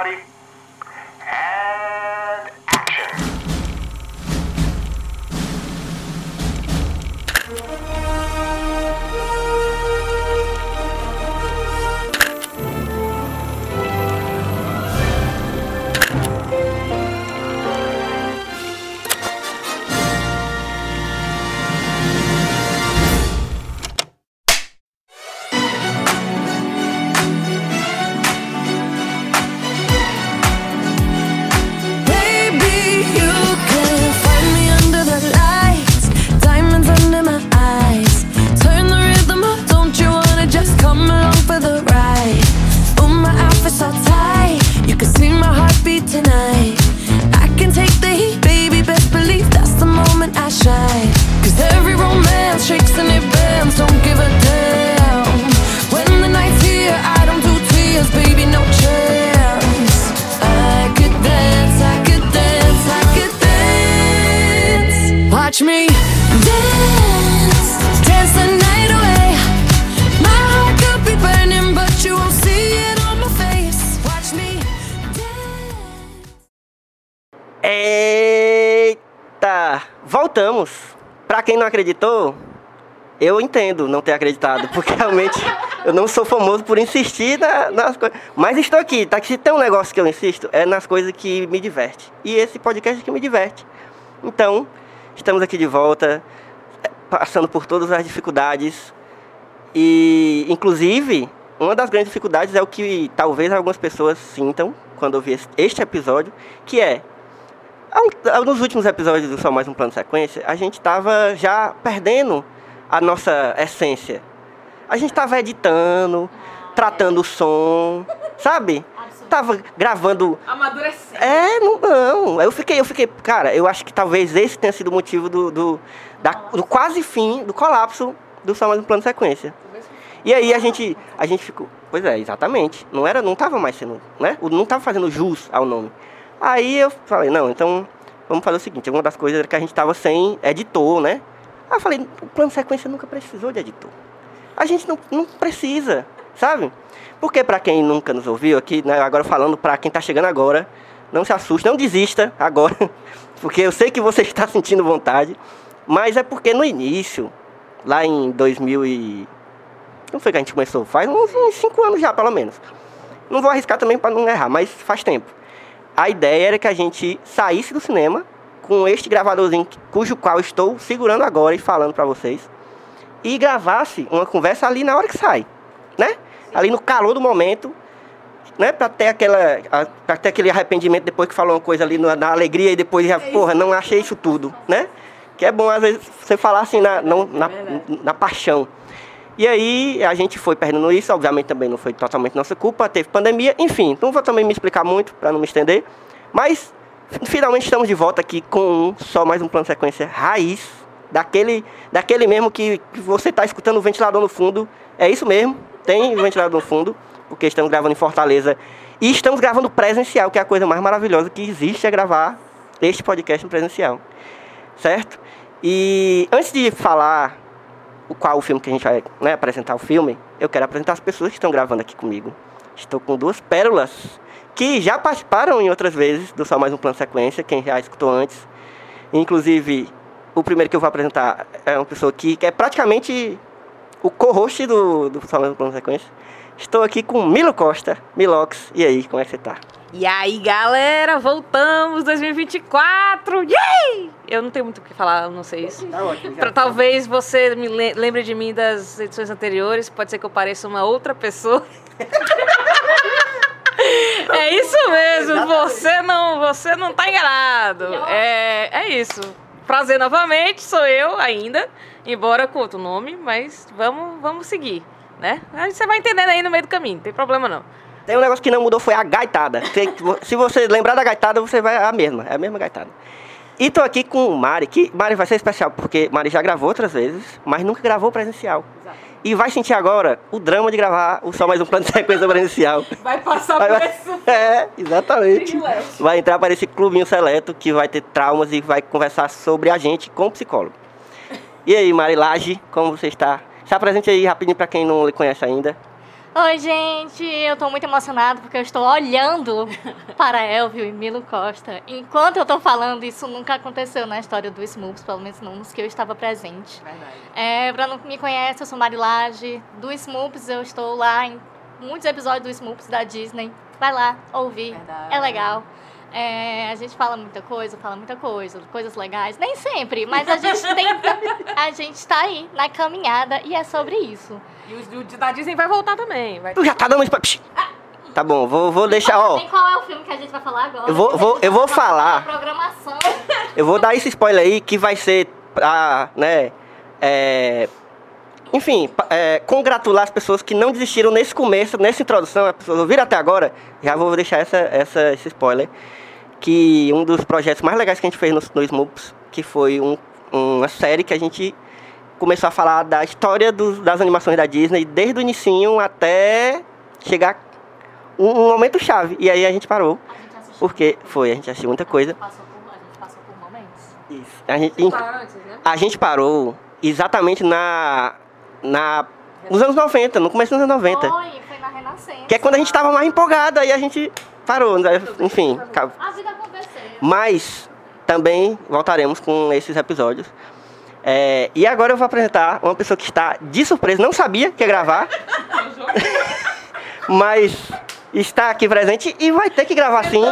everybody. Eu entendo não ter acreditado, porque realmente eu não sou famoso por insistir na- nas coisas. Mas estou aqui, tá? Que se tem um negócio que eu insisto, é nas coisas que me diverte. E esse podcast é que me diverte. Então, estamos aqui de volta, passando por todas as dificuldades. E, inclusive, uma das grandes dificuldades é o que talvez algumas pessoas sintam quando ouvir este episódio, que é Nos últimos episódios do Só Mais Um Plano Sequência, a gente estava já perdendo a nossa essência. A gente estava editando, tratando o som, sabe? Tava gravando. Amadurecer. É, não, não. Eu fiquei, eu fiquei. Cara, eu acho que talvez esse tenha sido o motivo do, do, da- do quase fim, do colapso do Mais Um Plano Sequência. E aí a gente, a gente ficou. Pois é, exatamente. Não era, não tava mais sendo, né? Não tava fazendo jus ao nome. Aí eu falei, não, então vamos fazer o seguinte, uma das coisas era que a gente tava sem editor, né? Aí eu falei, o plano sequência nunca precisou de editor. A gente não, não precisa, sabe? Porque pra quem nunca nos ouviu aqui, né, agora falando pra quem tá chegando agora, não se assuste, não desista agora, porque eu sei que você está sentindo vontade, mas é porque no início, lá em 2000 e... Não foi que a gente começou? Faz uns, uns cinco anos já, pelo menos. Não vou arriscar também para não errar, mas faz tempo. A ideia era que a gente saísse do cinema com este gravadorzinho cujo qual estou segurando agora e falando para vocês e gravasse uma conversa ali na hora que sai, né? Ali no calor do momento, né? Para ter aquela, para ter aquele arrependimento depois que falou uma coisa ali na, na alegria e depois já, porra, não achei isso tudo, né? Que é bom às vezes você falar assim na, não, na, na paixão. E aí a gente foi perdendo isso, obviamente também não foi totalmente nossa culpa, teve pandemia, enfim, não vou também me explicar muito para não me estender, mas finalmente estamos de volta aqui com só mais um plano sequência raiz, daquele, daquele mesmo que, você está escutando o ventilador no fundo, é isso mesmo, tem ventilador no fundo, porque estamos gravando em Fortaleza e estamos gravando presencial, que é a coisa mais maravilhosa que existe é gravar este podcast em presencial, certo? E antes de falar o qual o filme que a gente vai né, apresentar o filme, eu quero apresentar as pessoas que estão gravando aqui comigo. Estou com duas pérolas que já participaram em outras vezes do Só Mais Um Plano Sequência, quem já escutou antes. Inclusive, o primeiro que eu vou apresentar é uma pessoa que, que é praticamente o co-host do, do Só Mais Um Plano Sequência. Estou aqui com Milo Costa. Milox, e aí, como é que você tá? E aí, galera, voltamos 2024! Yay! Eu não tenho muito o que falar, não sei isso. Tá ótimo. Pra, talvez você me le- lembre de mim das edições anteriores, pode ser que eu pareça uma outra pessoa. é isso mesmo, você não, você não tá enganado. É, é isso. Prazer novamente, sou eu ainda, embora com outro nome, mas vamos, vamos seguir, né? Aí você vai entendendo aí no meio do caminho, não tem problema não. Tem um negócio que não mudou, foi a gaitada. Se você lembrar da gaitada, você vai a mesma, é a mesma gaitada. E tô aqui com o Mari, que Mari vai ser especial, porque Mari já gravou outras vezes, mas nunca gravou presencial. E vai sentir agora o drama de gravar o Só Mais Um Plano de Sequência presencial. Vai passar Vai- por vai- isso. É, exatamente. Privilégio. Vai entrar para esse clubinho seleto que vai ter traumas e vai conversar sobre a gente com o psicólogo. E aí, Mari Laje, como você está? Se apresente aí rapidinho para quem não lhe conhece ainda. Oi, gente! Eu tô muito emocionada porque eu estou olhando para Elvio e Milo Costa. Enquanto eu tô falando, isso nunca aconteceu na história do Smoops, pelo menos não nos que eu estava presente. Verdade. É, pra não me conhece, eu sou Marilage. Do Smoops, eu estou lá em muitos episódios do Smoops da Disney. Vai lá, ouvir. Verdade. É legal. É, a gente fala muita coisa, fala muita coisa, coisas legais. Nem sempre, mas a gente tenta. A gente tá aí na caminhada e é sobre isso. E o, o da Disney vai voltar também. Vai... Tu já tá dando spoiler. Psh. Tá bom, vou, vou deixar, ó. Nem qual é o filme que a gente vai falar agora. Eu vou- vou- eu vou falar. programação. Eu vou dar esse spoiler aí que vai ser pra, né, é, enfim, é, congratular as pessoas que não desistiram nesse começo, nessa introdução, as pessoas ouviram até agora, já vou deixar essa, essa, esse spoiler, que um dos projetos mais legais que a gente fez no, no Smoops, que foi um- uma série que a gente começou a falar da história dos- das animações da Disney, desde o inicinho até chegar um, um momento chave, e aí a gente parou, A gente assistiu. porque foi, a gente assistiu muita coisa, Passou por, a gente passou por momentos. isso. A gente, Falaram antes, né? a gente parou exatamente na, na nos anos 90, no começo dos anos 90. Foi, Renascença. Que é quando a gente tava mais empolgado, aí a gente parou, né? enfim. acabou. A vida aconteceu. Mas também voltaremos com esses episódios. É, e agora eu vou apresentar uma pessoa que está de surpresa, não sabia que ia gravar, mas está aqui presente e vai ter que gravar sim.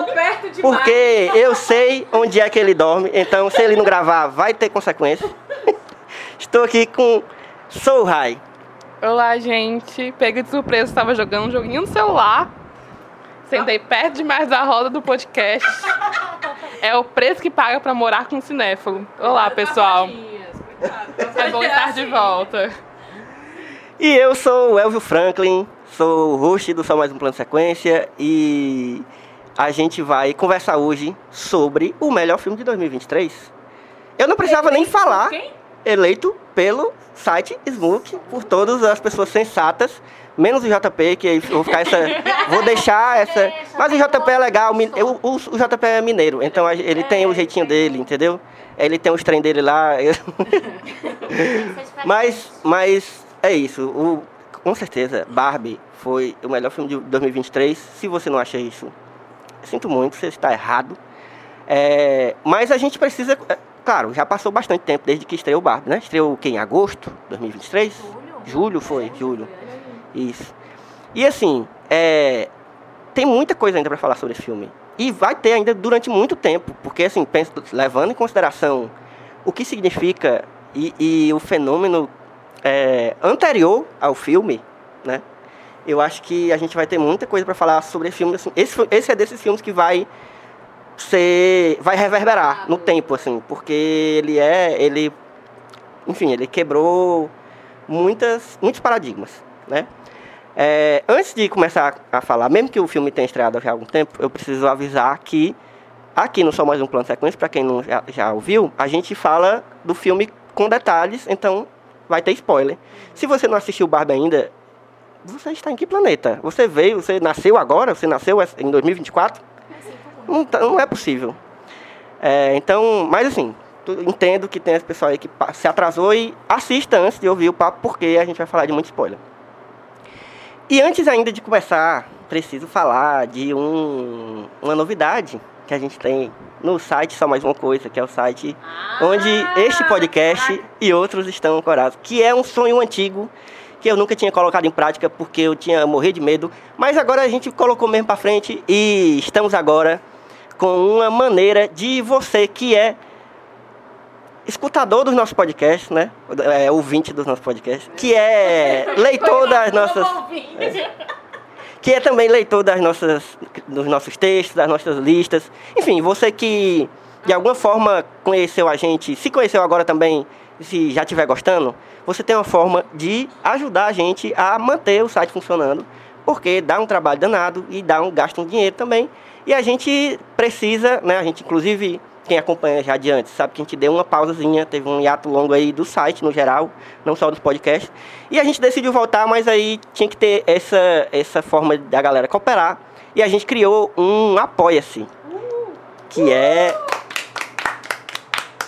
Porque eu sei onde é que ele dorme, então se ele não gravar, vai ter consequências. Estou aqui com Soul High. Olá, gente. Pega de surpresa, estava jogando um joguinho no celular. Sentei perto demais da roda do podcast. É o preço que paga pra morar com um cinéfilo. Olá, pessoal. É bom estar de volta. E eu sou o Elvio Franklin, sou o host do Só Mais Um Plano Sequência e a gente vai conversar hoje sobre o melhor filme de 2023. Eu não precisava nem falar, Quem? Eleito pelo site Smook por todas as pessoas sensatas, menos o JP, que eu vou ficar essa. Vou deixar essa. Mas o JP é legal, eu- o, o JP é mineiro, então ele tem o jeitinho dele, entendeu? Ele tem os trem dele lá. Mas, mas é isso. O, com certeza, Barbie foi o melhor filme de 2023. Se você não acha isso, sinto muito, você está errado. É, mas a gente precisa. Claro, já passou bastante tempo desde que estreou Barbie, né? Estreou o quê? Em agosto de 2023? Julho foi, julho. Isso. E assim, é, tem muita coisa ainda para falar sobre esse filme. E vai ter ainda durante muito tempo, porque assim, penso, levando em consideração o que significa e, e o fenômeno é, anterior ao filme, né? Eu acho que a gente vai ter muita coisa para falar sobre esse filme. Assim, esse, esse é desses filmes que vai ser, vai reverberar no tempo, assim, porque ele é, ele, enfim, ele quebrou muitas, muitos paradigmas, né? É, antes de começar a falar, mesmo que o filme tenha estreado há algum tempo, eu preciso avisar que aqui no Só Mais Um Plano Sequência, para quem não já, já ouviu, a gente fala do filme com detalhes, então vai ter spoiler. Se você não assistiu Barbie ainda, você está em que planeta? Você veio, você nasceu agora? Você nasceu em 2024? Não, tá- não é possível. É, então, mas assim, entendo que tem esse pessoal aí que se atrasou e assista antes de ouvir o papo, porque a gente vai falar de muito spoiler. E antes ainda de começar, preciso falar de um, uma novidade que a gente tem no site Só Mais Uma Coisa, que é o site onde este podcast e outros estão ancorados, que é um sonho antigo que eu nunca tinha colocado em prática porque eu tinha morrido de medo, mas agora a gente colocou mesmo para frente e estamos agora com uma maneira de você que é escutador dos nossos podcasts, né? É, ouvinte dos nossos podcasts, que é leitor das nossas que é também leitor das nossas, dos nossos textos, das nossas listas. Enfim, você que de alguma forma conheceu a gente, se conheceu agora também, se já estiver gostando, você tem uma forma de ajudar a gente a manter o site funcionando, porque dá um trabalho danado e dá um gasto de dinheiro também. E a gente precisa, né? A gente, inclusive, quem acompanha já de antes, sabe que a gente deu uma pausazinha, teve um hiato longo aí do site no geral, não só dos podcasts. E a gente decidiu voltar, mas aí tinha que ter essa, essa forma da galera cooperar. E a gente criou um Apoia-se, que é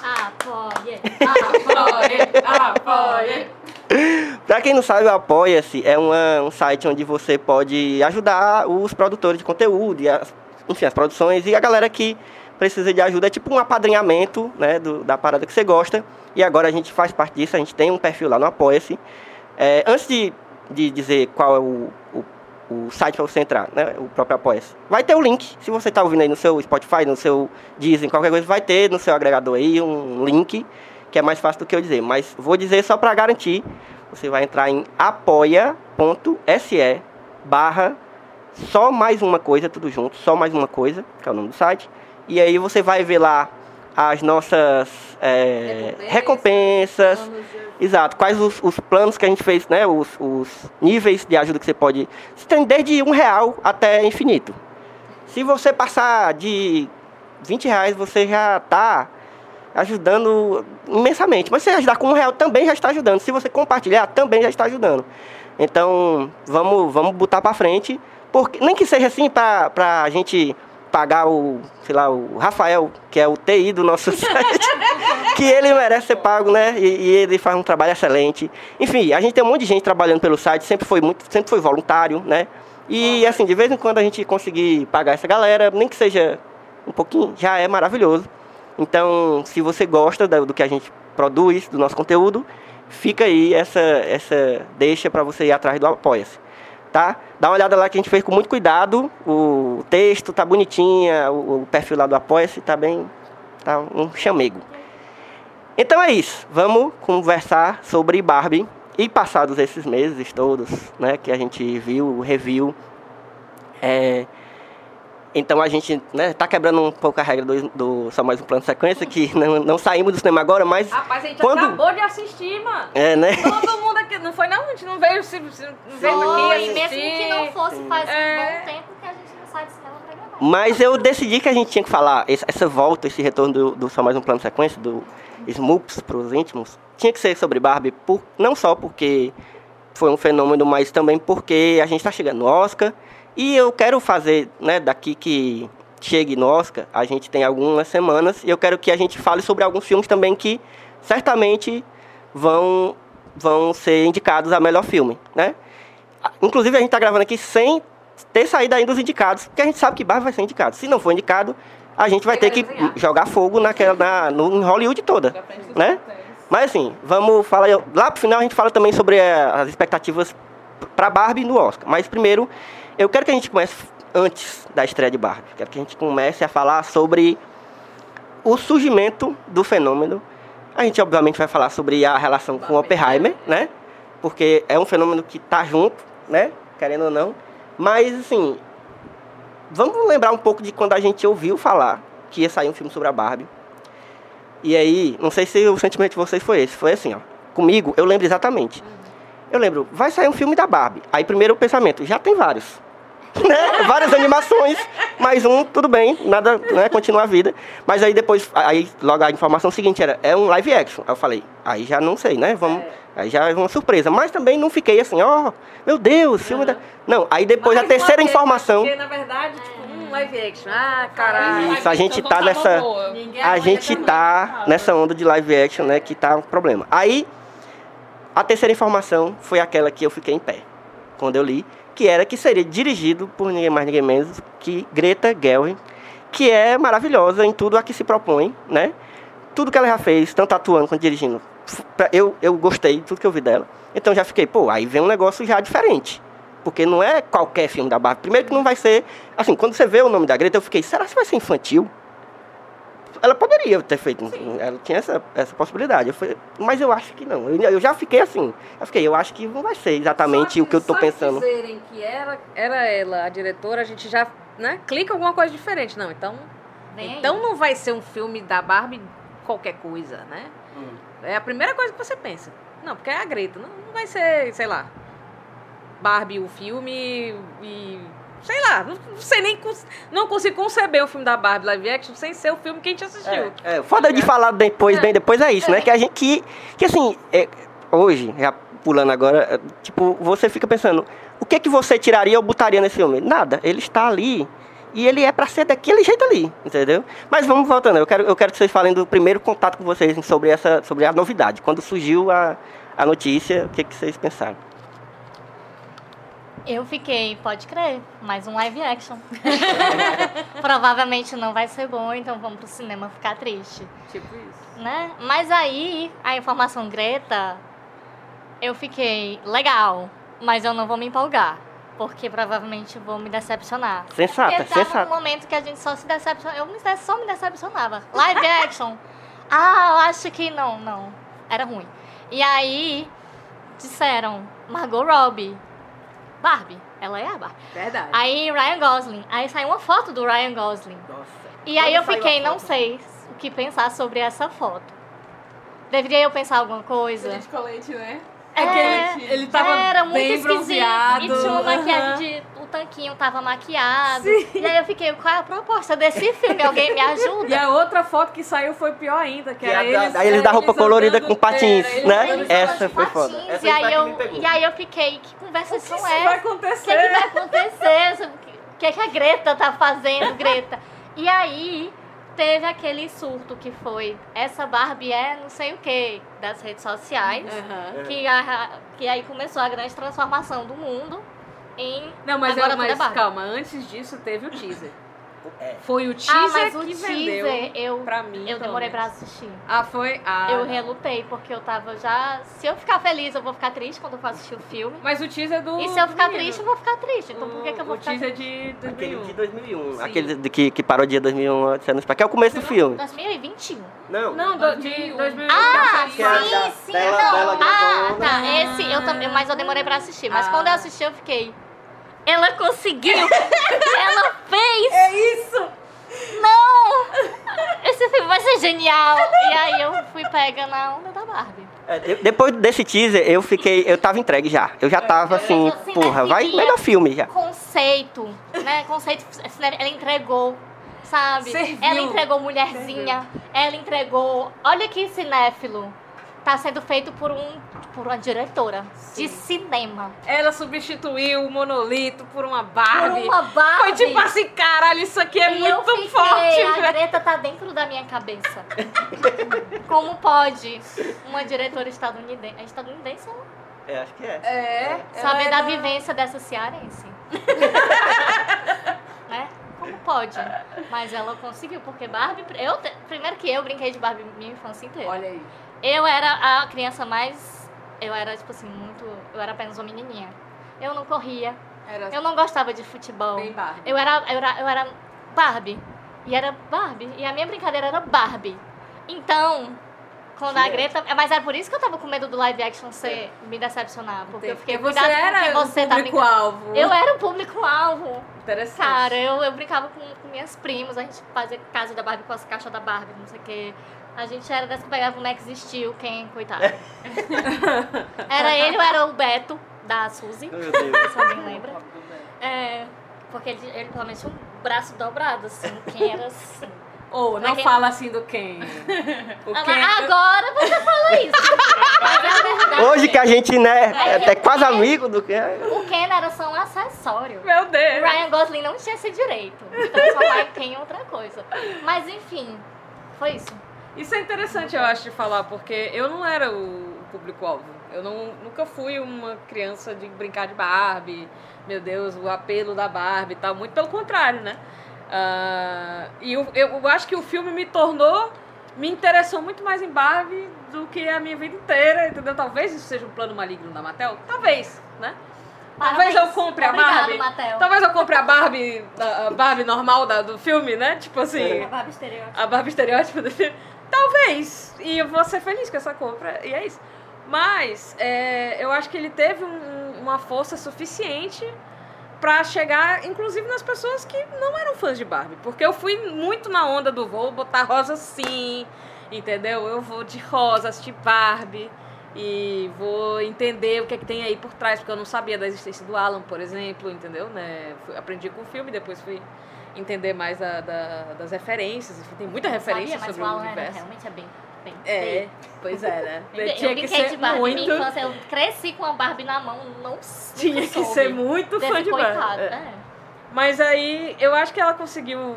Apoie, Apoie, apoie. Pra quem não sabe, o Apoia-se é uma- um site onde você pode ajudar os produtores de conteúdo, e as, enfim, as produções e a galera que precisa de ajuda. É tipo um apadrinhamento né, do- da parada que você gosta. E agora a gente faz parte disso, a gente tem um perfil lá no Apoia-se. É, antes de, de dizer qual é o, o, o site para você entrar, né, o próprio Apoia-se, vai ter o link. Se você está ouvindo aí no seu Spotify, no seu Disney, qualquer coisa, vai ter no seu agregador aí um link que é mais fácil do que eu dizer. Mas vou dizer só para garantir. Você vai entrar em apoia.se barra só mais uma coisa, tudo junto, só mais uma coisa, que é o nome do site. E aí você vai ver lá as nossas é, recompensas. Exato, quais os, os planos que a gente fez, né? Os, os níveis de ajuda que você pode. Você tem desde um real até infinito. Se você passar de 20 reais, você já está ajudando imensamente. Mas se você ajudar com um real, também já está ajudando. Se você compartilhar, também já está ajudando. Então, vamos, vamos botar para frente. Porque, nem que seja assim para a gente pagar o, sei lá, o Rafael, que é o TI do nosso site, que ele merece ser pago, né? E, e ele faz um trabalho excelente. Enfim, a gente tem um monte de gente trabalhando pelo site, sempre foi muito, sempre foi voluntário, né? E assim, de vez em quando a gente conseguir pagar essa galera, nem que seja um pouquinho, já é maravilhoso. Então, se você gosta da- do que a gente produz, do nosso conteúdo, fica aí essa, essa deixa para você ir atrás do Apoia-se. Tá? Dá uma olhada lá que a gente fez com muito cuidado. O texto tá bonitinha, o, o perfil lá do Apoia-se tá bem. tá um chamego. Então é isso. Vamos conversar sobre Barbie. E passados esses meses todos, né, que a gente viu, o review, é, então a gente né, tá quebrando um pouco a regra do, do Só Mais Um Plano de Sequência, que não, não saímos do cinema agora, mas Rapaz, a gente Quando- acabou de assistir, mano. é, né? Todo mundo aqui. Não foi não? A gente não veio, se, se, não veio aqui mesmo assistir. que não fosse, faz É. um bom tempo que a gente não sai do cinema pra gravar. Mas eu decidi que a gente tinha que falar, essa volta, esse retorno do, do Só Mais Um Plano Sequência, do Smoops para os íntimos, tinha que ser sobre Barbie, por, não só porque foi um fenômeno, mas também porque a gente está chegando no Oscar. E eu quero fazer, né, daqui que chegue no Oscar, a gente tem algumas semanas, e eu quero que a gente fale sobre alguns filmes também que certamente vão, vão ser indicados a melhor filme, né? Inclusive, a gente está gravando aqui sem ter saído ainda os indicados, porque a gente sabe que Barbie vai ser indicado. Se não for indicado, a gente vai ter que jogar fogo naquela, na, no, em Hollywood toda, né? Mas assim, vamos falar. Lá pro final a gente fala também sobre eh, as expectativas para Barbie no Oscar. Mas primeiro, eu quero que a gente comece antes da estreia de Barbie. Quero que a gente comece a falar sobre o surgimento do fenômeno. A gente obviamente vai falar sobre a relação com Oppenheimer, né? Porque é um fenômeno que tá junto, né? Querendo ou não. Mas assim, vamos lembrar um pouco de quando a gente ouviu falar que ia sair um filme sobre a Barbie. E aí, não sei se o sentimento de vocês foi esse. Foi assim, ó. Comigo, eu lembro exatamente. Eu lembro, vai sair um filme da Barbie. Aí, primeiro o pensamento, já tem vários. né? Várias animações, mais um, tudo bem, nada, né? Continua a vida. Mas aí depois, aí logo a informação seguinte era, é um live action. Aí eu falei, aí já não sei, né? Vamos. Aí já é uma surpresa. Mas também não fiquei assim, ó, meu Deus, filme da. Não, aí depois Mais a terceira vez, informação. Porque, na verdade, tipo, um live action. Ah, caralho. Isso, a gente Então tá nessa- a gente tá nessa onda de live action, né, que tá um problema. Aí, a terceira informação foi aquela que eu fiquei em pé, quando eu li, que era que seria dirigido por ninguém mais, ninguém menos que Greta Gerwig, que é maravilhosa em tudo a que se propõe, né? Tudo que ela já fez, tanto atuando quanto dirigindo, eu, eu gostei de tudo que eu vi dela. Então já fiquei, pô, aí vem um negócio já diferente. Porque não é qualquer filme da Barbie. Primeiro que não vai ser. Assim, quando você vê o nome da Greta, eu fiquei, será que vai ser infantil? Ela poderia ter feito. um- Ela tinha essa, essa possibilidade. Eu falei, mas eu acho que não. Eu, eu já fiquei assim. Eu fiquei, eu acho que não vai ser exatamente Só o que eu tô só pensando. dizerem que era, era ela a diretora, a gente já né, clica alguma coisa diferente. Não, então, Vem aí. então não vai ser um filme da Barbie qualquer coisa, né? Hum. É a primeira coisa que você pensa. Não, porque é a Greta. Não, não vai ser, sei lá, Barbie o filme e... Sei lá, não, não sei nem... Não consigo conceber o filme da Barbie live action sem ser o filme que a gente assistiu. É, foda de falar depois, É. bem depois é isso, né? Que a gente que, que assim, é, hoje, já pulando agora, é, tipo, você fica pensando, o que que você tiraria ou botaria nesse filme? Nada. Ele está ali E ele é pra ser daquele jeito ali, entendeu? Mas vamos voltando. Eu quero, eu quero que vocês falem do primeiro contato com vocês sobre essa, sobre a novidade. Quando surgiu a, a notícia, o que, que vocês pensaram? Eu fiquei, pode crer, mais um live action. Provavelmente não vai ser bom, então vamos pro cinema ficar triste. Tipo isso. né? Mas aí, a informação Greta, eu fiquei legal, mas eu não vou me empolgar. Porque provavelmente vou me decepcionar. Sensata, Porque tava sensata. um momento que a gente só se decepcionava. Eu me só me decepcionava. Live action. ah, eu acho que não, não. Era ruim. E aí, disseram, Margot Robbie. Barbie. Ela é a Barbie. Verdade. Aí, Ryan Gosling. Aí saiu uma foto do Ryan Gosling. Nossa. E aí eu fiquei, não sei o que pensar sobre essa foto. Deveria eu pensar alguma coisa? de colete, né? É que ele, ele tava era muito bem esquisito. bronzeado. E tinha uma maquiagem de. O tanquinho tava maquiado. Sim. E aí eu fiquei, qual é a proposta desse filme? Alguém me E ajuda? a outra foto que saiu foi pior ainda, que Que era é da- eles... daí eles da roupa andando- colorida com patins, era eles né? de Essa foi foda. Essa e, aí que eu, e aí eu fiquei, que conversa Isso são vai essas? O acontecer. que, que vai acontecer? O que, que a Greta tá fazendo, Greta? E aí teve aquele surto que foi essa Barbie é não sei o que das redes sociais. Aham. Que, a- que aí começou a grande transformação do mundo em. Não, mas, agora é, é mas calma, antes disso teve o teaser. É. Foi o teaser Ah, mas o que teaser vendeu eu, pra mim. eu demorei pra menos. assistir. Ah, foi? Ah, eu relutei, porque eu tava já. Se eu ficar feliz, eu vou ficar triste quando eu for assistir o filme. Mas o teaser do E se eu ficar menino. triste, eu vou ficar triste. Então por que, que eu vou o ficar teaser triste? de Aquele 2001. de 2001. Sim. Aquele de- que, que parodia 2001 Odisseia no Espaço, que é o começo do filme. 2021. Não. Não, do, de 2001. Ah, Que é sim, da- sim, dela- não. dela ah, tá. Esse eu também, mas eu demorei pra assistir. Mas Ah. quando eu assisti, eu fiquei. Ela conseguiu! ela fez! É isso! Não! Esse filme vai ser genial! E aí eu fui pega na onda da Barbie. É, de- depois desse teaser, eu fiquei. Eu tava entregue já. Eu já tava assim, assim, porra, vai melhor filme já. Conceito, né? Conceito, ela entregou, sabe? Serviu. Ela entregou mulherzinha, ela entregou. Olha que cinéfilo. Tá sendo feito por um por uma diretora de cinema. Ela substituiu o monolito por uma Por Barbie. uma Barbie. Foi tipo assim, caralho, isso aqui é E eu muito fiquei, forte, a velho. Greta tá dentro da minha cabeça. Como pode uma diretora estadunidense, é estadunidense ela? É, acho que é. É. saber ela da é vivência dessa cearense. né? Como pode? Mas ela conseguiu, porque Barbie. Eu, primeiro que eu brinquei de Barbie minha infância inteira. Olha aí. Eu era a criança mais. Eu era, tipo assim, muito. Eu era apenas uma menininha. Eu não corria. Era Eu não gostava de futebol. bem Barbie. Eu era, eu era, eu era Barbie. E era Barbie. E a minha brincadeira era Barbie. Então, quando a Sim. Greta. Mas era por isso que eu tava com medo do live action ser, me decepcionar. Porque eu fiquei você cuidado com era você o tá brincando. público-alvo. Eu era o público-alvo. Interessante. Cara, eu, eu brincava com, com minhas primas, a gente fazia casa da Barbie com as caixas da Barbie, não sei o quê. A gente era dessa que pegava o Max Steel, quem, coitado. era ele ou era o Beto, da Suzy, Meu Deus. se alguém lembra. É, porque ele, ele pelo menos tinha um braço dobrado, assim, quem era assim. Ou, Pra não quem- fala assim do Ken. O Ah, Ken... Agora você falou isso. É. Hoje que a gente, né, é É, até quase é. amigo do que. O Ken era só um acessório. Meu O Deus. Ryan Gosling não tinha esse direito de transformar em Ken em outra coisa. Mas enfim, foi isso. Isso é interessante, eu acho, de falar, porque eu não era o público-alvo. Eu não, nunca fui uma criança de brincar de Barbie, meu Deus, o apelo da Barbie e tal. Muito pelo contrário, né? Ah, e eu, eu acho que o filme me tornou, me interessou muito mais em Barbie do que a minha vida inteira, entendeu? Talvez isso seja um plano maligno da Mattel, talvez, né? Talvez eu compre a Barbie. Mattel. Talvez eu compre a Barbie, a a Barbie normal da, do filme, né? Tipo assim, A Barbie estereótipo. a Barbie estereótipo do filme. Talvez. E eu vou ser feliz com essa compra. E é isso. Mas é, eu acho que ele teve um- uma força suficiente pra chegar, inclusive, nas pessoas que não eram fãs de Barbie. Porque eu fui muito na onda do vou botar rosa sim, entendeu? Eu vou de rosa assistir Barbie. E vou entender o que é que tem aí por trás, porque eu não sabia da existência do Alan, por exemplo, entendeu? Né? Aprendi com o filme, depois fui entender mais da- da- das referências. Enfim, tem muita referência Sabia, mas sobre o o Alan era, universo. realmente é bem. bem É, pois é, né? Eu, Tinha que ser de Barbie na minha muito. infância. Eu cresci com a Barbie na mão, não Tinha que soube ser muito fã desse de coitado. Barbie. É. É. Mas aí eu acho que ela conseguiu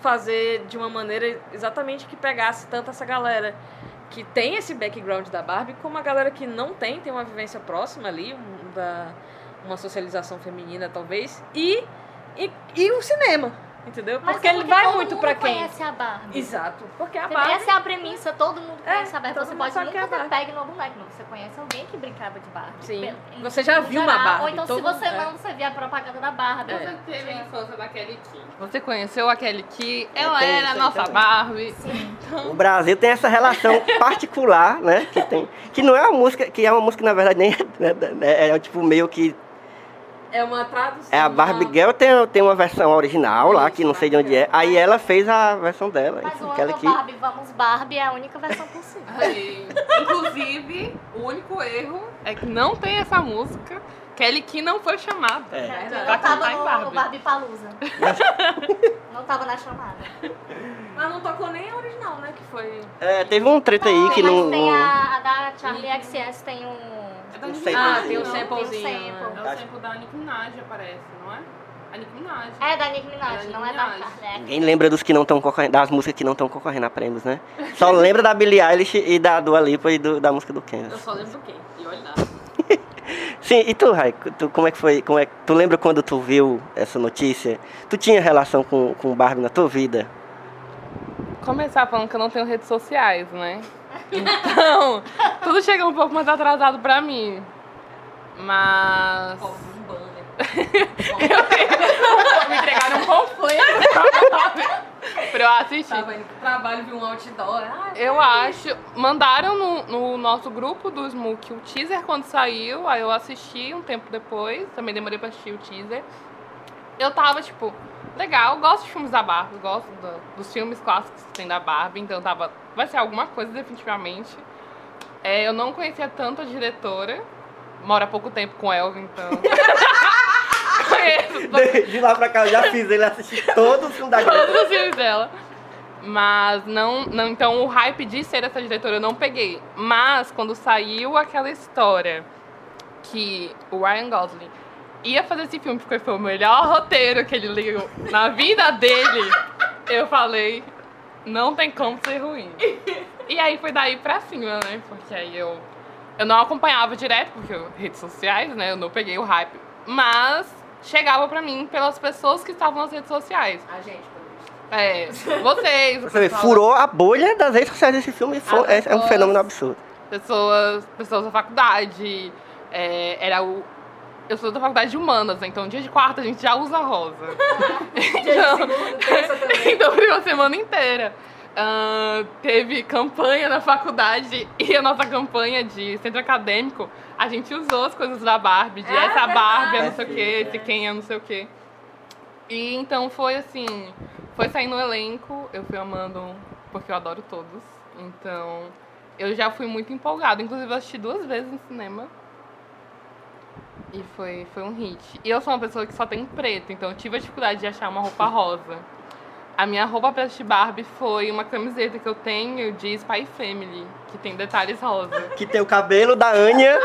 fazer de uma maneira exatamente que pegasse tanto essa galera que tem esse background da Barbie, como a galera que não tem, tem uma vivência próxima ali, um- da, uma socialização feminina talvez, e, e, e o cinema, entendeu? Mas porque é ele vai muito pra quem. conhece a Barbie. Exato. Porque a? Barbie. Essa é a premissa, todo mundo É, conhece a Barbie. Você pode que é nunca ter Barbie. pego no boneco, não. Você conhece alguém que brincava de Barbie. Sim. Pelo- Você já viu uma geral. Barbie, Ou então, se você mundo- é. não, você via a propaganda da Barbie. É. Teve a infância da Kelly Key. Você conheceu a Kelly Key, ela tenho era a nossa também. Barbie. O Brasil tem essa relação particular, né? Que, tem, que não é uma música, que é uma música, na verdade, nem é, é, é tipo meio que. É uma tradução. É a Barbie uma- Girl tem, tem uma versão original lá, que não sei de onde é. Aí ela fez a versão dela. Mas enfim, o que que. Barbie, vamos Barbie é a única versão possível. Aí, inclusive, o único erro é que não tem essa música. Kelly Key não foi chamada. É. Não Pra tava no Barbie. Barbie Palusa. não tava na chamada. Mas não tocou nem a original, né? Que foi. É, teve um treta aí que Mas não. tem não- a, a da Charlie XS, tem um... Da Um Nicki. Minaj, Ah, tem o não? samplezinho. Tem o sample. É o sample da Nicki Minaj, aparece, não é? A Nicki Minaj. É da Nicki Minaj, É da não é da Minaj. Charlie Ninguém lembra dos que não estão concorrendo, das músicas que não estão concorrendo a prêmios, né? Só lembra da Billie Eilish e da Dua Lipa e do- da música do Eu Kansas. só lembro do quê? E olha lá. Sim, e tu, Rai, tu, como é que foi? Como é, tu lembra quando tu viu essa notícia? Tu tinha relação com, com Barbie na tua vida? Começar falando que eu não tenho redes sociais, né? Então, tudo chega um pouco mais atrasado pra mim. Mas. um banner. Me entregaram um panfleto pra eu assistir. Tava indo pro trabalho, viu um outdoor. Ah, Eu acho. Mandaram no, no nosso grupo do Smook o teaser quando saiu. Aí eu assisti um tempo depois. Também demorei pra assistir o teaser. Eu tava, tipo, legal, gosto de filmes da Barbie, gosto do- dos filmes clássicos que tem da Barbie, então tava. Vai ser alguma coisa, definitivamente. É, eu não conhecia tanto a diretora. Moro há pouco tempo com ela, então. Conheço De, de lá pra cá eu já fiz ele assistir todos os filmes da Greta. todos os filmes dela. Mas não, não. Então o hype de ser essa diretora eu não peguei. Mas quando saiu aquela história que o Ryan Gosling ia fazer esse filme porque foi o melhor roteiro que ele leu na vida dele, eu falei, não tem como ser ruim. E aí foi daí pra cima, né? Porque aí eu. Eu não acompanhava direto, porque eu- redes sociais, né? Eu não peguei o hype. Mas chegava pra mim pelas pessoas que estavam nas redes sociais. a gente, pelo visto. É, vocês. Você vê, pessoal- furou a bolha das redes sociais desse filme. Foi, As é, é um pessoas- fenômeno absurdo. Pessoas, pessoas da faculdade. é, era o. Eu sou da faculdade de humanas, né? então dia de quarta a gente já usa rosa. então, então foi uma semana inteira. Ah, teve campanha na faculdade e a nossa campanha de centro acadêmico, a gente usou as coisas da Barbie, de É essa Barbie é não sei o que, esse quem é não sei o que. E então foi assim, foi sair no elenco, eu fui amando, porque eu adoro todos. Então eu já fui muito empolgada, inclusive eu assisti duas vezes no cinema. E foi, foi um hit. E eu sou uma pessoa que só tem preto, então eu tive a dificuldade de achar uma roupa rosa. A minha roupa pra assistir Barbie foi uma camiseta que eu tenho de Spy Family, que tem detalhes rosa. Que tem o cabelo da Anya.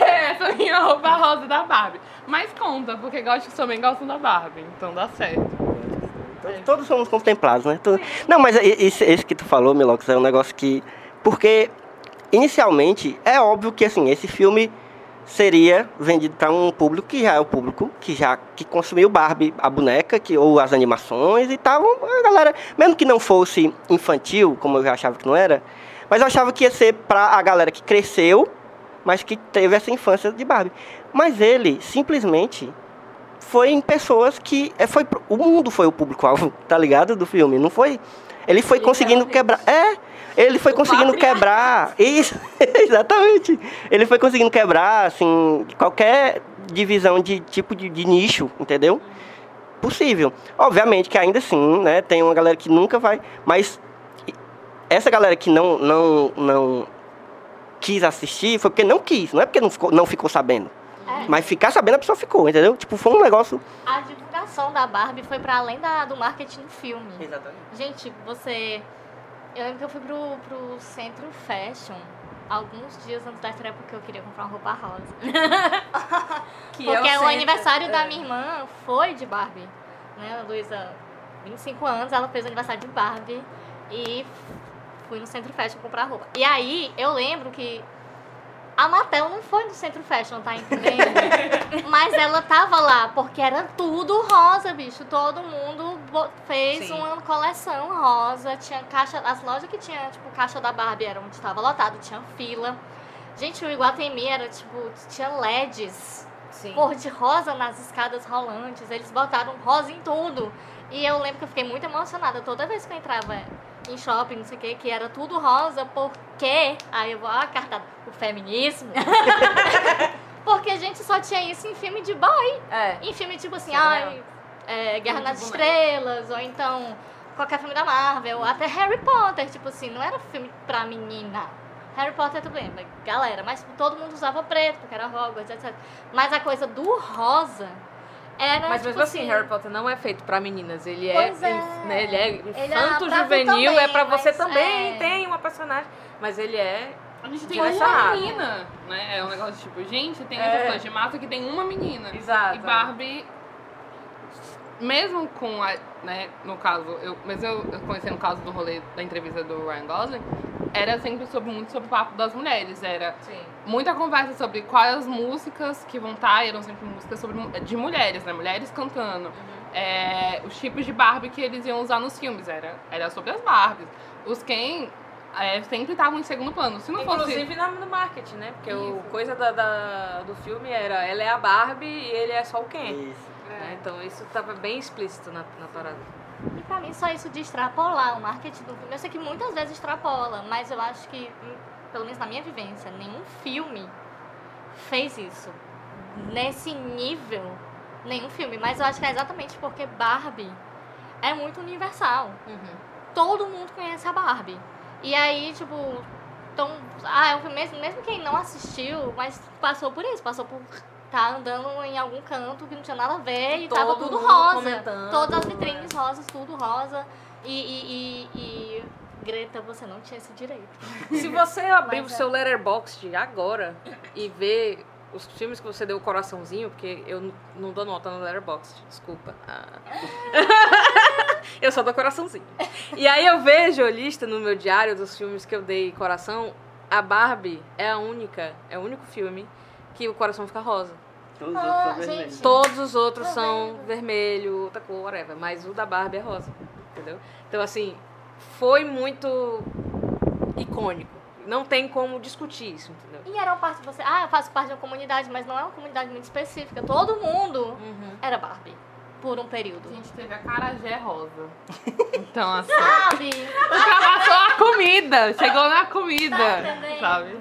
Essa é a minha roupa rosa da Barbie. Mas conta, porque gosto também gostam da Barbie, então dá certo. Todos somos contemplados, né? Todos- Não, mas esse, esse que tu falou, Milox, é um negócio que. Porque, inicialmente, é óbvio que assim, esse filme seria vendido para um público que já é o público que já que consumiu Barbie, a boneca, que, ou as animações e tal. A galera, mesmo que não fosse infantil, como eu já achava que não era, mas eu achava que ia ser para a galera que cresceu, mas que teve essa infância de Barbie. Mas ele simplesmente foi em pessoas que é, foi o mundo foi o público alvo, tá ligado do filme, não foi? Ele foi conseguindo quebrar, é, ele foi conseguindo quebrar, isso, exatamente. Ele foi conseguindo quebrar assim qualquer divisão de tipo de, de nicho, entendeu? Possível. Obviamente que ainda assim, né, tem uma galera que nunca vai, mas essa galera que não não não quis assistir foi porque não quis, não é porque não ficou, não ficou sabendo. É, Mas ficar sabendo a pessoa ficou, entendeu? Tipo, foi um negócio. a divulgação da Barbie foi pra além da, do marketing do filme. Exatamente. Gente, você. Eu lembro que eu fui pro, pro Centro Fashion alguns dias antes da estreia porque eu queria comprar uma roupa rosa. Que é Porque o centro- aniversário da é. minha irmã foi de Barbie. Né? A Luísa, 25 anos, ela fez o aniversário de Barbie e fui no Centro Fashion comprar roupa. E aí eu lembro que a Mattel não foi no Centro Fashion, tá entendendo? Mas ela tava lá, porque era tudo rosa, bicho. Todo mundo fez Sim. uma coleção rosa. Tinha caixa. As lojas que tinha, tipo, caixa da Barbie era onde estava lotado, tinha fila. Gente, o Iguatemi era, tipo, tinha LEDs Sim. cor de rosa nas escadas rolantes. Eles botaram rosa em tudo. E eu lembro que eu fiquei muito emocionada toda vez que eu entrava em shopping, não sei o que, que era tudo rosa, porque. Aí eu vou, ah, cartada, o feminismo. porque a gente só tinha isso em filme de boy. É. Em filme tipo assim, é ai, é, Guerra nas. Estrelas, ou então qualquer filme da Marvel, até Harry Potter, tipo assim, não era filme pra menina. Harry Potter tudo bem, mas galera, mas todo mundo usava preto, porque era Hogwarts, etc. Mas a coisa do rosa era Mas tipo mesmo assim, Harry Potter não é feito pra meninas. Ele é, é. né, ele é Ele é infanto juvenil, também, é pra você também, é. tem uma personagem. Mas ele é. A gente tem uma menina, né? É um negócio tipo, gente, tem É. coisas de massa que tem uma menina. Exato. E Barbie, mesmo com a, né, no caso, eu, mas eu, eu conheci no caso do rolê da entrevista do Ryan Gosling, era sempre sobre, muito sobre o papo das mulheres. Era Sim. muita conversa sobre quais as músicas que vão estar, eram sempre músicas sobre, de mulheres, né? Mulheres cantando. É, os tipos de Barbie que eles iam usar nos filmes, era, era sobre as Barbies. Os Ken é, sempre estavam em segundo plano. Se não fosse. Inclusive na- no marketing, né? Porque o coisa da, da- do filme era ela é a Barbie e ele é só o Ken. Isso. Né? Então isso tava bem explícito na, na parada. E pra mim, só isso de extrapolar o marketing do filme. Eu sei que muitas vezes extrapola, mas eu acho que, pelo menos na minha vivência, nenhum filme fez isso. Nesse nível, nenhum filme. Mas eu acho que é exatamente porque Barbie é muito universal. Todo mundo conhece a Barbie. E aí, tipo, então, ah, eu, mesmo, mesmo quem não assistiu, mas passou por isso, passou por tá andando em algum canto que não tinha nada a ver e, Todo tava tudo rosa. comentando, Todas as vitrines rosas, tudo rosa. E, e, e, e, Greta, você não tinha esse direito. Se você abrir o Mas seu Letterboxd agora e ver os filmes que você deu o coraçãozinho, porque eu não dou nota no Letterboxd, desculpa. Ah. eu só dou coraçãozinho. E aí eu vejo a lista no meu diário dos filmes que eu dei coração. A Barbie é a única, é o único filme que o coração fica rosa. Todos os Ah, outros são gente. vermelhos. Todos os outros Tá são vendo? vermelho, outra cor, whatever. Mas o da Barbie é rosa, entendeu? Então, assim, foi muito icônico. Não tem como discutir isso, entendeu? E era uma parte de você. Ah, eu faço parte de uma comunidade, mas não é uma comunidade muito específica. Todo mundo era Barbie. Por um A período. gente teve a Carajé rosa. Então, assim. Sabe? Ultrapassou a comida! Chegou na comida! Tá sabe?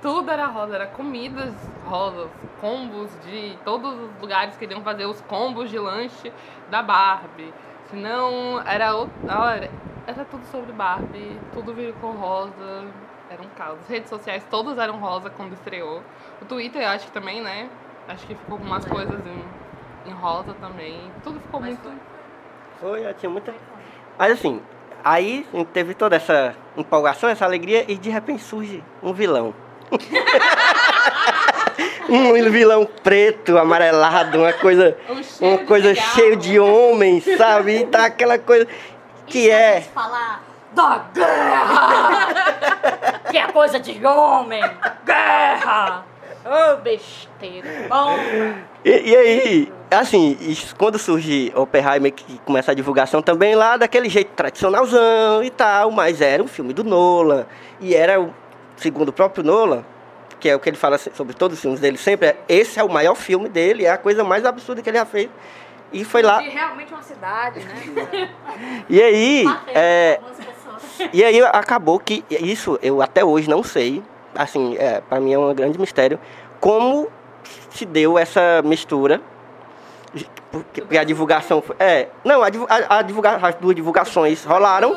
Tudo era rosa, era comidas rosas, combos de. Todos os lugares queriam fazer os combos de lanche da Barbie. Senão, era outro. Era, era tudo sobre Barbie, tudo veio com rosa. Era um caos. As redes sociais todas eram rosa quando estreou. O Twitter, eu acho que também, né? Acho que ficou com umas coisas em, em rosa também. Tudo ficou Mas muito. Foi, já tinha muita. Mas assim, aí teve toda essa empolgação, essa alegria, e de repente surge um vilão. um vilão preto, amarelado, uma coisa, Um uma coisa cheia de homens, sabe? E tá aquela coisa que E é. falar da guerra! que é coisa de homem! Guerra! Ô, besteira! Bom, E, e aí, assim, quando surge Oppenheimer, que começa a divulgação também lá daquele jeito tradicionalzão e tal, mas era um filme do Nolan. E era, segundo o próprio Nolan, que é o que ele fala sobre todos os filmes dele sempre, é, esse é o maior filme dele, é a coisa mais absurda que ele já fez. E foi lá. De realmente uma cidade, né? E aí, é, e aí acabou que isso eu até hoje não sei, assim, é, para mim é um grande mistério, como se deu essa mistura. Porque porque a divulgação foi, é, não, a, a, a divulga, as duas divulgações rolaram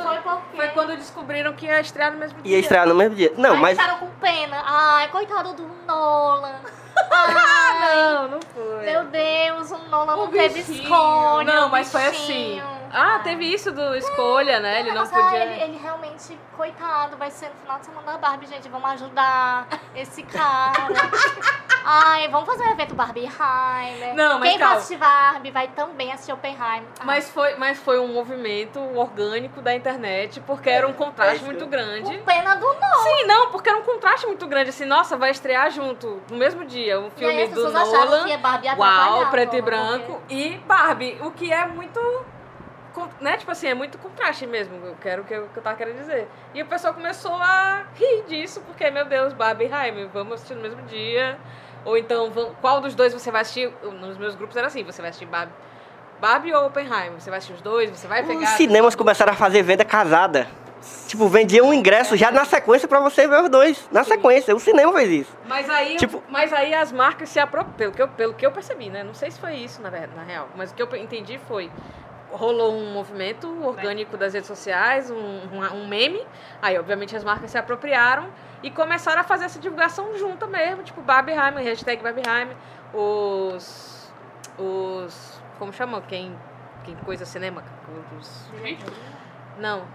Foi quando descobriram que ia estrear no mesmo e dia. ia estrear no mesmo dia. Não, Aí mas ficaram com pena. Ai, coitado do Nolan. Ai, Não, não foi. meu Deus, o Nolan não O teve bichinho. escolha. Não, mas foi assim. Ah, teve isso do escolha, né? Ele não Nossa, ah, podia. ele, ele realmente, coitado, vai ser no final de semana da Barbie, gente. Vamos ajudar esse cara. Ai, vamos fazer um evento Barbieheimer. Não, mas Quem calma. vai assistir Barbie vai também assistir Oppenheimer. Ah, Mas foi, mas foi um movimento orgânico da internet, porque era um contraste muito com grande. pena do não. Sim, não, porque era um contraste muito grande. Assim, nossa, vai estrear junto, no mesmo dia, um e filme aí as do Nolan. que a Barbie Uau, preto e porque- branco. E Barbie, o que é muito. Né? Tipo assim, é muito contraste mesmo. Eu quero o que eu, que eu tava querendo dizer. E o pessoal começou a rir disso, porque, meu Deus, Barbie e Jaime, vamos assistir no mesmo dia. Ou então, vam- qual dos dois você vai assistir? Nos meus grupos era assim: você vai assistir Barbie, Barbie ou Oppenheimer? Você vai assistir os dois? Você vai pegar. Os cinemas começaram a fazer venda casada. Tipo, vendia um ingresso já na sequência pra você ver os dois. Na sequência. O cinema fez isso. Mas aí, Tipo- mas aí as marcas se apropriam, pelo que, eu, pelo que eu percebi, né? Não sei se foi isso, na, verdade, na real, mas o que eu entendi foi, rolou um movimento orgânico das redes sociais, um, um, um meme, aí obviamente as marcas se apropriaram e começaram a fazer essa divulgação junta mesmo, tipo Barbieheimer, hashtag Barbieheimer, os, os, como chamam, quem, quem coisa cinema, os, não,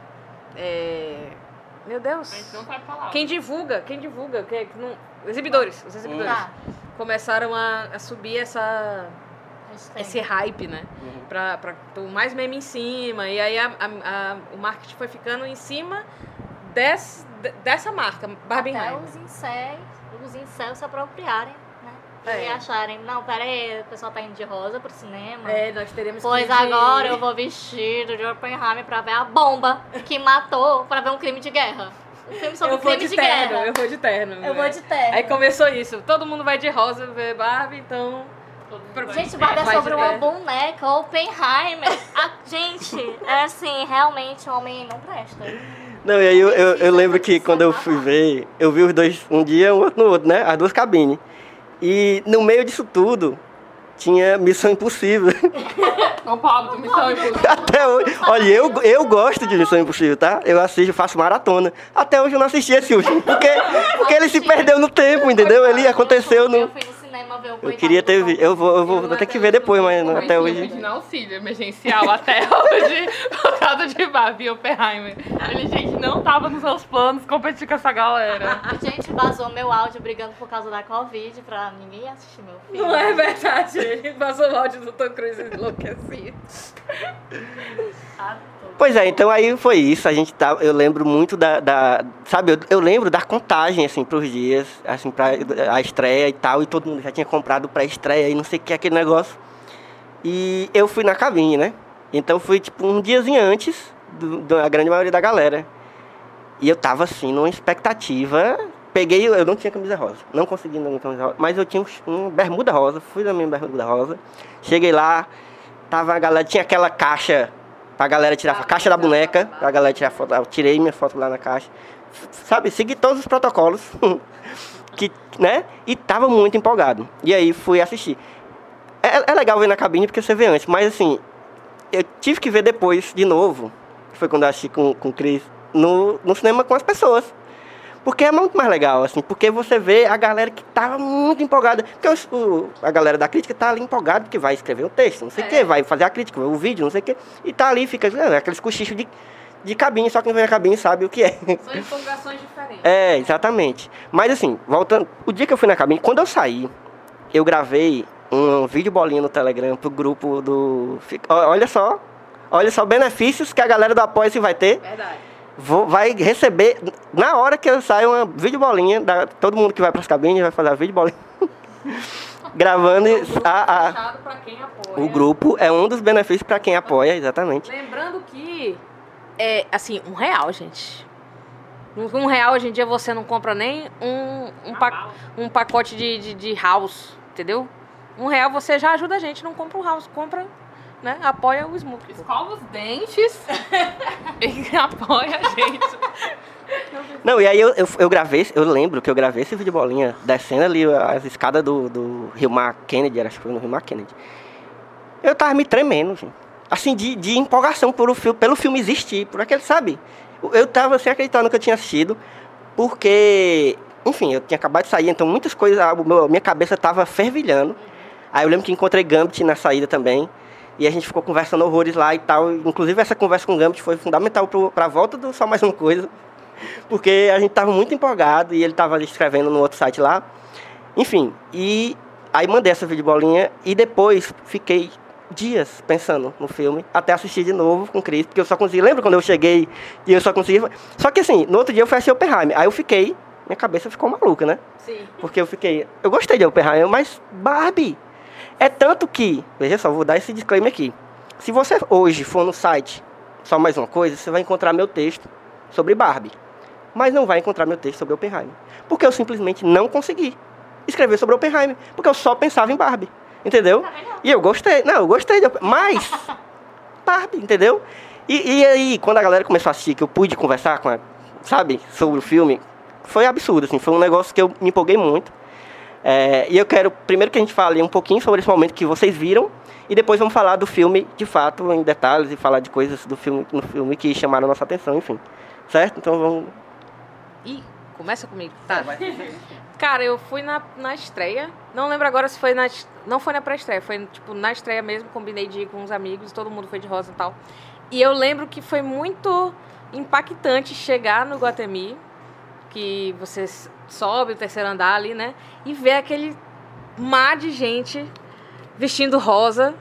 é, meu Deus... A gente não sabe falar. Quem divulga, quem divulga, quem, que não, exibidores, os exibidores. Tá. começaram a, a subir essa. Esse hype, né? Pra, pra ter mais meme em cima. E aí a, a- a- o marketing foi ficando em cima des, de- dessa marca, Até Barbenheimer. os incels, os incels se apropriarem, né? É. E acharem, não, pera aí, o pessoal tá indo de rosa pro cinema. É, nós teremos Pois que agora eu vou vestido de Oppenheimer pra ver a bomba que matou, pra ver um crime de guerra. Um filme sobre Eu vou crime de de, terno, guerra. eu vou de terno. Eu né? vou de terno. Aí começou isso, todo mundo vai de rosa ver Barbie, então... Gente, Barbie é Vai sobre uma boneca, Oppenheimer. A- gente, é assim, realmente o homem não presta. Não, e aí eu, eu, eu lembro que quando eu fui ver, eu vi os dois um dia, um outro no outro, né? As duas cabines. E no meio disso tudo, tinha Missão Impossível. O Pablo, Missão Impossível. Até hoje. Olha, eu, eu gosto de Missão Impossível, tá? Eu assisto, faço maratona. Até hoje eu não assisti esse último. Porque, porque ele se perdeu no tempo, entendeu? Ele aconteceu Eu no. Cinema ver o Eu queria ter visto. Eu vou, eu vou, Eu vou ter que até ver depois, mas Eu até hoje. pedindo auxílio emergencial até hoje por causa de Barbie e Oppenheimer. Ele, gente, não tava nos seus planos competir com essa galera. Gente, vazou meu áudio brigando por causa da Covid pra ninguém assistir meu filme. Não é verdade, ele vazou o áudio do Tom Cruise enlouquecido. Pois é, então aí foi isso. A gente tá, eu lembro muito da, da- sabe, eu, eu lembro da contagem assim pros dias, assim para a estreia e tal, e todo mundo já tinha comprado para estreia e não sei o que aquele negócio. E eu fui na cabine, né? Então fui tipo um diazinho antes da grande maioria da galera. E eu tava assim numa expectativa. Peguei, eu não tinha camisa rosa, não consegui não camisa rosa, mas eu tinha um bermuda rosa, fui na minha bermuda rosa. Cheguei lá, tava a galera, tinha aquela caixa pra galera tirar a caixa da boneca, pra galera tirar foto. Eu tirei minha foto lá na caixa. Sabe, segui todos os protocolos. que, né? E tava muito empolgado. E aí fui assistir. É, é legal ver na cabine porque você vê antes, mas assim, eu tive que ver depois de novo. Foi quando eu assisti com, com o Cris no, no cinema com as pessoas. Porque é muito mais legal, assim, porque você vê a galera que tava muito empolgada. Porque o- a galera da crítica tá ali empolgada porque vai escrever um texto, não sei o quê, vai fazer a crítica, o vídeo, não sei o quê. E tá ali, fica é, aqueles cochichos de, de cabine, só quem vem na cabine sabe o que é. São empolgações diferentes. É, exatamente. Mas assim, voltando, o dia que eu fui na cabine, quando eu saí, eu gravei um vídeo bolinha no Telegram pro grupo do. Olha só, olha só benefícios que a galera do Apoia-se vai ter. Verdade. Vou, vai receber, na hora que eu saio, uma vídeo bolinha, da, todo mundo que vai pras cabines vai fazer a vídeo bolinha. Gravando e- a, a- Fechado pra quem apoia. o grupo é um dos benefícios para quem apoia, exatamente. Lembrando que é assim, um real, gente. Um um real hoje em dia você não compra nem um, um, pa- um pacote de, de, de house, entendeu? Um real você já ajuda a gente, não compra um house, compra, né? Apoia o Smook. Escova os dentes e apoia a gente. Não, e aí eu, eu, eu gravei, eu lembro que eu gravei esse vídeo bolinha descendo ali as escadas do, do Rio Mar Kennedy, acho que foi no Rio Mar Kennedy. Eu tava me tremendo, gente. Assim, de, de empolgação por o pelo filme existir, por aquele, sabe? Eu tava sem acreditar no que eu tinha assistido, porque, enfim, eu tinha acabado de sair, então muitas coisas, a minha cabeça tava fervilhando. Aí eu lembro que encontrei Gambit na saída também. E a gente ficou conversando horrores lá e tal. Inclusive, essa conversa com o Gambit foi fundamental para a volta do Só Mais Uma Coisa. Porque a gente estava muito empolgado e ele estava ali escrevendo no outro site lá. Enfim, e aí mandei essa videobolinha e depois fiquei dias pensando no filme, até assistir de novo com o Chris, porque eu só consegui. Lembra quando eu cheguei e eu só consegui. Só que assim, no outro dia eu fui assistir Oppenheimer. Aí eu fiquei, minha cabeça ficou maluca, né? Sim. Porque eu fiquei. Eu gostei de Oppenheimer, mas Barbie. É tanto que. Veja só, vou dar esse disclaimer aqui. Se você hoje for no site, só mais uma coisa, você vai encontrar meu texto sobre Barbie. Mas não vai encontrar meu texto sobre Oppenheimer. Porque eu simplesmente não consegui escrever sobre Oppenheimer. Porque eu só pensava em Barbie. Entendeu? E eu gostei. Não, eu gostei. De, mas. Barbie, entendeu? E, e aí, quando a galera começou a assistir, que eu pude conversar com a, sabe, sobre o filme, foi absurdo, assim. Foi um negócio que eu me empolguei muito. É, e eu quero, primeiro que a gente fale um pouquinho sobre esse momento que vocês viram, e depois vamos falar do filme de fato, em detalhes, e falar de coisas do filme, no filme que chamaram nossa atenção, enfim. Certo? Então vamos. Ih, começa comigo. Tá. Cara, eu fui na, na estreia. Não lembro agora se foi na. Não foi na pré-estreia, foi tipo na estreia mesmo. Combinei de ir com uns amigos, todo mundo foi de rosa e tal. E eu lembro que foi muito impactante chegar no Guatemi, que você sobe o terceiro andar ali, né? E ver aquele mar de gente vestindo rosa.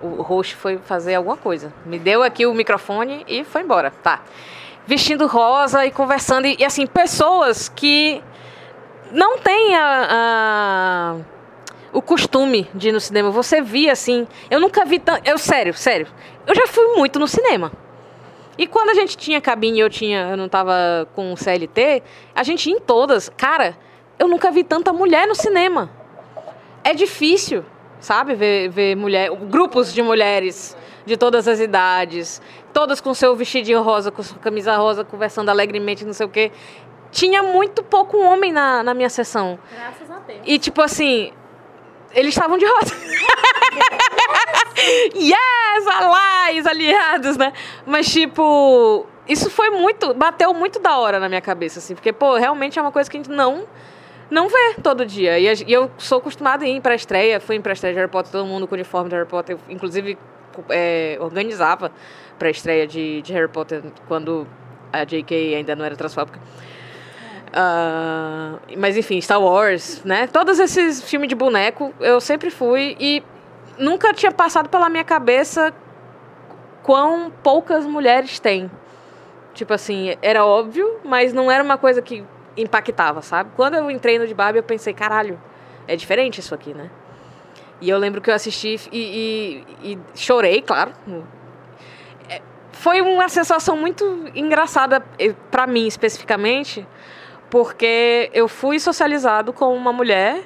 O roxo foi fazer alguma coisa. Me deu aqui o microfone e foi embora. Tá. Vestindo rosa e conversando. E, e, assim, pessoas que não têm a, a- o costume de ir no cinema. Você via assim. Eu nunca vi tanto. Eu, sério, sério. Eu já fui muito no cinema. E quando a gente tinha cabine e eu tinha, eu não tava com o CLT, a gente ia em todas. Cara, eu nunca vi tanta mulher no cinema. É difícil, sabe, ver, ver mulher, grupos de mulheres de todas as idades, todas com seu vestidinho rosa, com sua camisa rosa, conversando alegremente, não sei o quê. Tinha muito pouco homem na, na minha sessão. Graças a Deus. E tipo assim, eles estavam de rosa. yes, allies, aliados, né? Mas tipo, isso foi muito, bateu muito da hora na minha cabeça, assim, porque, pô, realmente é uma coisa que a gente não não vê todo dia. E, eu sou acostumada a ir pra estreia, fui em pra estreia de Harry Potter, todo mundo com uniforme de Harry Potter, eu, inclusive é, organizava pra estreia de, de Harry Potter quando a J.K. ainda não era transfóbica. Ah, mas enfim, Star Wars, né? Todos esses filmes de boneco eu sempre fui e nunca tinha passado pela minha cabeça quão poucas mulheres têm. Tipo assim, era óbvio, mas não era uma coisa que impactava, sabe? Quando eu entrei no de Barbie, eu pensei, caralho, é diferente isso aqui, né? E eu lembro que eu assisti e, e- e chorei, claro. É, Foi uma sensação muito engraçada eh, pra mim, especificamente, porque eu fui socializado com uma mulher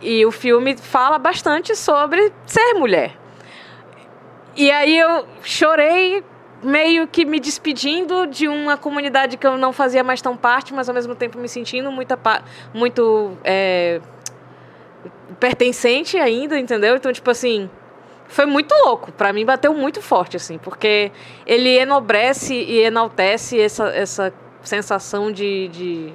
e o filme fala bastante sobre ser mulher. E aí eu chorei meio que me despedindo de uma comunidade que eu não fazia mais tão parte, mas ao mesmo tempo me sentindo muita muito é, pertencente ainda, entendeu? Então, tipo assim, foi muito louco. Pra mim, bateu muito forte, assim, porque ele enobrece e enaltece essa, essa sensação de, de,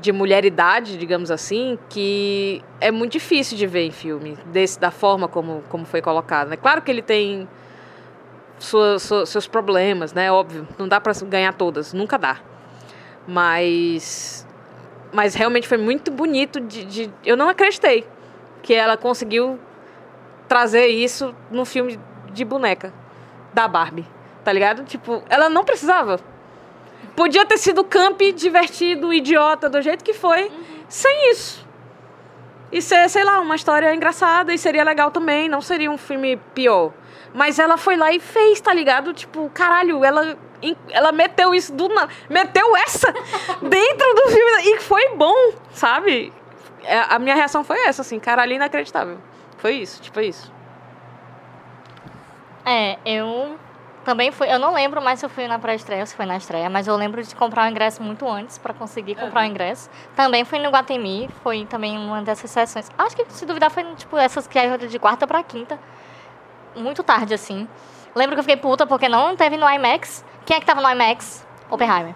de mulheridade, digamos assim, que é muito difícil de ver em filme, desse, da forma como, como foi colocado. Né? Claro que ele tem sua- sua- seus problemas, né? Óbvio, não dá pra ganhar todas, nunca dá. Mas, mas realmente foi muito bonito de, de- eu não acreditei que ela conseguiu trazer isso no filme de boneca da Barbie, tá ligado? Tipo, ela não precisava. Podia ter sido camp, divertido, idiota, do jeito que foi, sem isso. E ser, sei lá, uma história engraçada e seria legal também, não seria um filme pior. Mas ela foi lá e fez, tá ligado? Tipo, caralho, ela, ela meteu isso do. Meteu essa dentro do filme e foi bom, sabe? É, A minha reação foi essa, assim, caralho, inacreditável. Foi isso, tipo isso. É, eu também fui. Eu não lembro mais se eu fui na pré-estreia ou se foi na estreia, mas eu lembro de comprar o ingresso muito antes pra conseguir comprar o ingresso. Também fui no Guatemi, foi também uma dessas sessões. Acho que, se duvidar, foi tipo essas que é de quarta pra quinta. Muito tarde, assim. Lembro que eu fiquei puta porque não teve no IMAX. Quem é que tava no IMAX? Oppenheimer.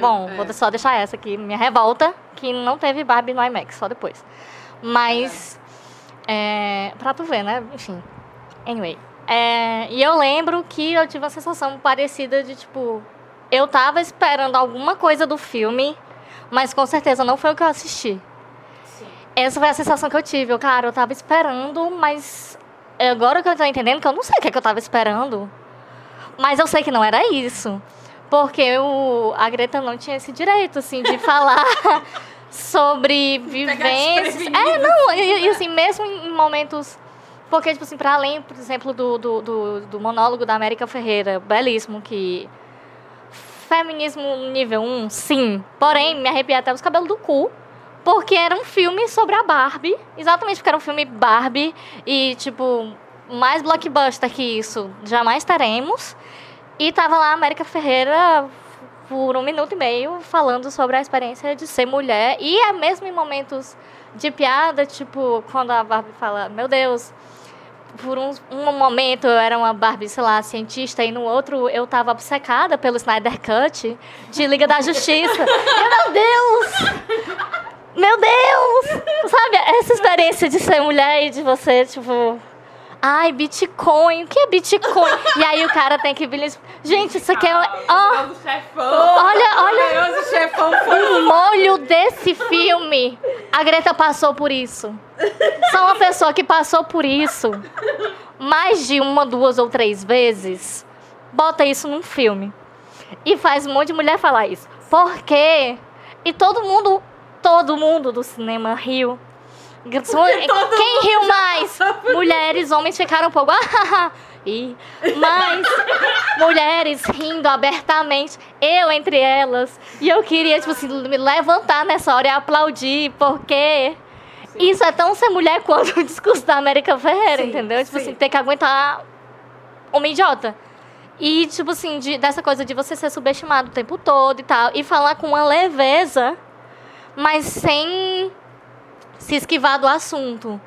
Bom, vou só deixar essa aqui, minha revolta, que não teve Barbie no IMAX, só depois. Mas, é, pra tu ver, né? Enfim. Anyway. É, e eu lembro que eu tive uma sensação parecida de, tipo... Eu tava esperando alguma coisa do filme, mas com certeza não foi o que eu assisti. Essa foi a sensação que eu tive. Eu, cara, eu tava esperando, mas agora que eu tô entendendo que eu não sei o que, é que eu tava esperando. Mas eu sei que não era isso. Porque o, a Greta não tinha esse direito, assim, de falar sobre vivências. É, não, e, e, assim, mesmo em momentos. Porque, tipo assim, pra além, por exemplo, do, do, do, do monólogo da América Ferreira, belíssimo, que. Feminismo nível 1, sim. Porém, me arrepiei até os cabelos do cu. Porque era um filme sobre a Barbie. Exatamente porque era um filme Barbie. E, tipo, mais blockbuster que isso jamais teremos. E tava lá a América Ferreira por um minuto e meio falando sobre a experiência de ser mulher. E é mesmo em momentos de piada, tipo, quando a Barbie fala, meu Deus, por um, um momento eu era uma Barbie, sei lá, cientista, e no outro eu tava obcecada pelo Snyder Cut de Liga da Justiça. Meu Deus! Meu Deus! Sabe, essa experiência de ser mulher e de você, tipo. Ai, Bitcoin, o que é Bitcoin? E aí o cara tem que vir. Gente, isso aqui é. ó, Poderoso chefão. olha, olha chefão o molho desse filme. A Greta passou por isso. Só uma pessoa que passou por isso mais de uma, duas ou três vezes, bota isso num filme. E faz um monte de mulher falar isso. Por quê? E todo mundo, todo mundo do cinema riu. Quem riu mais? Mulheres, homens ficaram um pouco. "Ah, e mas mulheres rindo abertamente, eu entre elas. E eu queria, tipo assim, me levantar nessa hora e aplaudir, porque isso é tão ser mulher quanto o discurso da América Ferreira, Sim, entendeu? Tipo sim. assim, ter que aguentar homem idiota. E, tipo assim, de- dessa coisa de você ser subestimado o tempo todo e tal. E falar com uma leveza, mas sem se esquivar do assunto.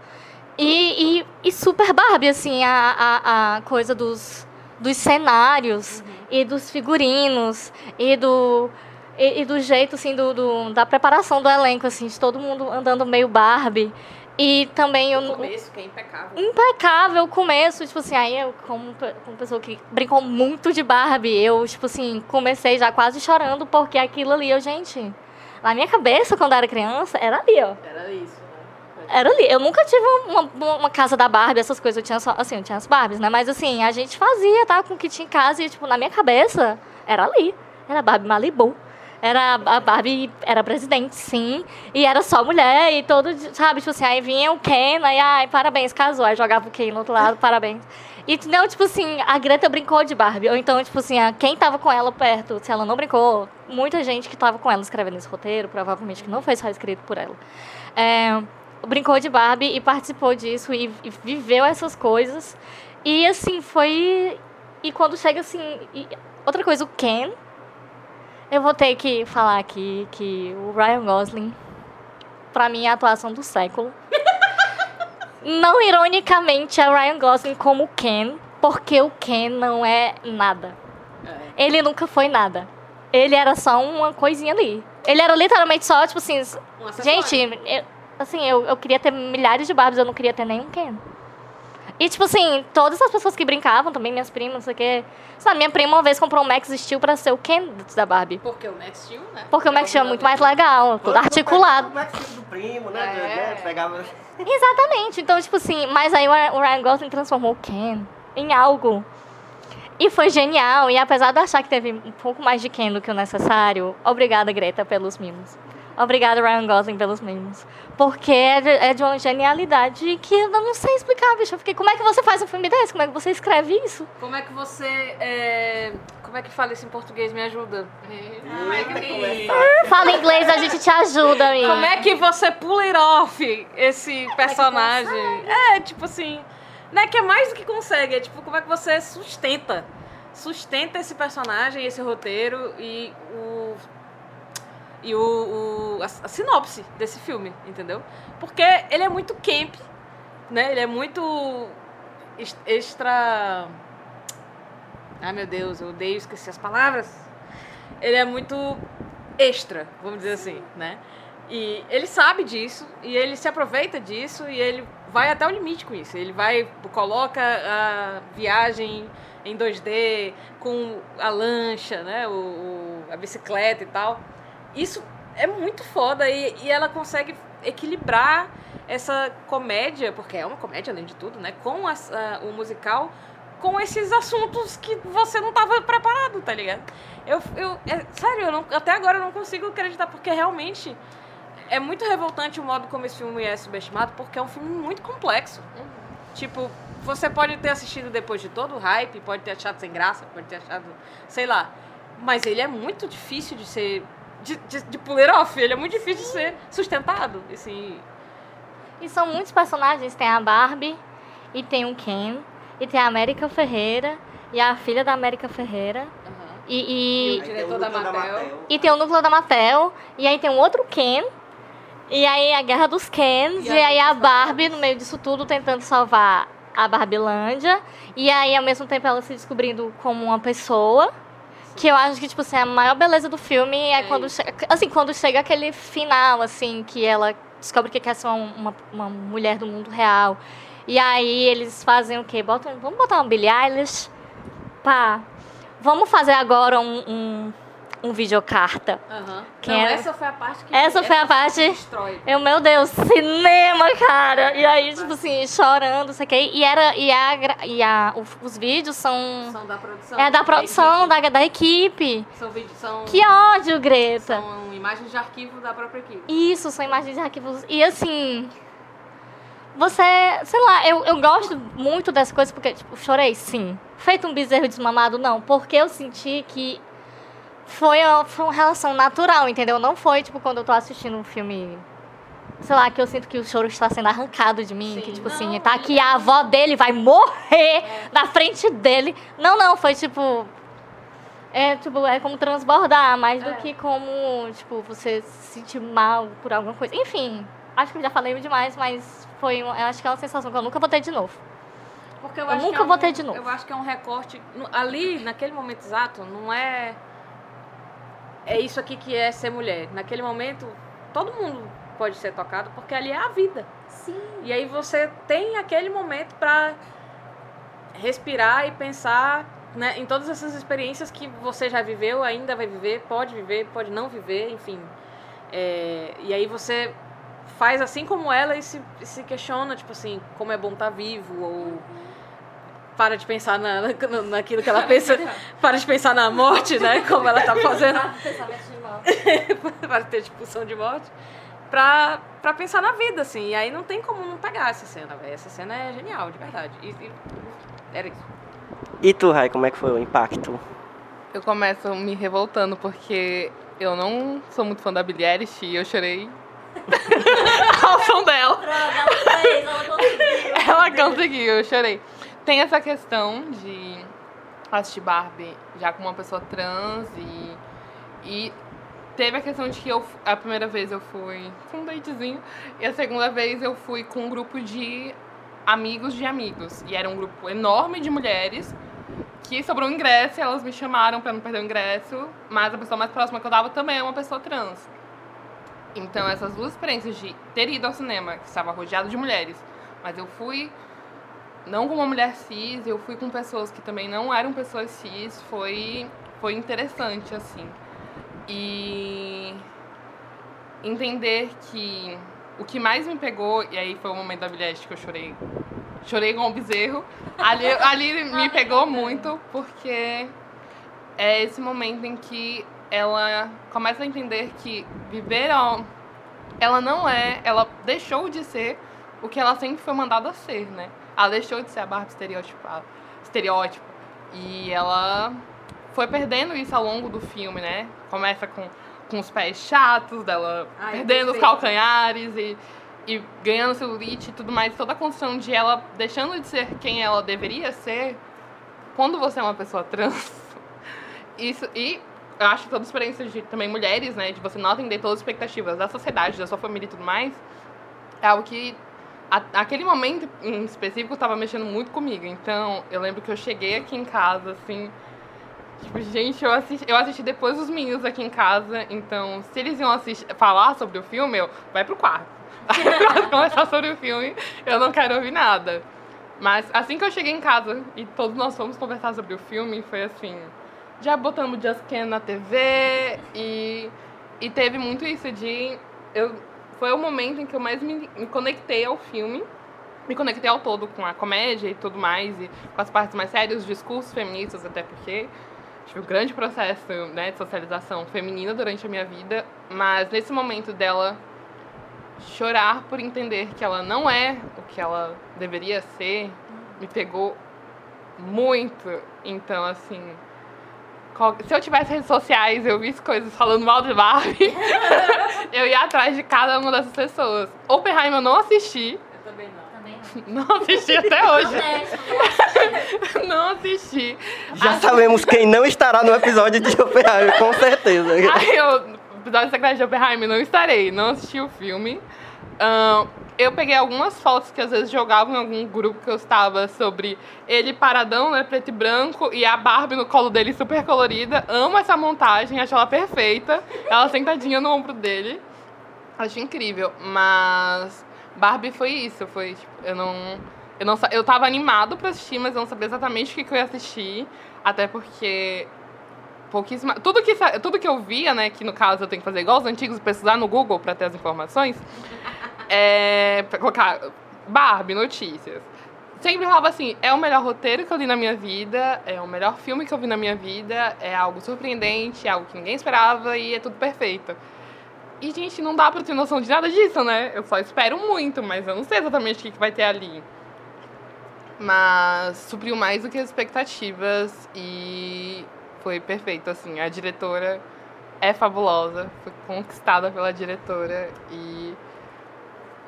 E, e, e super Barbie, assim, a, a, a coisa dos, dos cenários e dos figurinos e do, e, e do jeito, assim, do, do- da preparação do elenco, assim, de todo mundo andando meio Barbie. E também eu, começo, que é impecável. impecável o começo, tipo assim, aí eu, como, como pessoa que brincou muito de Barbie, eu, tipo assim, comecei já quase chorando, porque aquilo ali, eu, gente, na minha cabeça, quando eu era criança, era ali, ó. Era isso? Era ali. Eu nunca tive uma, uma- casa da Barbie, essas coisas. Eu tinha só, assim, eu tinha as Barbies, né? Mas assim, a gente fazia, tá? Com o que tinha em casa e, tipo, na minha cabeça, era ali. Era Barbie Malibu. Era a Barbie, era presidente, sim. E era só mulher e todo, sabe? Tipo assim, aí vinha o Ken, aí, ai, parabéns, casou. Aí jogava o Ken no outro lado, parabéns. E não, tipo assim, a Greta brincou de Barbie. Ou então, tipo assim, a- quem tava com ela perto, se ela não brincou, muita gente que tava com ela escrevendo esse roteiro, provavelmente que não foi só escrito por ela. É, brincou de Barbie e participou disso e, e viveu essas coisas. E assim, foi. E quando chega assim. e- outra coisa, o Ken. Eu vou ter que falar aqui que o Ryan Gosling, pra mim, é a atuação do século. não ironicamente é o Ryan Gosling como o Ken, porque o Ken não é nada. Ele nunca foi nada. Ele era só uma coisinha ali. Ele era literalmente só, tipo assim. Gente, eu- assim, eu, eu queria ter milhares de Barbies, eu não queria ter nenhum Ken. E, tipo assim, todas as pessoas que brincavam, também minhas primas, não sei o quê. Sabe, minha prima uma vez comprou um Max Steel pra ser o Ken da Barbie. Porque o Max Steel, né? Porque o Max Steel é muito mais legal, todo articulado. O Max do primo, né? É. né, Pegava... Exatamente. Então, tipo assim, mas aí o Ryan- Gosling transformou o Ken em algo. E foi genial. E apesar de eu achar que teve um pouco mais de Ken do que o necessário, obrigada, Greta, pelos mimos. Obrigada, Ryan Gosling, pelos mimos. Porque é de, é de uma genialidade que eu não sei explicar, bicho. Eu fiquei, como é que você faz um filme desse? Como é que você escreve isso? Como é que você. é, Como é que fala isso em português? Me ajuda. Fala inglês, a gente te ajuda, amiga. Como é que você pull it off esse personagem? É, tipo assim. Não é que é mais do que consegue, é tipo, como é que você sustenta? Sustenta esse personagem, esse roteiro e o. E o. o- a, a sinopse desse filme, entendeu? Porque ele é muito camp, né? Ele é muito. ex- extra. Ai meu Deus, eu odeio esquecer as palavras. Ele é muito extra, vamos dizer assim, né? E ele sabe disso, e ele se aproveita disso, e ele vai até o limite com isso. Ele vai, coloca a viagem em 2D com a lancha, né? O, o- a bicicleta e tal. Isso é muito foda e, e ela consegue equilibrar essa comédia, porque é uma comédia além de tudo, né? Com as- a- o musical, com esses assuntos que você não tava preparado, tá ligado? Eu, eu é, sério, eu não- até agora eu não consigo acreditar, porque realmente é muito revoltante o modo como esse filme é subestimado, porque é um filme muito complexo. Tipo, você pode ter assistido depois de todo o hype, pode ter achado sem graça, pode ter achado, sei lá. Mas ele é muito difícil de ser. De, de, de puller off, ele é muito difícil de ser sustentado. Assim, E são muitos personagens. Tem a Barbie, e tem o Ken, e tem a América Ferreira, e a filha da América Ferreira. E, E e, o diretor da Mattel. e tem o núcleo da Mattel, e aí tem um outro Ken, e aí a guerra dos Kens, E e, aí a Barbie no meio disso tudo tentando salvar a Barbilândia, e aí ao mesmo tempo ela se descobrindo como uma pessoa. Que eu acho que, tipo assim, a maior beleza do filme é, É quando, isso. che assim, quando chega aquele final, assim, que ela descobre que quer ser uma, uma, uma mulher do mundo real. E aí eles fazem o quê? Botam, vamos botar uma Billie Eilish? Pá, vamos fazer agora um, um, um videocarta. Aham. Que Não, era- essa foi a parte que. Essa foi a parte- Destrói. Eu, meu Deus, cinema, cara! E aí, tipo assim, chorando, sei o quê. E, era, e, a, e a, os vídeos são... São da produção. É da produção, equipe. da, da equipe. São vídeos, são. Que ódio, Greta! São imagens de arquivo da própria equipe. Isso, são imagens de arquivos. E assim. Você. Sei lá, eu, eu gosto muito dessa coisa porque, tipo, chorei, sim. Feito um bezerro desmamado, não. Porque eu senti que foi, uma- foi uma relação natural, entendeu? Não foi, tipo, quando eu tô assistindo um filme. Sei lá, que eu sinto que o choro está sendo arrancado de mim. Sim. que, tipo Não, assim, tá aqui a avó dele vai morrer na frente dele. Não, não, foi tipo. É, tipo, é como transbordar, mais do É. que como, tipo, você se sentir mal por alguma coisa. Enfim, acho que eu já falei demais, mas foi, uma- eu acho que é uma sensação que eu nunca vou ter de novo. Porque eu, Eu acho nunca que é vou um- ter de novo. Eu acho que é um recorte. Ali, naquele momento exato, não é. É isso aqui que é ser mulher. Naquele momento, todo mundo pode ser tocado, porque ali é a vida. Sim. E aí você tem aquele momento pra respirar e pensar né, em todas essas experiências que você já viveu, ainda vai viver, pode viver, pode não viver, enfim. É, e aí você faz assim como ela e se, se questiona, tipo assim, como é bom estar vivo, ou para de pensar na, na- naquilo que ela pensa, para de pensar na morte, né? Como ela tá fazendo para ter expulsão de morte, pra, pra pensar na vida, assim. E aí não tem como não pegar essa cena, velho. Essa cena é genial, de verdade. E, e era isso. E tu, Rai, como é que foi o impacto? Eu começo me revoltando porque eu não sou muito fã da Billie Eilish e eu chorei ao som dela. Ela conseguiu, eu chorei. Tem essa questão de assistir Barbie já com uma pessoa trans e, e teve a questão de que eu, a primeira vez eu fui com um datezinho e a segunda vez eu fui com um grupo de amigos de amigos. E era um grupo enorme de mulheres que sobrou um ingresso e elas me chamaram pra não perder o ingresso, mas a pessoa mais próxima que eu dava também é uma pessoa trans. Então, essas duas experiências de ter ido ao cinema, que estava rodeado de mulheres, mas eu fui não com uma mulher cis, eu fui com pessoas que também não eram pessoas cis, foi, foi interessante, assim. E entender que o que mais me pegou, e aí foi o momento da bilhete que eu chorei, chorei com um bezerro, ali, ali me pegou muito, porque é esse momento em que ela começa a entender que viver ela não é, ela deixou de ser o que ela sempre foi mandada a ser, né? Ela deixou de ser a Barbie estereotipada, estereótipo. E ela foi perdendo isso ao longo do filme, né? Começa com, com os pés chatos dela, Ai, perdendo os calcanhares e, e ganhando celulite e tudo mais. Toda a construção de ela deixando de ser quem ela deveria ser quando você é uma pessoa trans. Isso, e eu acho que toda a experiência de também mulheres, né? De você não atender todas as expectativas da sociedade, da sua família e tudo mais, é algo que aquele momento em específico estava mexendo muito comigo. Então, eu lembro que eu cheguei aqui em casa, assim, Tipo, gente, eu assisti, eu assisti depois dos meninos aqui em casa, então se eles iam assistir, falar sobre o filme, eu vai pro quarto. pra conversar sobre o filme, eu não quero ouvir nada. Mas assim que eu cheguei em casa e todos nós fomos conversar sobre o filme, foi assim, já botamos Just Can na TV e, e teve muito isso de. Eu, foi o momento em que eu mais me, me conectei ao filme, me conectei ao todo com a comédia e tudo mais, e com as partes mais sérias, os discursos feministas, até porque tive um grande processo né, de socialização feminina durante a minha vida, mas nesse momento dela chorar por entender que ela não é o que ela deveria ser, me pegou muito. Então, assim, se eu tivesse redes sociais e eu visse coisas falando mal de Barbie, eu ia atrás de cada uma dessas pessoas. Oppenheimer eu não assisti, Eu também não. Também não. não assisti até hoje. Não assisti. Já sabemos quem não estará no episódio de Oppenheimer, com certeza. Aí eu, no episódio secreto de Oppenheimer, não estarei, não assisti o filme. Ahn, eu peguei algumas fotos que às vezes jogavam em algum grupo que eu estava sobre ele paradão, né, preto e branco, e a Barbie no colo dele super colorida. Amo essa montagem, acho ela perfeita. Ela sentadinha no ombro dele. Acho incrível, mas Barbie foi isso, foi tipo, eu não eu não eu tava animado pra assistir, mas eu não sabia exatamente o que, que eu ia assistir, até porque pouquíssima. Tudo que, tudo que eu via, né? Que no caso eu tenho que fazer igual os antigos, pesquisar no Google pra ter as informações. É. Pra colocar Barbie, notícias. Sempre falava assim: é o melhor roteiro que eu li na minha vida, é o melhor filme que eu vi na minha vida, é algo surpreendente, é algo que ninguém esperava e é tudo perfeito. E, gente, não dá pra ter noção de nada disso, né? Eu só espero muito, mas eu não sei exatamente o que, que vai ter ali. Mas supriu mais do que as expectativas e foi perfeito, assim. A diretora é fabulosa, foi conquistada pela diretora e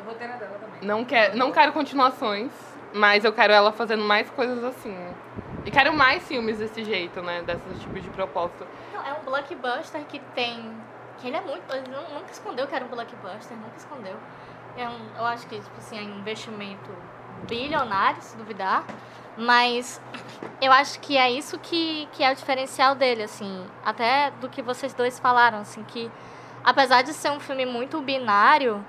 O roteiro é dela também. não, quer, não quero continuações, mas eu quero ela fazendo mais coisas assim. E quero mais filmes desse jeito, né? Desse tipo de proposta. Não, é um blockbuster que tem. Que ele é muito. Ele nu- nunca escondeu que era um blockbuster, nunca escondeu. É um, eu acho que, tipo assim, é um investimento bilionário, se duvidar. Mas eu acho que é isso que, que é o diferencial dele, assim. Até do que vocês dois falaram, assim, que apesar de ser um filme muito binário,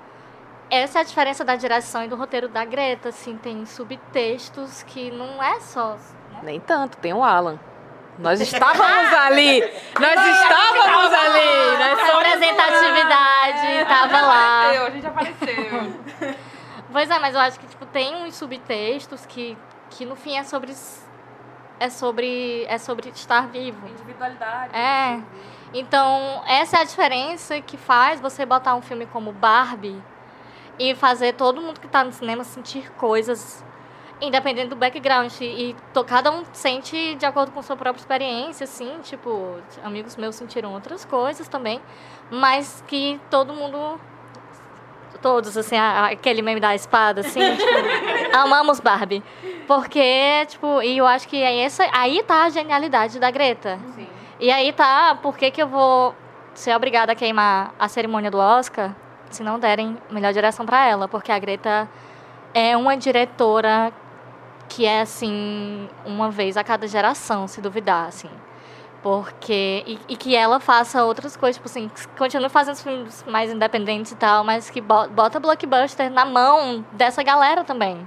essa é a diferença da direção e do roteiro da Greta, assim, tem subtextos que não é só. né? Nem tanto, tem o Alan. Nós estávamos ali! Nós estávamos ali! Nós A representatividade tava lá. Apareceu, a gente apareceu. Pois é, mas eu acho que tipo, tem uns subtextos que, que no fim é sobre. É sobre. É sobre estar vivo. Individualidade. É. Então, essa é a diferença que faz você botar um filme como Barbie e fazer todo mundo que tá no cinema sentir coisas, independente do background. E to- cada um sente de acordo com sua própria experiência, assim, tipo, amigos meus sentiram outras coisas também, mas que todo mundo. Todos, assim, aquele meme da espada, assim, tipo, amamos Barbie. Porque, tipo, e eu acho que é essa, aí tá a genialidade da Greta. Sim. E aí tá, por que, que eu vou ser obrigada a queimar a cerimônia do Oscar se não derem melhor direção pra ela? Porque a Greta é uma diretora que é assim, uma vez a cada geração, se duvidar, assim. Porque. E, e que ela faça outras coisas, tipo assim, continue fazendo os filmes mais independentes e tal, mas que bo- bota blockbuster na mão dessa galera também.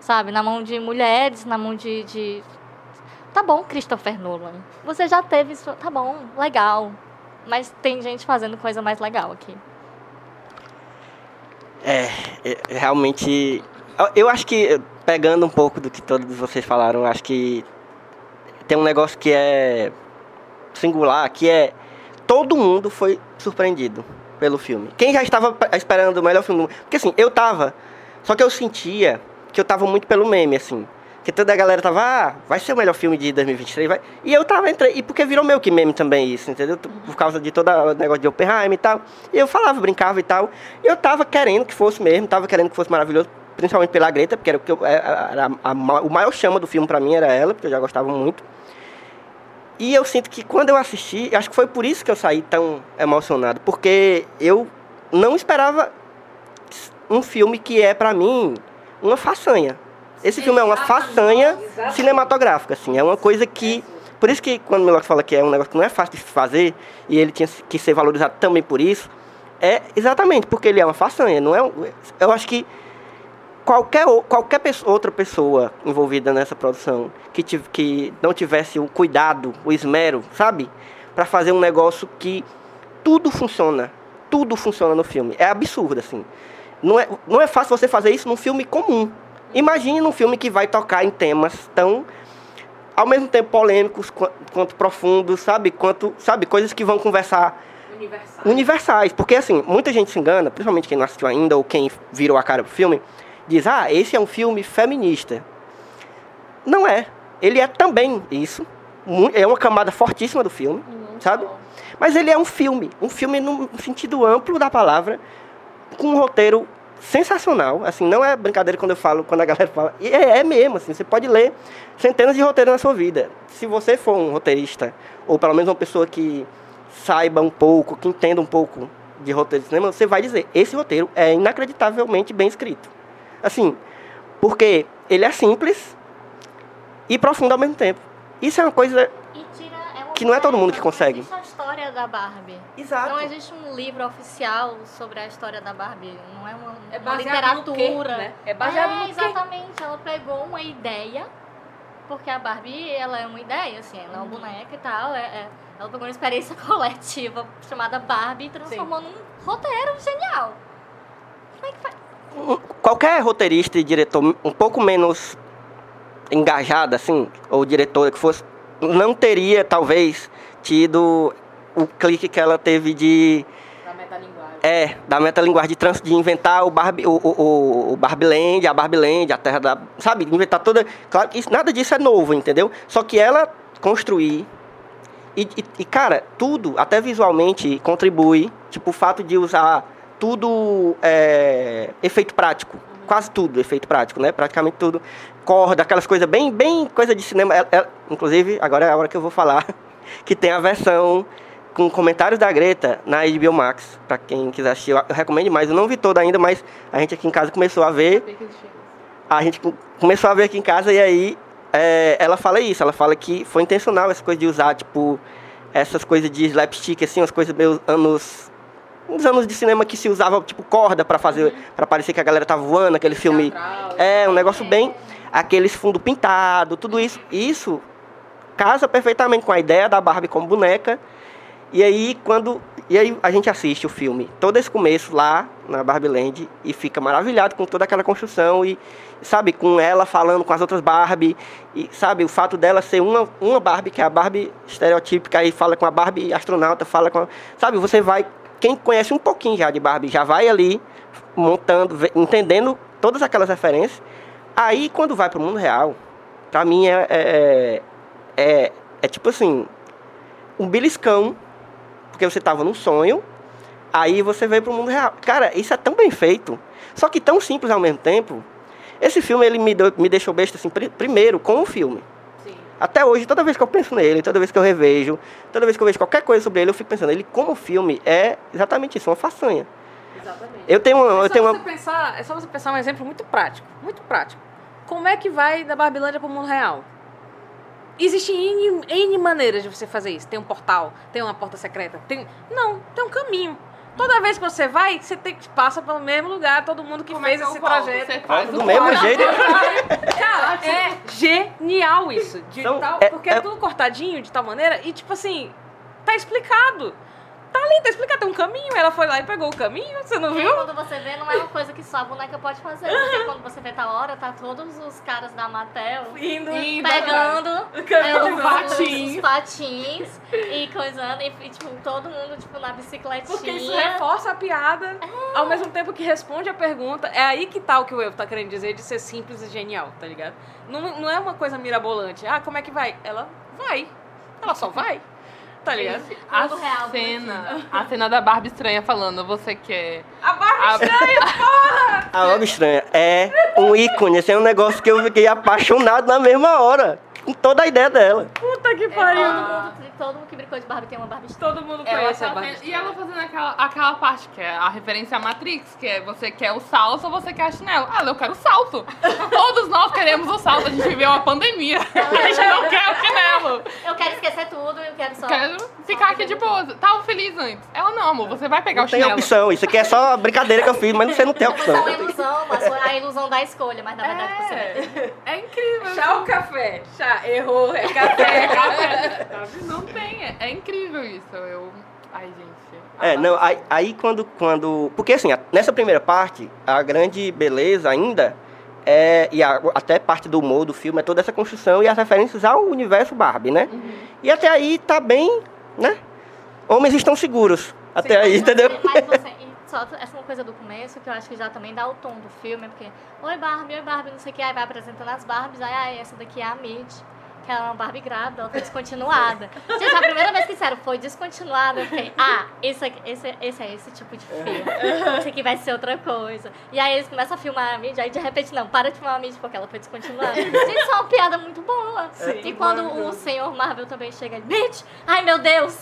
Sabe? Na mão de mulheres, na mão de- de Tá bom, Christopher Nolan. Você já teve isso. Tá bom, legal. Mas tem gente fazendo coisa mais legal aqui. É, é, realmente. eu- acho que, pegando um pouco do que todos vocês falaram, acho que tem um negócio que é singular, que é. Todo mundo foi surpreendido pelo filme. Quem já estava pe- esperando o melhor filme do mundo. Porque assim, eu tava. Só que eu sentia que eu tava muito pelo meme, assim. Que toda a galera tava, ah, vai ser o melhor filme de 2023, vai. E eu tava entre. E porque virou meio que meme também isso, entendeu? Por causa de todo o negócio de Oppenheimer e tal. E eu falava, brincava e tal. E eu tava querendo que fosse mesmo, tava querendo que fosse maravilhoso, principalmente pela Greta, porque era, o que eu- era- era a ma- o maior chama do filme pra mim era ela, porque eu já gostava muito. E eu sinto que quando eu assisti, acho que foi por isso que eu saí tão emocionado, porque eu não esperava um filme que é pra mim uma façanha. Esse filme é uma façanha cinematográfica, assim, é uma coisa que Por isso que quando o Milok fala que é um negócio que não é fácil de fazer, e ele tinha que ser valorizado também por isso, é exatamente porque ele é uma façanha. Não é, um- eu acho que qualquer, qualquer pesso- outra pessoa envolvida nessa produção que, tiv- que não tivesse o cuidado, o esmero, sabe? Para fazer um negócio que tudo funciona. Tudo funciona no filme. É absurdo, assim. Não é, não é fácil você fazer isso num filme comum. Imagine num filme que vai tocar em temas tão ao mesmo tempo polêmicos qua- quanto profundos, sabe? Quanto, sabe, coisas que vão conversar Universal. universais, porque assim, muita gente se engana, principalmente quem não assistiu ainda ou quem virou a cara pro filme, diz: "Ah, esse é um filme feminista". Não é. Ele é também isso. É uma camada fortíssima do filme, sabe? Mas ele é um filme, um filme no sentido amplo da palavra, com um roteiro sensacional. Assim, não é brincadeira quando eu falo, quando a galera fala. E é, é mesmo, assim, você pode ler centenas de roteiros na sua vida. Se você for um roteirista, ou pelo menos uma pessoa que saiba um pouco, que entenda um pouco de roteiro de cinema, você vai dizer, esse roteiro é inacreditavelmente bem escrito. Assim, porque ele é simples e profundo ao mesmo tempo. Isso é uma coisa é Que não é todo mundo que consegue. História da Barbie. Exato. Não existe um livro oficial sobre a história da Barbie. Não é uma, É uma no quê, literatura. né? É baseado É, no quê? exatamente. Ela pegou uma ideia, porque a Barbie ela é uma ideia, assim, ela é Uhum. uma boneca e tal. É, é- ela pegou uma experiência coletiva chamada Barbie e transformou num roteiro genial. Como é que faz? Qualquer roteirista e diretor um pouco menos engajado, assim, ou diretora que fosse, não teria, talvez, tido o clique que ela teve de. Da metalinguagem. É, da metalinguagem de, trans, de inventar o Barbie, o, o, o, o Barbieland, a Barbieland, a terra da. Sabe? Inventar toda. Claro que nada disso é novo, entendeu? Só que ela construir. E, e, e, cara, tudo, até visualmente, contribui. Tipo, o fato de usar tudo é, efeito prático. Quase tudo efeito prático, né? Praticamente tudo. Corda, aquelas coisas bem, bem coisa de cinema. Ela- ela- inclusive, agora é a hora que eu vou falar. Que tem a versão com comentários da Greta na HBO Max. Pra quem quiser assistir, eu recomendo demais. Eu não vi toda ainda, mas a gente aqui em casa começou a ver a gente co- começou a ver aqui em casa e aí é, ela fala isso, ela fala que foi intencional essa coisa de usar, tipo, essas coisas de slapstick, assim, as coisas meio anos. Uns anos de cinema que se usava, tipo, corda pra fazer. para parecer que a galera tava voando, aquele filme. Teatral, É, um negócio bem. Aqueles fundo pintado, tudo isso. Isso casa perfeitamente com a ideia da Barbie como boneca. E aí, quando. E aí a gente assiste o filme, todo esse começo lá na Barbie Land, e fica maravilhado com toda aquela construção e, sabe, com ela falando com as outras Barbie, e, sabe, o fato dela ser uma, uma Barbie, que é a Barbie estereotípica, aí fala com a Barbie astronauta, fala com. a- Sabe, você vai. Quem conhece um pouquinho já de Barbie já vai ali montando, entendendo todas aquelas referências. Aí, quando vai pro mundo real, pra mim é, é, é, é tipo assim, um beliscão, porque você tava num sonho, aí você veio pro mundo real. Cara, isso é tão bem feito, só que tão simples ao mesmo tempo. Esse filme, ele me, deu- me deixou besta, assim, pri- primeiro, com o filme. Sim. Até hoje, toda vez que eu penso nele, toda vez que eu revejo, toda vez que eu vejo qualquer coisa sobre ele, eu fico pensando, ele como filme é exatamente isso, uma façanha. Exatamente. Eu tenho uma... É Eu tenho você uma pensar, é só você pensar um exemplo muito prático. Muito prático. Como é que vai da Barbilândia pro mundo real? Existem N, N maneiras de você fazer isso. Tem um portal, tem uma porta secreta. Tem. Não, tem um caminho. Toda vez que você vai, você tem que passa pelo mesmo lugar, todo mundo que Como é fez eu esse volto? trajeto. Você faz do o mesmo jeito. Cara, é genial isso. De Então, tal, é- porque é, é- tudo cortadinho de tal maneira e, tipo assim, tá explicado. Tá ali, tá explicado. Tem um caminho. Ela foi lá e pegou o caminho, você não E viu? quando você vê, não é uma coisa que só a boneca pode fazer. Porque quando você vê tal hora, tá todos os caras da Mattel Indo, Indo, pegando é, os, patins. os patins e coisando. E, e, tipo, todo mundo, tipo, na bicicletinha. Porque isso reforça a piada, ao mesmo tempo que responde a pergunta. É aí que tá o que o eu tá querendo dizer de ser simples e genial, tá ligado? Não, não é uma coisa mirabolante. Ah, como é que vai? Ela vai. Ela só vai. Tá ligado? A real, cena, a cena da Barbie estranha falando, você quer. A Barbie A- estranha! A Obra Estranha é um ícone, esse é um negócio que eu fiquei apaixonado na mesma hora, com toda a ideia dela. Puta que Todo pariu! mundo, todo mundo que brincou de Barbie tem uma Barbie. Todo mundo Ela conhece a tá Barbie e ela fazendo aquela, aquela parte que é a referência à Matrix, que é você quer o salto ou você quer a chinelo. Ah, eu quero o salto. Todos nós queremos o salto, a gente viveu uma pandemia. A gente não quer o chinelo. Eu quero ficar aqui de boa. Tava feliz antes. Ela, não, amor, você vai pegar Não o tem chinelo. opção. Isso aqui é só brincadeira que eu fiz, mas você não tem opção. Foi uma ilusão, a ilusão da escolha, mas na verdade você É, é incrível. Chá ou café? Chá, errou, é café. Sabe? Não tem, é, é incrível isso. Eu. Ai, gente. É, não, aí, aí quando, quando. Porque assim, a- nessa primeira parte, a grande beleza ainda é. E a- até parte do humor do filme é toda essa construção e as referências ao universo Barbie, né? E até aí tá bem, né? Homens estão seguros. Até aí, entendeu? Mas você, só essa uma coisa do começo, que eu acho que já também dá o tom do filme, porque, oi Barbie, oi Barbie, não sei o que, aí vai apresentando as Barbies, aí, ai, essa daqui é a Mid, que ela é uma Barbie grávida, ela foi descontinuada. Gente, a primeira vez que disseram foi descontinuada, eu fiquei, ah, esse, esse, esse é esse tipo de filme, isso aqui vai ser outra coisa. E aí eles começam a filmar a Mid, aí de repente, não, para de filmar a Mid porque ela foi descontinuada. Gente, isso é uma piada muito boa. e quando o senhor Marvel também chega, Mid, ai meu Deus,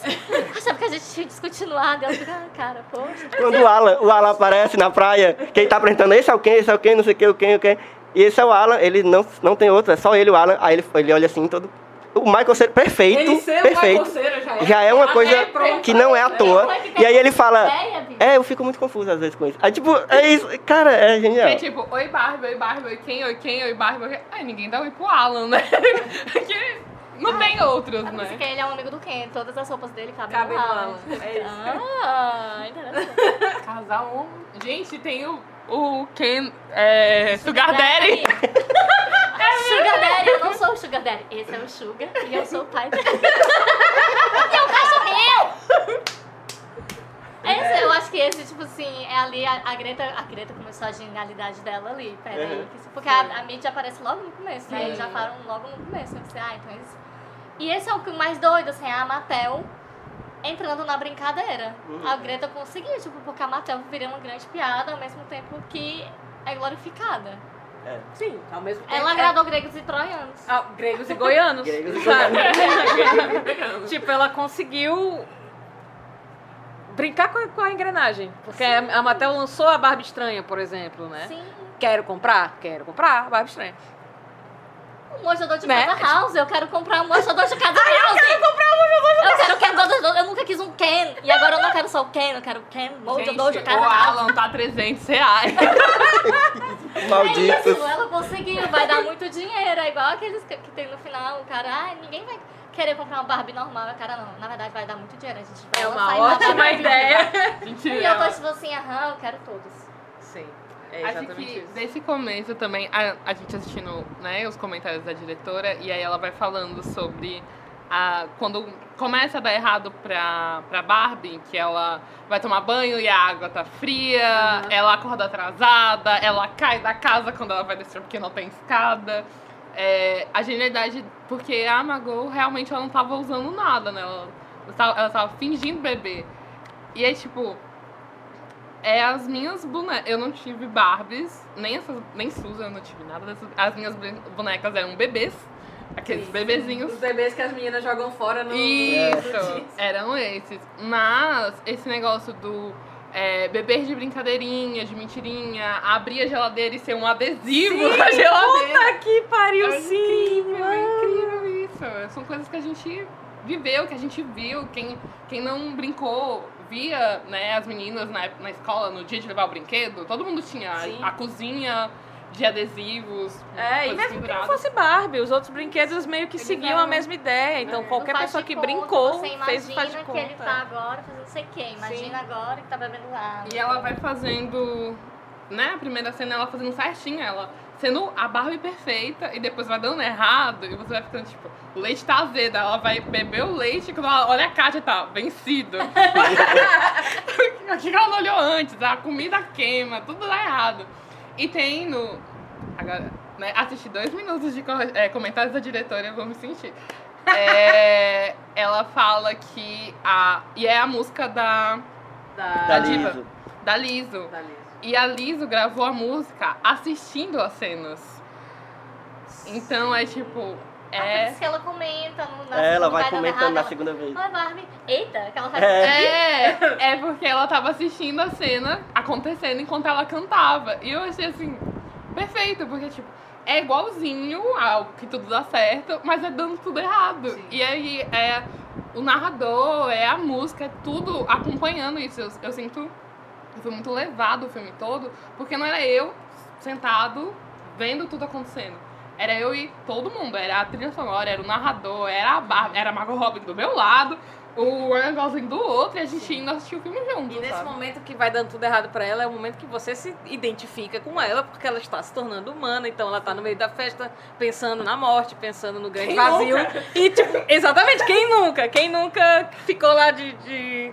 achava que a gente tinha descontinuado, e ela fica, ah, cara, poxa. Quando o Alan, o Alan aparece na praia, quem tá apresentando, esse é o quem, esse é o quem, não sei o que, o quem, o quem. E esse é o Alan, ele não, não tem outro, é só ele, o Alan. Aí ele, ele olha assim, todo. O Michael Cera, perfeito, Ele ser o perfeito. Michael Cera já é. Já é uma coisa É, pronto. que não é à toa. Que teve E aí ele fala. ideia. É, eu fico muito confuso às vezes com isso. Aí, tipo, é isso. Cara, é genial. É tipo, oi Barbie, oi Barbie, oi quem, oi quem, oi Barbie, oi. Ai, ninguém dá oi pro Alan, né? Porque não tem outros, Porque né? ele é um amigo do Ken, todas as roupas dele cabem Cabem no Alan. Alan, é isso. Ah, interessante. Casal. Gente, tem o, o Ken é, Sugar Daddy. Sugar Daddy, eu não sou o Sugar Daddy. Esse é o Sugar e eu sou o pai dele. e é um cachorrinho! Esse, eu acho que esse, tipo assim, é ali a, a Greta. A Greta começou a genialidade dela ali. Pera aí. Uhum. Porque a, a mídia aparece logo no começo, né? Eles já falam logo no começo. Eu pensei, ah, então eles. E esse é o que mais doido, assim, a Mattel entrando na brincadeira. Uhum. A Greta conseguiu, tipo, porque a Mattel viria uma grande piada ao mesmo tempo que é glorificada. Sim, ao mesmo tempo. Ela é- agradou gregos e troianos. Ah, gregos e goianos. Gregos e sabe? tipo, ela conseguiu brincar com a, com a engrenagem. Porque a Mattel lançou a Barbie Estranha, por exemplo, né? Sim. Quero comprar? Quero comprar a Barbie Estranha. Um mojador de Né? casa house. Eu quero comprar um mojador de casa house. Eu quero comprar um mojador de casa Eu quero mojador. Eu nunca quis um Ken. E agora eu não quero só o Ken. Eu quero o Ken mojador de casa o house. Alan tá 300 reais. É Malditos. isso, ela conseguiu. Vai dar muito dinheiro. É igual aqueles que, que tem no final. O cara, ai, ninguém vai querer comprar uma Barbie normal. O cara, não. Na verdade, vai dar muito dinheiro. A gente vai É uma ótima Barbie. ideia. Gente, E eu tô tipo assim, aham, eu quero todos. É Acho exatamente que isso. desse começo também, a, a gente assistindo né, os comentários da diretora, e aí ela vai falando sobre a, quando começa a dar errado pra, pra Barbie, que ela vai tomar banho e a água tá fria, ela acorda atrasada, ela cai da casa quando ela vai descer porque não tem escada. É, a genialidade, porque a Margot realmente ela não tava usando nada, né? Ela, ela, tava, ela tava fingindo beber. E aí, tipo, é as minhas bonecas. Eu não tive Barbies, nem, essas, nem Susan, eu não tive nada dessas. As minhas bonecas eram bebês. Aqueles bebezinhos. Os bebês que as meninas jogam fora no. Isso, eram esses. Mas esse negócio do é, beber de brincadeirinha, de mentirinha, abrir a geladeira e ser um adesivo Sim, na geladeira. Puta que pariu, É sim! incrível, é incrível isso. São coisas que a gente viveu, que a gente viu. Quem, quem não brincou, via né, as meninas na, na escola no dia de levar o brinquedo. Todo mundo tinha Sim. a cozinha de adesivos. É, e mesmo que não fosse Barbie, os outros brinquedos meio que Eles seguiam eram- a mesma ideia. Então, É. qualquer pessoa que conta, brincou você fez o faz de imagina conta. que ele tá agora fazendo não sei o quê. Imagina agora que tá bebendo água. E ela vai fazendo, né, a primeira cena ela fazendo certinho, ela sendo a Barbie perfeita e depois vai dando errado e você vai ficando tipo, o leite tá azedo, ela vai beber o leite e quando ela olha a caixa tá vencido. O que ela não olhou antes? A comida queima, tudo dá errado. E tem no. Agora, né, assisti dois minutos de é, comentários da diretora, eu vou me sentir. É, ela fala que a. E é a música da, Da, Da diva. Liso. da Liso. da Liz. E a Liso gravou a música assistindo as cenas. Então é tipo. É. Que ela comenta no, na É, ela vai comentando na ela, segunda vez. Ai, Barbie. Eita, que ela faz. É. É, é porque ela tava assistindo a cena acontecendo enquanto ela cantava. E eu achei assim, perfeito, porque tipo, é igualzinho ao que tudo dá certo, mas é dando tudo errado. Sim. E aí é o narrador, é a música, é tudo acompanhando isso. Eu, eu sinto. Eu fui muito levado o filme todo, porque não era eu sentado vendo tudo acontecendo. Era eu e todo mundo. Era a trilha sonora, era o narrador, era a Barbie, era a Margot Robbie do meu lado, o Ryan Gosling do outro, e a gente indo assistir o filme junto. E nesse sabe? momento que vai dando tudo errado pra ela, é o momento que você se identifica com ela, porque ela está se tornando humana, então ela tá no meio da festa pensando na morte, pensando no grande Quem vazio. nunca? E tipo, exatamente, quem nunca? Quem nunca ficou lá de. de,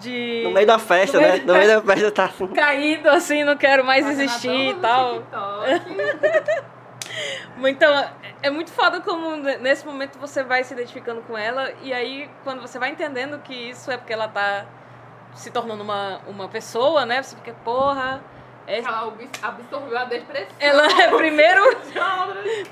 de- No meio da festa, no meio né? da No meio da festa tá assim. caído assim, não quero mais a existir e tal. Então, é muito foda como ne- nesse momento você vai se identificando com ela e aí quando você vai entendendo que isso é porque ela tá se tornando uma, uma pessoa, né? Você fica, porra, é- Ela abs- absorveu a depressão. ela é primeiro,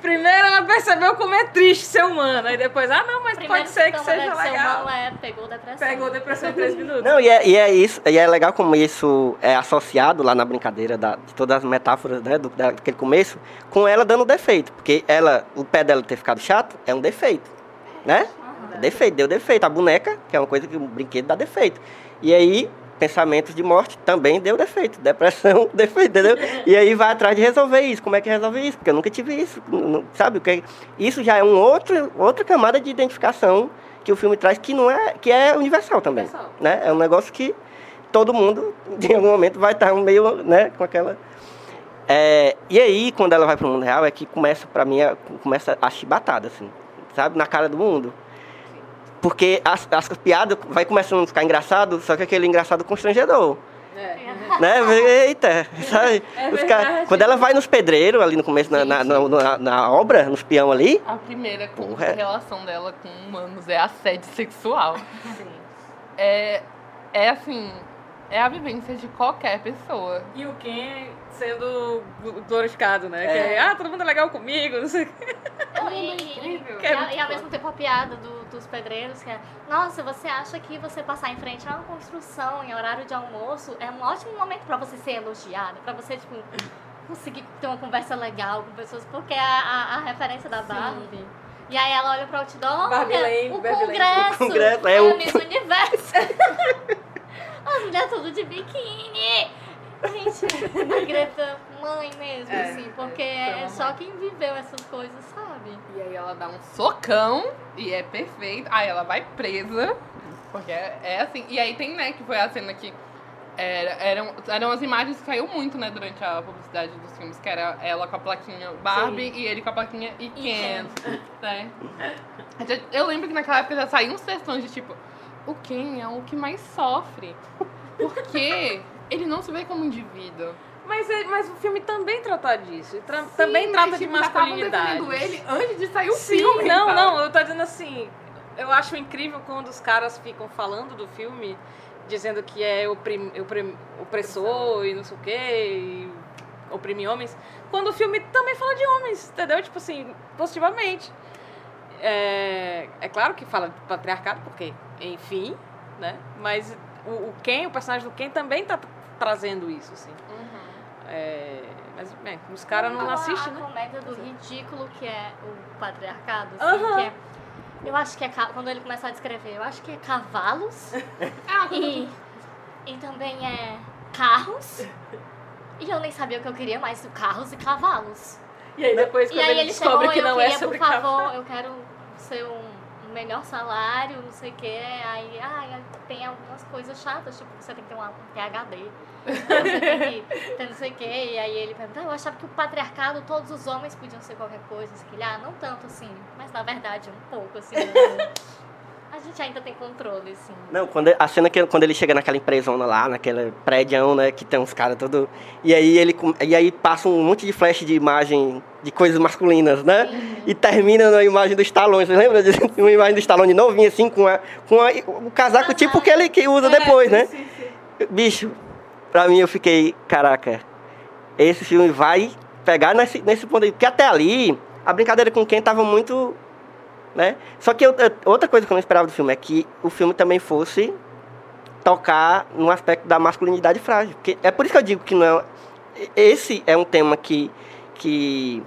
primeiro ela percebeu como é triste ser humana e depois, ah não, mas Primeiro pode ser que sintoma seja legal. humano é pegou depressão. Pegou depressão em três minutos. Não, e é, e é isso, e é legal como isso é associado lá na brincadeira da- de todas as metáforas, né, do, daquele começo, com ela dando defeito. Porque ela, o pé dela ter ficado chato é um defeito, né? É defeito, deu defeito. A boneca, que é uma coisa que um brinquedo dá defeito. E aí, pensamentos de morte também deu defeito. Depressão, defeito, entendeu? E aí vai atrás de resolver isso. Como é que resolve isso? Porque eu nunca tive isso. não- sabe? o que Isso já é um outro, outra camada de identificação que o filme traz que não é que é universal também, Universal. né? É um negócio que todo mundo em algum momento vai estar meio, né, com aquela é, e aí quando ela vai pro mundo real é que começa para mim a- começa a chibatada assim, sabe, na cara do mundo. Porque as, as piadas vai começando a ficar engraçado, só que aquele engraçado constrangedor É. né? Eita, sabe? É cara- quando ela vai nos pedreiros, ali no começo, na, na, na, na- na obra, nos peão ali, A primeira com- Porra. relação dela com humanos é assédio sexual. É, é assim, é a vivência de qualquer pessoa. E o Ken sendo glorificado, né? É. Que é, ah, todo mundo é legal comigo, não sei o quê. E, e, Que é e, e ao mesmo tempo a piada do- dos pedreiros, que é, nossa, você acha que você passar em frente a uma construção em horário de almoço é um ótimo momento pra você ser elogiada, pra você, tipo, conseguir ter uma conversa legal com pessoas, porque é a, a, a referência da Barbie. E aí ela olha pro outdoor, Barbie olha, Lane, o Barbie Lane. congresso, O congresso, é é o- o mesmo universo. As mulheres tudo de biquíni. Gente, a Greta mãe mesmo, É, assim, porque é, é só quem viveu essas coisas, sabe? E aí ela dá um socão e é perfeito. Aí ela vai presa. Porque é, é assim. E aí tem, né, que foi a cena que. Era, eram, eram as imagens que caiu muito, né, durante a publicidade dos filmes, que era ela com a plaquinha Barbie e ele com a plaquinha e Ken. Né? Eu lembro que naquela época já saíam uns textões de tipo, o Ken é o que mais sofre. Porque ele não se vê como indivíduo. Mas, é- mas o filme também trata disso. tra- Sim, também mas, trata de tipo, masculinidade. ele antes de sair o Sim, filme. não, sabe? não, eu tô dizendo assim, eu acho incrível quando os caras ficam falando do filme, dizendo que é oprim, oprim, opressor e não sei o quê, e oprime homens, quando o filme também fala de homens, entendeu? Tipo assim, positivamente. É, é claro que fala de patriarcado, porque, enfim, né? Mas o, o Ken, o personagem do Ken também tá trazendo isso, assim. É, mas, bem, os caras não a, assistem, a né? comédia do ridículo que é o patriarcado, assim, Aham. que é. Eu acho que é. Quando ele começou a descrever, eu acho que é cavalos Ah, e, e também é carros. E eu nem sabia o que eu queria mais, carros e cavalos. E aí depois, E quando aí ele ele descobre chegou, que eu não é queria, sobre por cavalo. favor, eu quero ser um melhor salário, não sei o quê. Aí, ai, tem algumas coisas chatas, tipo, você tem que ter um PHD. Você tem que ter não sei o quê. E aí ele pergunta, ah, eu achava que o patriarcado, todos os homens podiam ser qualquer coisa. Assim, que ele, ah, não tanto assim, mas na verdade um pouco, assim. A gente ainda tem controle, assim. Não, quando, a cena que quando ele chega naquela empresona lá, naquela prédio, né, que tem uns caras todo e aí ele e aí passa um monte de flash de imagem de coisas masculinas, né? E termina na imagem do Stallone, você lembra de uma imagem do Stallone novinho assim com a, com a, o casaco tipo que ele que usa depois, né? Bicho, pra mim eu fiquei, caraca, esse filme vai pegar nesse, nesse ponto aí. Porque até ali, a brincadeira com quem tava muito. Né? Só que eu- eu- outra coisa que eu não esperava do filme é que o filme também fosse tocar no aspecto da masculinidade frágil. Porque é por isso que eu digo que não é. Esse é um tema que. que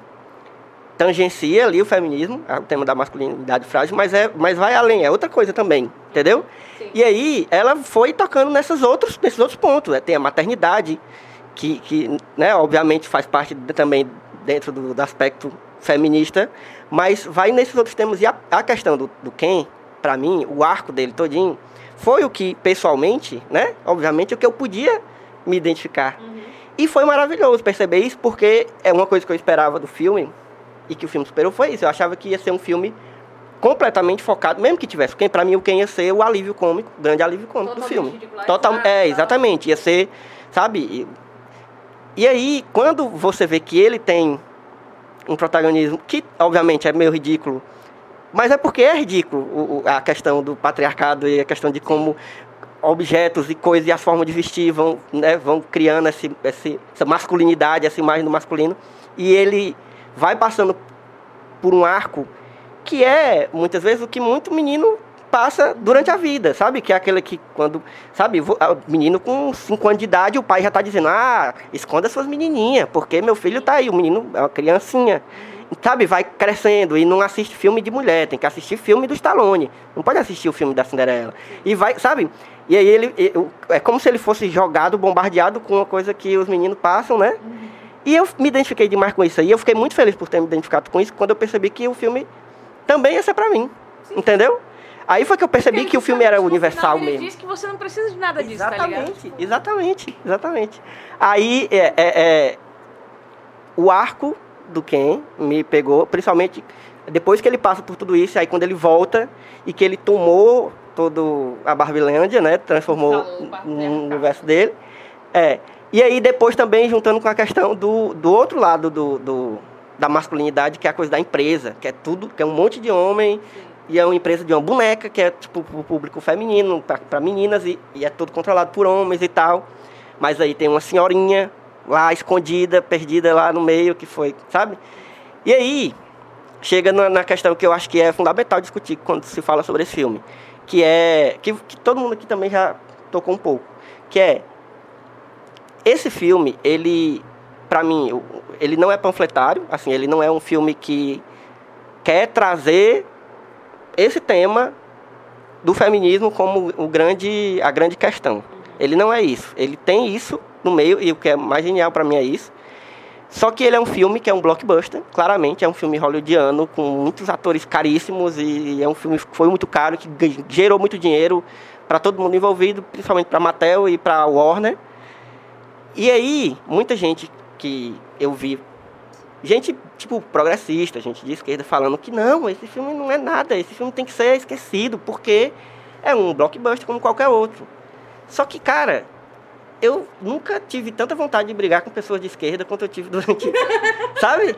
tangencia ali o feminismo, o tema da masculinidade frágil, mas, é, mas vai além, é outra coisa também, entendeu? E aí ela foi tocando nessas outros, nesses outros pontos. Né? Tem a maternidade, que, que né, obviamente faz parte de- também dentro do, do aspecto feminista, mas vai nesses outros temas. E a, a questão do, do Ken, para mim, o arco dele todinho, foi o que, pessoalmente, né, obviamente, o que eu podia me identificar. E foi maravilhoso perceber isso, porque é uma coisa que eu esperava do filme, e que o filme superou, foi isso. Eu achava que ia ser um filme completamente focado, mesmo que tivesse quem para mim o quem ia ser o alívio cômico, o grande alívio cômico do Totalmente filme. ridicularizado Total, é, tal. exatamente, ia ser, sabe? E, e aí, quando você vê que ele tem um protagonismo que obviamente é meio ridículo, mas é porque é ridículo o- a questão do patriarcado e a questão de como objetos e coisas e as formas de vestir vão, né, vão criando esse, esse- essa masculinidade, essa imagem do masculino. E ele vai passando por um arco que é, muitas vezes, o que muito menino passa durante a vida, sabe? Que é aquele que quando, sabe, o menino com 5 anos de idade, o pai já tá dizendo, ah, esconda suas menininhas, porque meu filho tá aí, o menino é uma criancinha. Sabe, vai crescendo e não assiste filme de mulher, tem que assistir filme do Stallone. Não pode assistir o filme da Cinderela. E vai, sabe? E aí ele, é como se ele fosse jogado, bombardeado com uma coisa que os meninos passam, né? E eu me identifiquei demais com isso aí. Eu fiquei muito feliz por ter me identificado com isso quando eu percebi que o filme também ia ser pra mim. Entendeu? Aí foi que eu percebi que o filme era universal Ele mesmo. diz que você não precisa de nada disso, tá ligado? Exatamente, exatamente, exatamente. Aí é, é- é, o arco do Ken me pegou, principalmente depois que ele passa por tudo isso, aí quando ele volta e que ele tomou todo a Barbilândia, né? Transformou no universo dele. É. E aí depois também juntando com a questão do, do outro lado do, do- da masculinidade, que é a coisa da empresa, que é tudo, que é um monte de homem e é uma empresa de uma boneca, que é tipo pro público feminino, para meninas, e, e é tudo controlado por homens e tal. Mas aí tem uma senhorinha lá escondida, perdida lá no meio, que foi, sabe? E aí chega na, na questão que eu acho que é fundamental discutir quando se fala sobre esse filme, que é que, que todo mundo aqui também já tocou um pouco, que é esse filme, ele para mim, o- ele não é panfletário, assim, ele não é um filme que quer trazer esse tema do feminismo como o grande, a grande questão. Ele não é isso. Ele tem isso no meio, e o que é mais genial para mim é isso. Só que ele é um filme que é um blockbuster, claramente, é um filme hollywoodiano, com muitos atores caríssimos, e é um filme que foi muito caro, que gerou muito dinheiro para todo mundo envolvido, principalmente para Mattel e para Warner. E aí, muita gente que eu vi, gente tipo progressista, gente de esquerda, falando que não, esse filme não é nada, esse filme tem que ser esquecido, porque é um blockbuster como qualquer outro. Só que, cara, eu nunca tive tanta vontade de brigar com pessoas de esquerda quanto eu tive durante. sabe?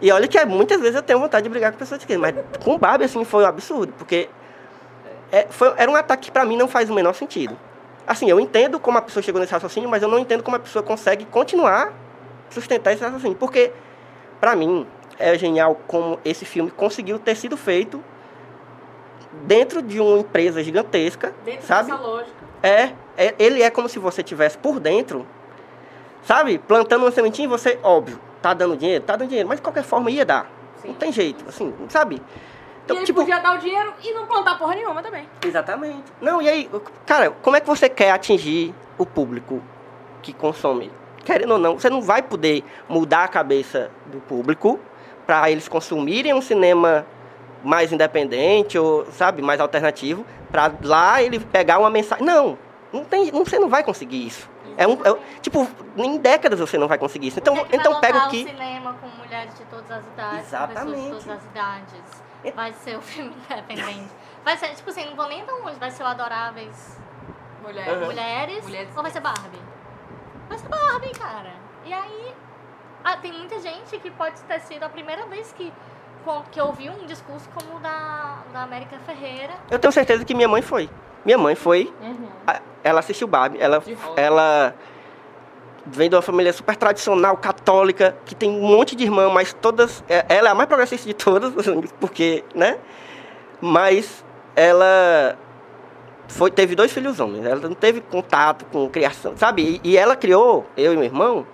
E olha que é, muitas vezes eu tenho vontade de brigar com pessoas de esquerda, mas com o Barbie, assim, foi um absurdo, porque é, foi- era um ataque que pra mim não faz o menor sentido. Assim, eu entendo como a pessoa chegou nesse raciocínio, mas eu não entendo como a pessoa consegue continuar sustentar esse raciocínio. Porque, pra mim, é genial como esse filme conseguiu ter sido feito dentro de uma empresa gigantesca, Dentro sabe? dessa lógica. É, é, ele é como se você tivesse por dentro, sabe? Plantando uma sementinha você, óbvio, tá dando dinheiro, tá dando dinheiro, mas de qualquer forma ia dar. Sim. Não tem jeito, assim, sabe? e ele podia dar o dinheiro e não plantar porra nenhuma também. Exatamente. Não, e aí, cara, como é que você quer atingir o público que consome? Querendo ou não, você não vai poder mudar a cabeça do público para eles consumirem um cinema mais independente ou, sabe, mais alternativo, para lá ele pegar uma mensagem. Não, não tem, não, você não vai conseguir isso. É um, é, tipo, em décadas você não vai conseguir isso. Então, então vai pega o que cinema com mulheres de todas as idades, com Exatamente. pessoas de todas as idades. Vai ser o filme independente. Vai ser, tipo assim, não vou nem dar longe, vai ser o Adoráveis Mulher. Aham. Mulheres, Mulheres. ou vai ser Barbie? Ser Barbie, cara. E aí, ah, tem muita gente que pode ter sido a primeira vez que, que ouviu um discurso como o da, da América Ferreira. Eu tenho certeza que minha mãe foi. Minha mãe foi Uhum. A- ela assistiu Barbie, ela, ela vem de uma família super tradicional, católica, que tem um monte de irmãs, mas todas, é- ela é a mais progressista de todas, porque, né? Mas ela foi, teve dois filhos homens, ela não teve contato com criação, sabe? E, e ela criou, eu e meu irmão,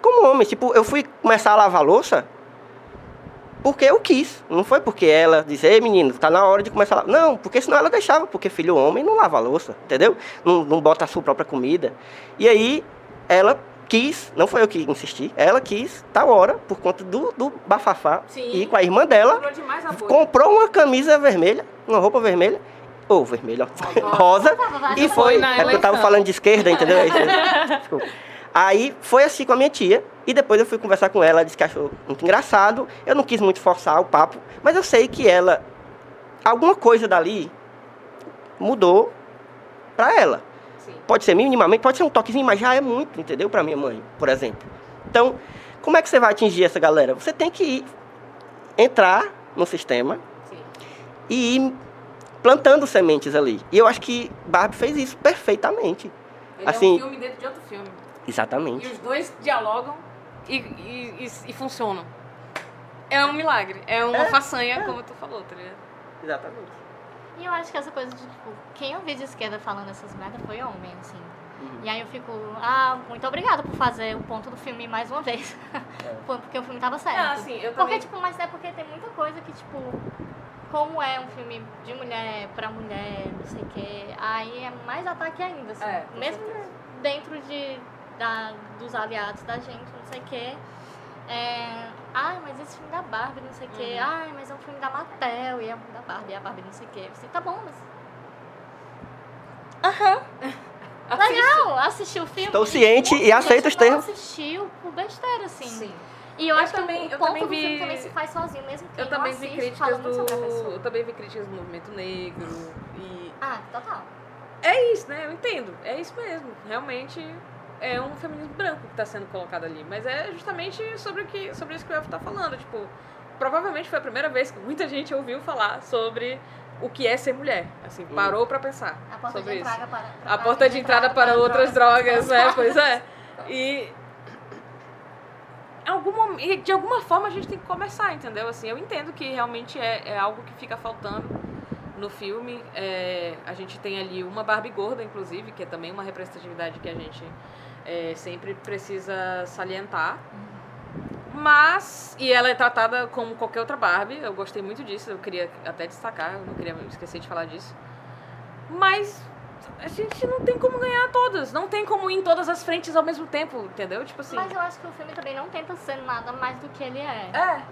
como homens. Tipo, eu fui começar a lavar louça, porque eu quis. Não foi porque ela disse, ei menino, tá na hora de começar a lavar. Não, porque senão ela deixava, porque filho homem não lava a louça, entendeu? Não, não bota a sua própria comida. E aí ela quis, não foi eu que insisti, ela quis, tal hora, por conta do, do bafafá, Sim. e com a irmã dela, a comprou uma camisa vermelha, uma roupa vermelha, ou vermelha, ó, rosa, e foi. É porque eu tava falando de esquerda, entendeu? Aí, Desculpa. Aí foi assim com a minha tia, e depois eu fui conversar com ela, ela disse que achou muito engraçado. Eu não quis muito forçar o papo, mas eu sei que ela, alguma coisa dali mudou pra ela. Sim. Pode ser minimamente, pode ser um toquezinho, mas já é muito, entendeu? Pra minha mãe, por exemplo. Então, como é que você vai atingir essa galera? Você tem que ir, entrar no sistema Sim. e ir plantando sementes ali. E eu acho que Barbie fez isso perfeitamente. Ele Assim- é um filme dentro de outro filme. E Exatamente. os dois dialogam e, e, e- e funcionam. É um milagre. É uma façanha, como tu falou, tá ligado? Exatamente. E eu acho que essa coisa de, tipo, quem eu vi de esquerda falando essas merdas foi homem, assim. Uhum. E aí eu fico, ah, muito obrigada por fazer o ponto do filme mais uma vez. Foi Porque o filme tava certo. Ah, sim, eu Porque, também. tipo, mas é porque tem muita coisa que, tipo, como é um filme de mulher pra mulher, não sei o quê, aí é mais ataque ainda, assim. É, Mesmo certeza. dentro de, da, dos aliados da gente, não sei o quê. É, ai, mas esse filme da Barbie, não sei o quê. Uhum. Ai, mas é um filme da Mattel e é um filme da Barbie, e a Barbie não sei o quê. Você tá bom, mas. Aham. Legal, assistiu o filme. Estou ciente e aceito os Gente, não termos. assistiu por besteira, assim. Sim. E eu, Eu acho também- que o eu ponto também do filme vi- também se faz sozinho, mesmo quem Eu também não vi críticas do. Eu também vi críticas do movimento negro. E. Ah, total. É isso, né? Eu entendo. É isso mesmo. Realmente é um feminismo branco que está sendo colocado ali. Mas é justamente sobre, o que, sobre isso que o Elfo tá falando. Tipo, provavelmente foi a primeira vez que muita gente ouviu falar sobre o que é ser mulher. Assim, parou pra pensar A porta sobre de isso. entrada para, para A porta de entrada para outras drogas, né? Pois é. E alguma, e de alguma forma a gente tem que começar, entendeu? Assim, eu entendo que realmente é, é algo que fica faltando no filme. É, a gente tem ali uma Barbie gorda, inclusive, que é também uma representatividade que a gente é, sempre precisa salientar. Mas, e ela é tratada como qualquer outra Barbie, eu gostei muito disso, eu queria até destacar, eu não queria esquecer de falar disso. Mas a gente não tem como ganhar todas, não tem como ir em todas as frentes ao mesmo tempo, entendeu? Tipo assim. Mas eu acho que o filme também não tenta ser nada mais do que ele é. É,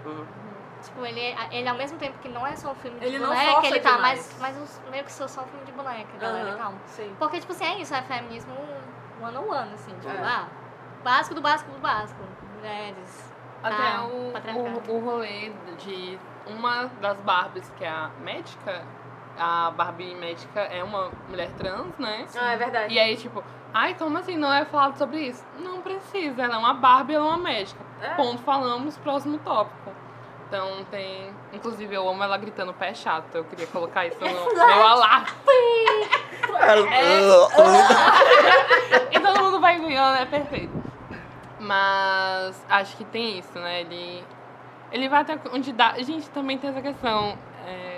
Tipo, ele, ele ao mesmo tempo que não é só um filme de Ele não boneca, ele tá mais, mais uns- meio que só, só um filme de boneca, galera, Aham, calma. sim. Porque, tipo assim, é isso, é feminismo one on one, assim, tipo, É. ah, básico do básico do básico. Mulheres. Até ah, o, o, o rolê de uma das Barbies, que é a médica, a Barbie médica é uma mulher trans, né? Ah, é verdade. E aí, tipo, ai, como assim não é falado sobre isso? Não precisa, ela é uma Barbie, ela é uma médica. É. Ponto, falamos, próximo tópico. Então tem. Inclusive, eu amo ela gritando pé chato. Eu queria colocar isso no meu alarme. E todo mundo vai ganhando, é perfeito. Mas acho que tem isso, né? Ele, ele vai até onde dá. Gente, também tem essa questão. é,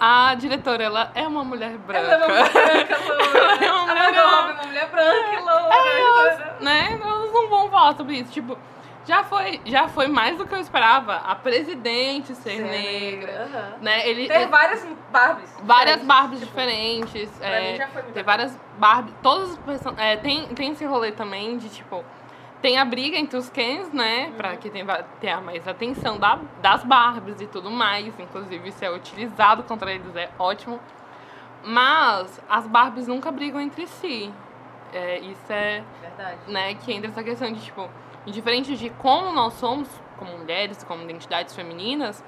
A diretora, ela é uma mulher branca. Ela é uma mulher branca, loura. É uma A mulher Margot Robbie é uma mulher branca e loura. né? Elas não vão falar sobre isso. Tipo, já foi, já foi mais do que eu esperava. A presidente ser, Ser negra. negra, aham. Né? Ele, ele- várias Barbies. várias diferentes, Barbies tipo, diferentes. é, mim já foi muita tem coisa. várias Barbies. Todas as person- é, tem, tem esse rolê também de tipo. Tem a briga entre os Kens, né? Pra que tenha, mais atenção da, das Barbies e tudo mais. Inclusive, isso é utilizado contra eles, é ótimo. Mas as Barbies nunca brigam entre si. É, isso é Verdade. né, que entra essa questão de, tipo, diferente de como nós somos, como mulheres, como identidades femininas,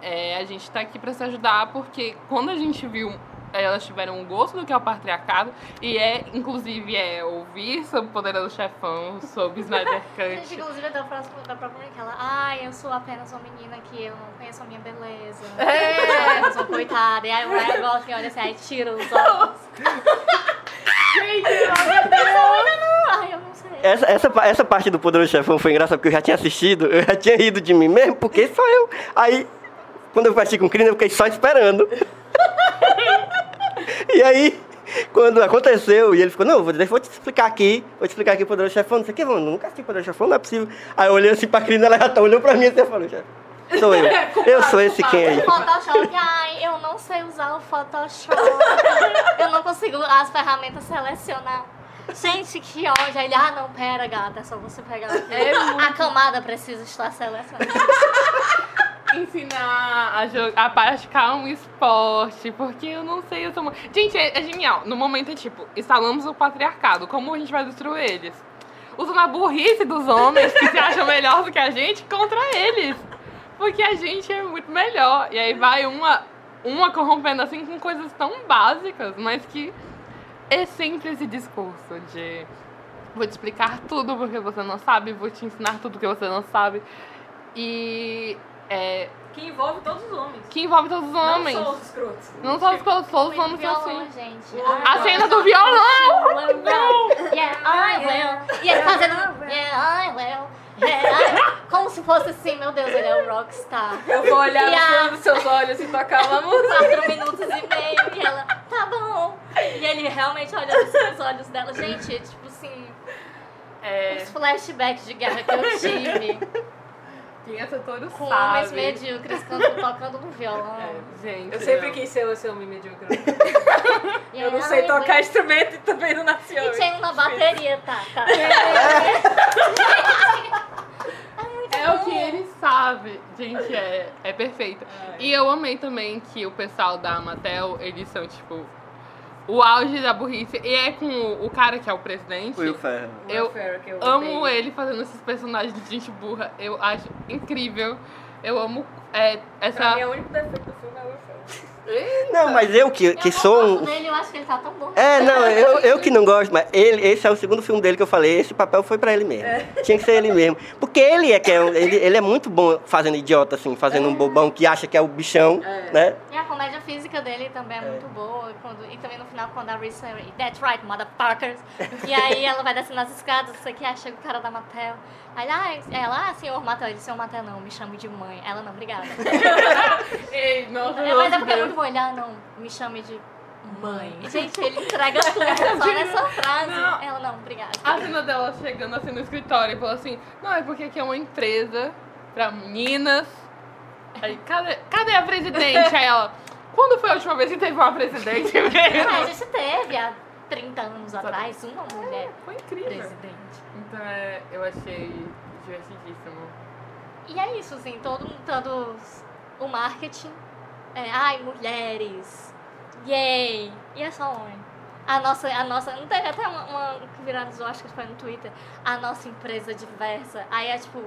é, a gente tá aqui pra se ajudar, porque quando a gente viu, elas tiveram um gosto do que é o patriarcado, e é, inclusive, é ouvir sobre o Poderoso Chefão, sobre Snyder Gente, Cut. inclusive da próxima, da própria ela, ai, eu sou apenas uma menina que eu não conheço a minha beleza. É. Eu sou coitada. E aí o negócio que olha assim, aí tira os olhos. Ai, eu não sei. Essa, essa, essa parte do Poderoso Chefão foi engraçada porque eu já tinha assistido, eu já tinha rido de mim mesmo, porque só eu. Aí, quando eu parti com o Crina, eu fiquei só esperando. e aí, quando aconteceu, e ele ficou, não, vou, vou te explicar aqui, vou te explicar aqui o Poderoso Chefão, não sei o que, mano, nunca assisti o Poderoso Chefão, não é possível. Aí eu olhei assim pra Crina, ela já tá, olhou pra mim e assim, falou, chefe. Sou eu. Eu sou esse quem aí. Photoshop, ai, eu não sei usar o Photoshop. Eu não consigo as ferramentas selecionar. Gente, que ódio. Aí ele, ah, não, pera, gata, é só você pegar aqui. É A camada precisa estar selecionada. ensinar a, a praticar um esporte, porque eu não sei, eu sou muito... Gente, é, é genial. No momento é tipo, instalamos o patriarcado, como a gente vai destruir eles? Usando a burrice dos homens que se acham melhor do que a gente contra eles. Porque a gente é muito melhor. E aí vai uma, uma corrompendo assim com coisas tão básicas, mas que é sempre esse discurso de vou te explicar tudo porque você não sabe, vou te ensinar tudo que você não sabe. E é, Que envolve todos os homens. que envolve todos os homens. Não só os escrotos. Não só os todos, todos os homens são Violão, assim. gente. A cena do violão! Yeah, I will. Ele fazendo. Yeah, I will. Will. Como se fosse assim, meu Deus, ele é o rockstar. Eu vou olhar E a- no fundo dos seus olhos e tocar uma música. Quatro minutos e meio. E ela, tá bom. E ele realmente olha nos seus olhos dela. Gente, tipo assim, É, os flashbacks de guerra que eu tive quem é Totoro com sabe. homens medíocres tocando no violão. É, gente, Eu sempre quis ser esse homem medíocre. E Eu não sei ai, tocar instrumento e também não nasci E homem. tinha uma bateria, tá? tá. É o que ele sabe. Gente, é, é perfeito. E eu amei também que o pessoal da Amatel, eles são, tipo, o auge da burrice. E é com o, cara que é o presidente. Will Ferrell. Eu Will que eu amo odeio. ele fazendo esses personagens de gente burra. Eu acho incrível. Eu amo é, Pra essa. mim, o único defeito do filme é o Will Ferrell. Não, mas eu que, que eu sou não gosto dele, eu acho que ele tá tão bom. É, não, eu, eu que não gosto, mas ele, esse é o segundo filme dele que eu falei, esse papel foi pra ele mesmo. Tinha que ser ele mesmo. Porque ele é que é, ele, ele é muito bom fazendo idiota, assim, fazendo um bobão que acha que é o bichão, É. né? E a comédia física dele também é, muito boa. E, quando- e também no final, quando a Reese That's right, motherfuckers. E aí ela vai descendo as escadas, isso aqui, aí chega o cara da Mattel. Aí ah, ela, ah, senhor Mattel. Ele, senhor Mattel, não, me chame de mãe. Ela, não, obrigada. Ei, nossa, É, mas é porque é muito bom. Ele, ah, não, me chame de mãe. Gente, ele entrega tudo só nessa frase. Não. Ela, não, obrigada. A cena dela chegando assim no escritório e falou assim: Não, é porque aqui é uma empresa pra meninas. Aí, cadê, cadê a presidente? Aí ela, quando foi a última vez que teve uma presidente a mesmo? gente teve há 30 anos atrás uma mulher Foi incrível. presidente. Então é, eu achei divertidíssimo. E é isso, assim, todo, todos o marketing. É, ai, mulheres. Yay! E é só homem. A nossa, a nossa. Não teve até uma, uma que viralizou, acho que foi no Twitter. A nossa empresa diversa. Aí é tipo,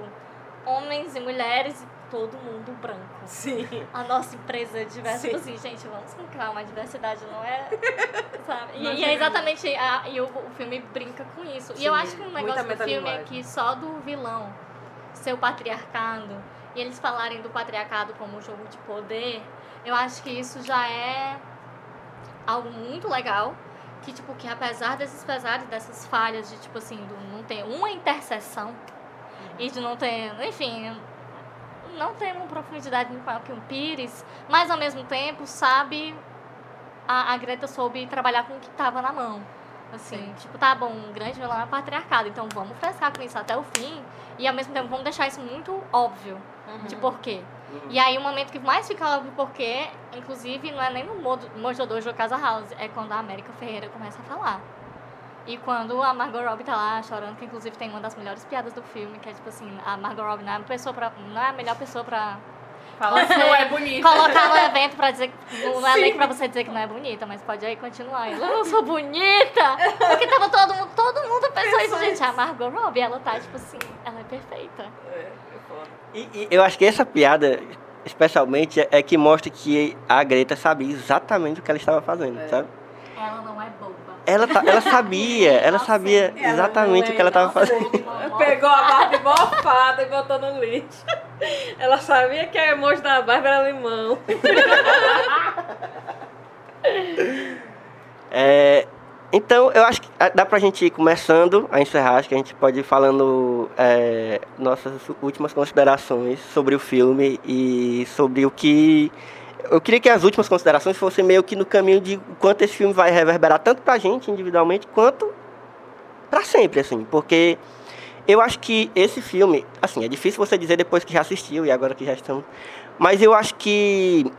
homens e mulheres e todo mundo branco. Sim. A nossa empresa diversa. Sim. Tipo assim, gente, vamos com calma, a diversidade não é. Sabe? E, Não e é é exatamente. A, e o, o filme brinca com isso. e eu Sim, acho que um muita negócio do filme é que só do vilão ser o patriarcado e eles falarem do patriarcado como um jogo de poder, eu acho que isso já é algo muito legal. Que, tipo, que apesar desses pesares, dessas falhas de, tipo assim, do não ter uma interseção e de não ter, enfim, não tem uma profundidade muito maior que um Pires, mas ao mesmo tempo sabe a, a Greta soube trabalhar com o que estava na mão. Assim, tipo, tá bom, um grande vilão é patriarcado, então vamos frescar com isso até o fim e ao mesmo tempo vamos deixar isso muito óbvio de porquê. E aí o momento que mais fica óbvio porquê, inclusive, não é nem no Mojo Dojo ou Casa House, é quando a América Ferreira começa a falar. E quando a Margot Robbie tá lá chorando, que inclusive tem uma das melhores piadas do filme, que é tipo assim, a Margot Robbie não é, a pessoa pra, não é a melhor pessoa pra Fala que não é bonita. colocar no evento pra dizer no, no elenco pra você dizer que não é bonita, mas pode aí continuar. Eu não sou bonita! Porque tava todo mundo, todo mundo pensou isso, gente. A Margot Robbie, ela tá tipo assim, ela é perfeita. É, é foda. E, e eu acho que essa piada, especialmente, é, é que mostra que a Greta sabia exatamente o que ela estava fazendo, sabe? Ela não é boba. Ela, ta- ela sabia, ela sabia exatamente o que ela estava fazendo. Pegou a Barbie mofada e botou no lixo. Ela sabia que a emoji da Barbie era limão. É, então, eu acho que dá pra gente ir começando a encerrar, acho que a gente pode ir falando é, nossas últimas considerações sobre o filme e sobre o que. Eu queria que as últimas considerações fossem meio que no caminho de quanto esse filme vai reverberar tanto pra gente individualmente quanto pra sempre, assim, porque Eu acho que esse filme, assim, é difícil você dizer depois que já assistiu e agora que já estamos. Mas eu acho que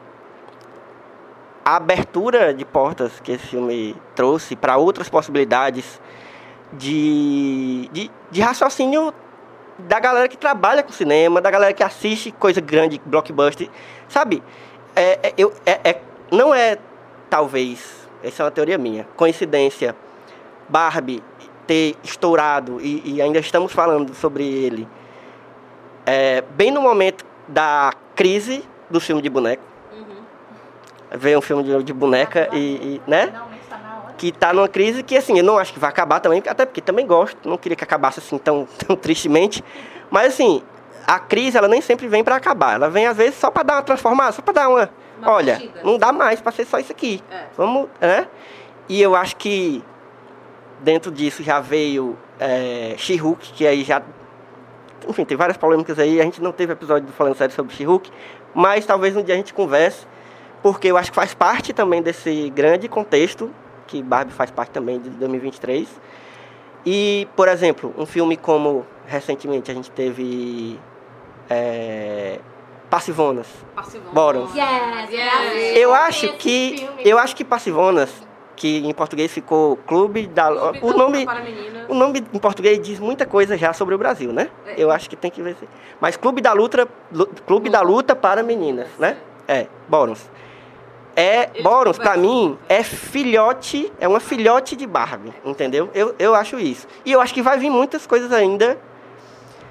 a abertura de portas que esse filme trouxe para outras possibilidades de, de, de raciocínio da galera que trabalha com cinema, da galera que assiste coisa grande, blockbuster, sabe? É, é, eu, é, é- não é, talvez, essa é uma teoria minha, coincidência, Barbie ter estourado e, e ainda estamos falando sobre ele, é, bem no momento da crise do filme de boneco. Veio um filme de, de boneca e, e, né? Finalmente tá na hora. que tá numa crise que, assim, eu não acho que vai acabar também, até porque também gosto, não queria que acabasse assim tão, tão tristemente. Mas, assim, a crise, ela nem sempre vem para acabar. Ela vem, às vezes, só para dar uma transformada, só para dar uma. Uma olha, mexida. não dá mais para ser só isso aqui. É. Vamos, né? E eu acho que dentro disso já veio é, She-Hulk, que aí já. Enfim, tem várias polêmicas aí. A gente não teve episódio falando sério sobre She-Hulk, mas talvez um dia a gente converse, porque eu acho que faz parte também desse grande contexto, que Barbie faz parte também de 2023. E, por exemplo, um filme como recentemente a gente teve é, Passivonas. Passivão. Borons. Yes, Yes. Eu Esse acho que filme. eu acho que Passivonas, que em português ficou Clube da Clube o nome Luta para meninas. o nome em português diz muita coisa já sobre o Brasil, né? É. Eu acho que tem que ver. Mas Clube da Luta, Lu- Clube da Luta para meninas, né? É, Borons. É, Borons pra conversam. mim é filhote, é uma filhote de Barbie, entendeu? Eu, eu acho isso. E eu acho que vai vir muitas coisas ainda.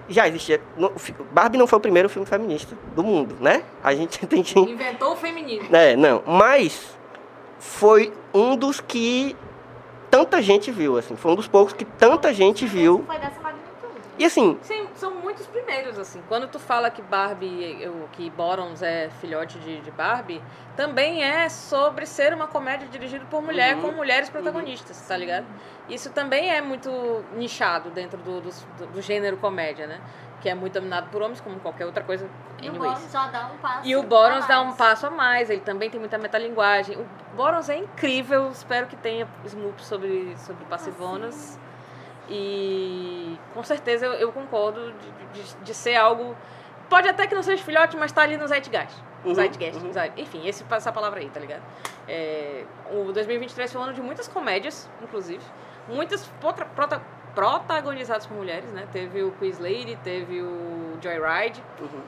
Já existia. no- Barbie não foi o primeiro filme feminista do mundo, né? A gente tem que Inventou o feminismo. é, não, mas foi um dos que tanta gente viu, assim, foi um dos poucos que tanta gente viu. Foi dessa. E assim, Sim, são muitos primeiros, assim. Quando tu fala que Barbie, que Borons é filhote de, de Barbie, também é sobre ser uma comédia dirigida por mulher, Uhum. com mulheres protagonistas, tá ligado? Isso também é muito nichado dentro do, do, do gênero comédia, né? Que é muito dominado por homens, como qualquer outra coisa. E o anyways. Boris já dá um passo. E o Borons dá um passo a mais, ele também tem muita metalinguagem. O Borons é incrível, espero que tenha Snoop sobre, sobre Passivonas. E com certeza eu, eu concordo de, de, de ser algo. Pode até que não seja filhote, mas tá ali no Zeitgeist. Uhum, Zeitgeist, uhum. Zeit- enfim, esse, essa palavra aí, tá ligado? É, o 2023 foi um ano de muitas comédias, inclusive. Muitas potra- prota- protagonizadas por mulheres, né? Teve o Quiz Lady, teve o Joyride. Uhum.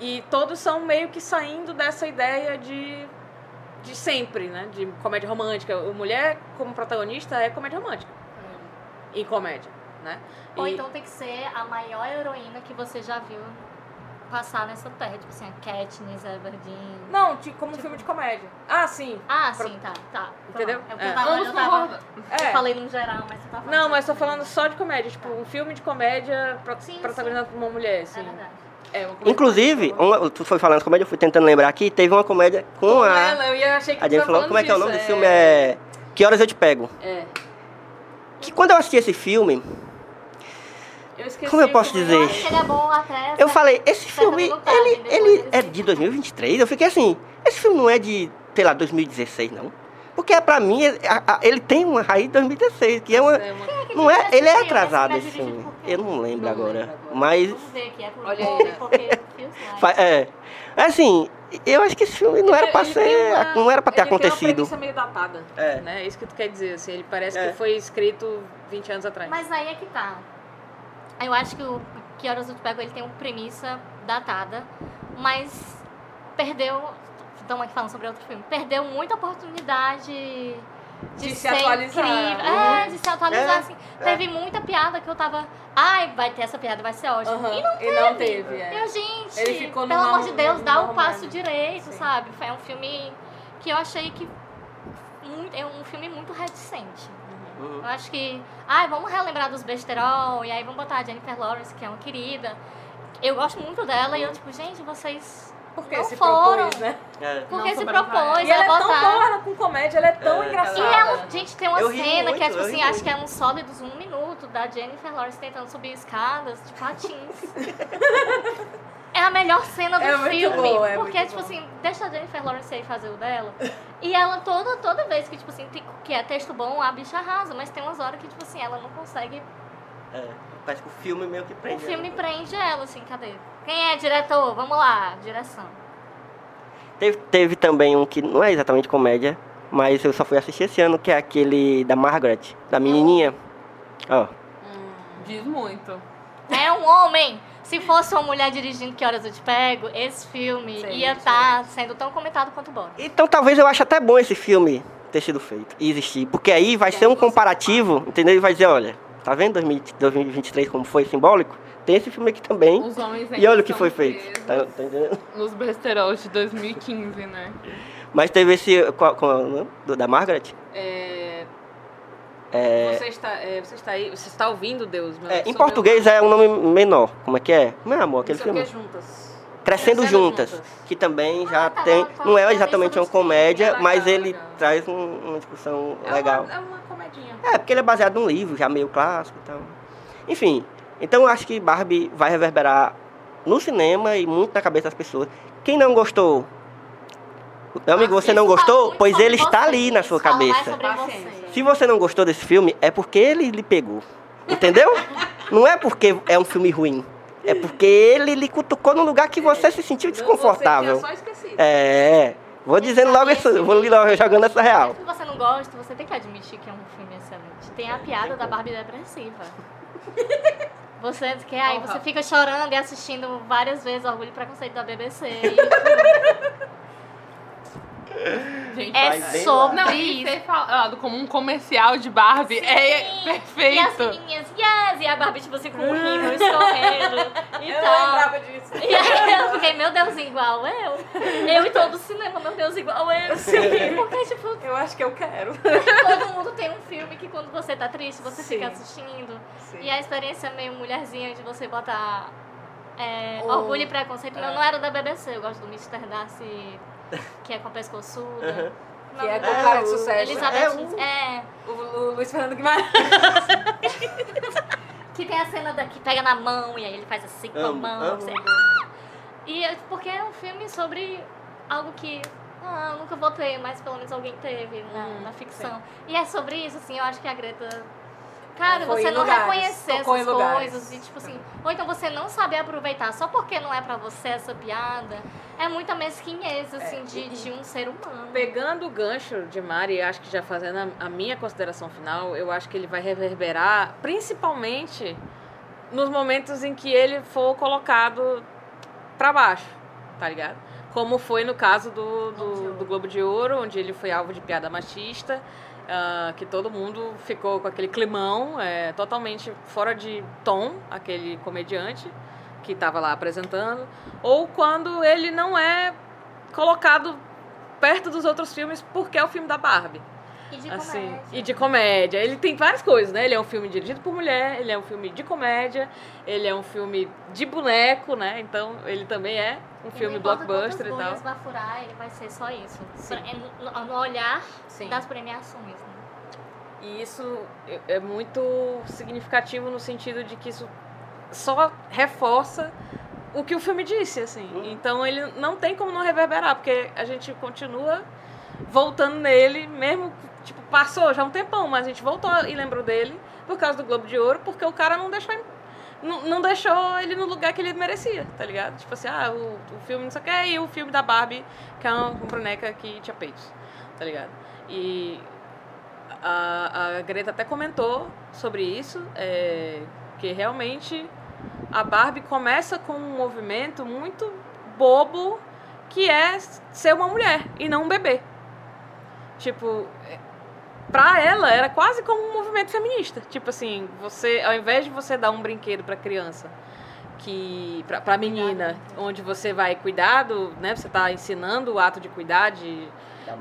E todos são meio que saindo dessa ideia de, de sempre, né? De comédia romântica. O mulher como protagonista é comédia romântica. Em comédia, né? Ou E- então tem que ser a maior heroína que você já viu passar nessa terra. Tipo assim, a Katniss Everdeen. Não, de- como um filme de comédia. Ah, sim. Ah, Pro- sim, tá, tá. Entendeu? É o que É. eu tava, eu tava ordem. eu É. falei no geral, mas você tá falando. Não, mas tô falando só de comédia. Tipo, um filme de comédia pro- Sim, protagonizado por uma mulher, É assim. verdade. É, uma comédia inclusive, uma- tu foi falando de comédia, eu fui tentando lembrar aqui, teve uma comédia com Com a. ela, eu ia achei que A gente tava falou, como é que é o nome disso, desse filme? É. Que horas eu te pego? É. Que quando eu assisti esse filme, Eu. Como eu posso é. dizer? Eu acho que ele é bom até. eu falei, esse filme, ele, ele é de 2023? Eu fiquei assim, esse filme não é de, sei lá, 2016, não. Porque pra mim, ele, a- a- ele tem uma raiz de 2016, que é uma. É Não é, ele é atrasado esse filme é? Eu não lembro Não agora. lembro agora. Mas. Vamos ver aqui, é por Olha aí. fa- É. Assim, eu acho que esse filme não era Ele- pra ele ser. uma- Não era pra ter ele Tem uma acontecido. premissa meio datada. É. Né? É isso que tu quer dizer, assim. Ele parece É. que foi escrito 20 anos atrás. Mas aí é que tá. Eu acho que o Que Horas Eu Te Pego ele tem uma premissa datada, mas perdeu. Estamos aqui falando sobre outro filme. Perdeu muita oportunidade de, De se atualizar. incrível. Uhum. É, de se atualizar, É, assim. é. Teve muita piada que eu tava. Ai, vai ter essa piada, vai ser ótimo. Aham. E não E não teve, é. eu, gente, Ele ficou pelo amor de Deus, dá o passo romana. direito, Sim. sabe? É um filme que eu achei que. muito- é um filme muito reticente. Uhum. Eu acho que. Ai, vamos relembrar dos besterol, e aí vamos botar a Jennifer Lawrence, que é uma querida. Eu gosto muito dela, e eu, tipo, gente, vocês. Porque não se foram. propôs, né? É. Por Não que se propôs E ela a é tão boa ela com comédia, ela é tão É, E engraçada. ela, gente, tem uma Eu cena que é muito, tipo eu assim, ri acho muito. que é uns sólidos um minuto da Jennifer Lawrence tentando subir escadas de patins. é a melhor cena do É filme. boa, é porque, tipo bom. assim, deixa a Jennifer Lawrence aí fazer o dela. e ela toda, toda vez que, tipo assim, tem- que é texto bom, a bicha arrasa, mas tem umas horas que, tipo assim, ela não consegue É, parece que o filme meio que O prende. filme ela. prende ela, assim, cadê? Quem é diretor? Vamos lá, direção. Teve, teve também um que não é exatamente comédia, mas eu só fui assistir esse ano, que é aquele da Margaret, da menininha. Ó, Diz muito. É um homem! Se fosse uma mulher dirigindo Que Horas Eu Te Pego, esse filme Seria ia estar sendo tão comentado quanto Bora. Então talvez eu ache até bom esse filme ter sido feito e existir. Porque aí vai ser um comparativo, entendeu? E vai dizer, olha, tá vendo 2000 2023 como foi simbólico? Tem esse filme aqui também. Os homens E olha o que foi feito. Tá, tá entendendo? Nos besteróis de 2015, né? Mas teve esse. Qual, qual é o nome? Do- da Margaret? É, É, Você, está, é, você está aí, você está ouvindo Deus, meu é, em português é um nome menor. Como é que é? Como é, amor? Aquele o filme? juntas. Crescendo, Crescendo Juntas, Juntas. que também já Ah, tá, tem, tá, não é tá, exatamente uma comédia, filmes, é mas legal, ele legal. traz um- uma discussão É legal. Uma, é uma É, porque ele é baseado num livro já meio clássico e tal. Enfim, então eu acho que Barbie vai reverberar no cinema e muito na cabeça das pessoas. Quem não gostou, meu amigo, você não gostou? Pois ele está ali na sua cabeça. Se você não gostou desse filme, é porque ele lhe pegou. Entendeu? Não é porque é um filme ruim. É porque ele lhe cutucou num lugar que você se sentiu desconfortável. Só esquecido. É. Vou dizendo logo isso, vou lhe jogando essa real. Mesmo que você não gosta, você tem que admitir que é um filme excelente. Tem a piada da Barbie depressiva. Você que aí você fica chorando e assistindo várias vezes Orgulho e Preconceito da BBC. E Gente, é sobre Não, isso. falado como um comercial de Barbie é Sim. perfeito. E as menininhas, yes! E a Barbie, tipo assim, com o rímel escorrendo e Eu tal. lembrava disso. E aí eu fiquei, meu Deus, igual eu. Eu e todo o cinema, meu Deus, igual eu. Sim. Porque, tipo, Eu acho que eu quero. todo mundo tem um filme que quando você tá triste, você Sim. fica assistindo. Sim. E a experiência meio mulherzinha de você botar é, Oh. Orgulho e Preconceito. Meu não era da BBC, eu gosto do Mr. Darcy, que é com a pescoçuda. Que é com o cara É, de sucesso. Elizabeth, É, o- é, O, o Luiz Fernando Guimarães. que tem a cena da, que pega na mão e aí ele faz assim com a mão. amo. assim. E é porque é um filme sobre algo que ah, eu nunca vou ter, mas pelo menos alguém teve na, Hum, na ficção. E é sobre isso, assim, eu acho que a Greta. Cara, Foi você não lugares, reconhecer essas lugares. coisas e, tipo assim, ou então você não saber aproveitar só porque não é pra você essa piada, é muita mesquinhez, assim, de, de um ser humano. Pegando o gancho de Mari, acho que já fazendo a, a minha consideração final, eu acho que ele vai reverberar principalmente nos momentos em que ele for colocado pra baixo, tá ligado? Como foi no caso do, do, do Globo de Ouro, onde ele foi alvo de piada machista, ah, que todo mundo ficou com aquele climão, é, totalmente fora de tom, aquele comediante que estava lá apresentando, ou quando ele não é colocado perto dos outros filmes porque é o filme da Barbie. E de Assim, comédia. e de comédia. Ele tem várias coisas, né? Ele é um filme dirigido por mulher, ele é um filme de comédia, ele é um filme de boneco, né? Então ele também é um E filme blockbuster e tal. vai furar, ele vai ser só isso. Sim. Pra- é no, no olhar Sim. das premiações, né? E isso é- é muito significativo no sentido de que isso só reforça o que o filme disse, assim. Uhum. Então ele não tem como não reverberar, porque a gente continua voltando nele, mesmo, tipo, passou já um tempão, mas a gente voltou e lembrou dele por causa do Globo de Ouro, porque o cara não deixou não, não deixou ele no lugar que ele merecia, tá ligado? Tipo assim, ah, o, o filme não sei o que, e o filme da Barbie, que é uma boneca que tinha peitos, tá ligado? E a, a Greta até comentou sobre isso, é, que realmente a Barbie começa com um movimento muito bobo, que é ser uma mulher e não um bebê. Tipo, pra ela era quase como um movimento feminista. Tipo assim, você, ao invés de você dar um brinquedo pra criança, que pra, pra menina, onde você vai cuidar do, né, você tá ensinando o ato de cuidar, de,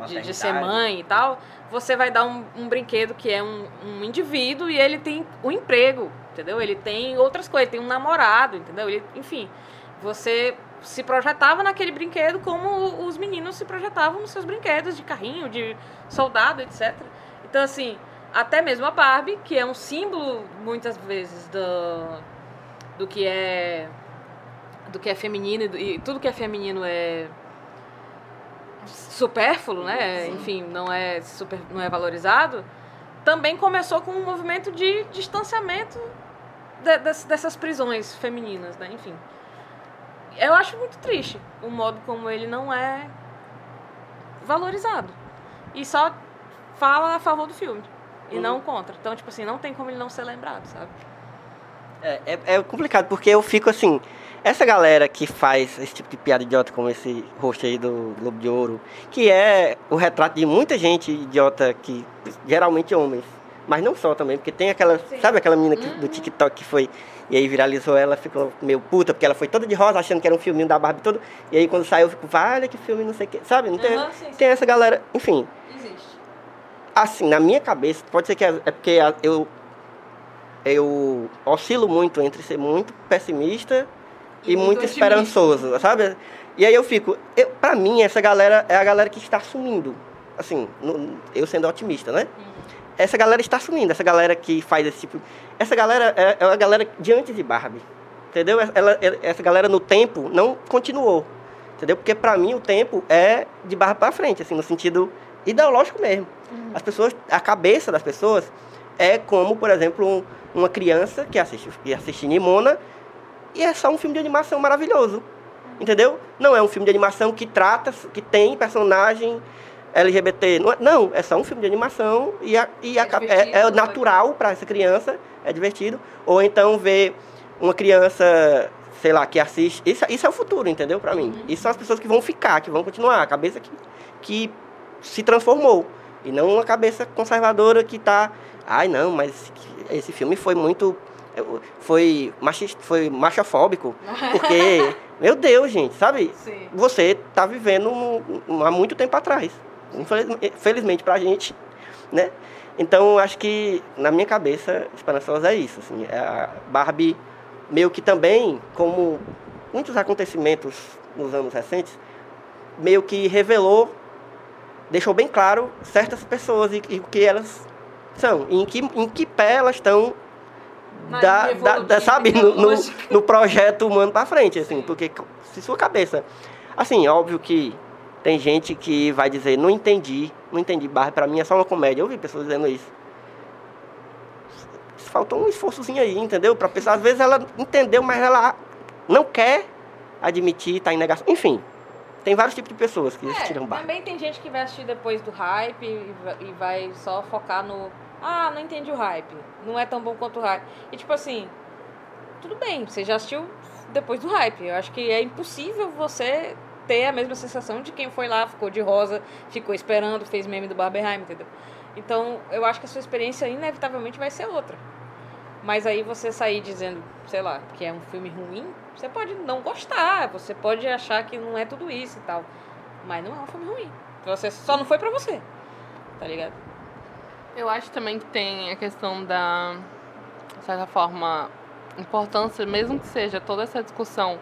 de, de ser mãe e tal, você vai dar um, um brinquedo que é um, um indivíduo e ele tem um emprego, entendeu? Ele tem outras coisas, tem um namorado, entendeu? Ele, enfim, você se projetava naquele brinquedo como os meninos se projetavam nos seus brinquedos de carrinho, de soldado, etc. Então, assim, até mesmo a Barbie, que é um símbolo, muitas vezes, do, do que é do que é feminino e e tudo que é feminino é supérfluo, né? Enfim, não é super, não é valorizado. Também começou com um movimento de distanciamento de- des- dessas prisões femininas, né? Enfim. Eu acho muito triste o modo como ele não é valorizado. E só fala a favor do filme. E Uhum. não contra. Então, tipo assim, não tem como ele não ser lembrado, sabe? É, é, é complicado, porque eu fico assim. Essa galera que faz esse tipo de piada idiota, como esse rosto aí do Globo de Ouro, que é o retrato de muita gente idiota, que geralmente homens, mas não só também, porque tem aquela. Sabe aquela menina que- do TikTok que foi. E aí viralizou ela, ficou meio puta, porque ela foi toda de rosa, achando que era um filminho da Barbie todo. E aí quando saiu, ficou, olha que filme, não sei o quê. Sabe? Não tem, Aham, sim, sim. tem essa galera. Enfim, Existe. Assim, na minha cabeça, pode ser que é é porque eu eu oscilo muito entre ser muito pessimista e, E muito, muito esperançoso, sabe? E aí eu fico, eu, pra mim, essa galera é a galera que está sumindo. Assim, no- eu sendo otimista, né? Essa galera está sumindo, essa galera que faz esse tipo. Essa galera é, é a galera de antes de Barbie. Entendeu? Ela, essa galera no tempo não continuou. Entendeu? Porque pra mim o tempo é de Barbie pra frente, assim, no sentido ideológico mesmo. As pessoas, a cabeça das pessoas é como, por exemplo, um- uma criança que assiste, que assiste Nimona e é só um filme de animação maravilhoso. Entendeu? Não é um filme de animação que trata, que tem personagem LGBT. Não é, não, é só um filme de animação e, a, e É é, é né? natural para essa criança, é divertido. Ou então ver uma criança, sei lá, que assiste. Isso, isso é o futuro, entendeu? Para mim. Isso são as pessoas que vão ficar, que vão continuar. A cabeça que, que se transformou. E não uma cabeça conservadora que tá. Ai, não, mas esse, filme foi muito. Foi, machista, foi machofóbico. Porque, meu Deus, gente, sabe? Sim. Você tá vivendo um- um- há muito tempo atrás. Infelizmente, felizmente pra gente, né? Então, acho que, na minha cabeça, Esperançosa é isso. Assim, é a Barbie, meio que também, como muitos acontecimentos nos anos recentes, meio que revelou, deixou bem claro certas pessoas e, o que elas são, em que, em que pé elas estão, da, da- da- sabe, no, no, no projeto humano para frente, assim, Sim. porque se sua cabeça, assim, óbvio que tem gente que vai dizer, não entendi, não entendi, Barbie pra mim é só uma comédia, eu ouvi pessoas dizendo isso. Faltou um esforçozinho aí, entendeu? Pra pessoa, às vezes ela entendeu, mas ela não quer admitir, tá em negação, enfim. Tem vários tipos de pessoas que assistiram É, Barbie. também tem gente que vai assistir depois do hype e e vai só focar no. Ah, não entendi o hype. Não é tão bom quanto o hype. E tipo assim, tudo bem, você já assistiu depois do hype. Eu acho que é impossível você ter a mesma sensação de quem foi lá, ficou de rosa, ficou esperando, fez meme do Barbenheim, entendeu? Então, eu acho que a sua experiência inevitavelmente vai ser outra. Mas aí você sair dizendo, sei lá, que é um filme ruim, você pode não gostar, você pode achar que não é tudo isso e tal. Mas não é um filme ruim. Você só não foi pra você. Tá ligado? Eu acho também que tem a questão da, de certa forma, importância, mesmo que seja toda essa discussão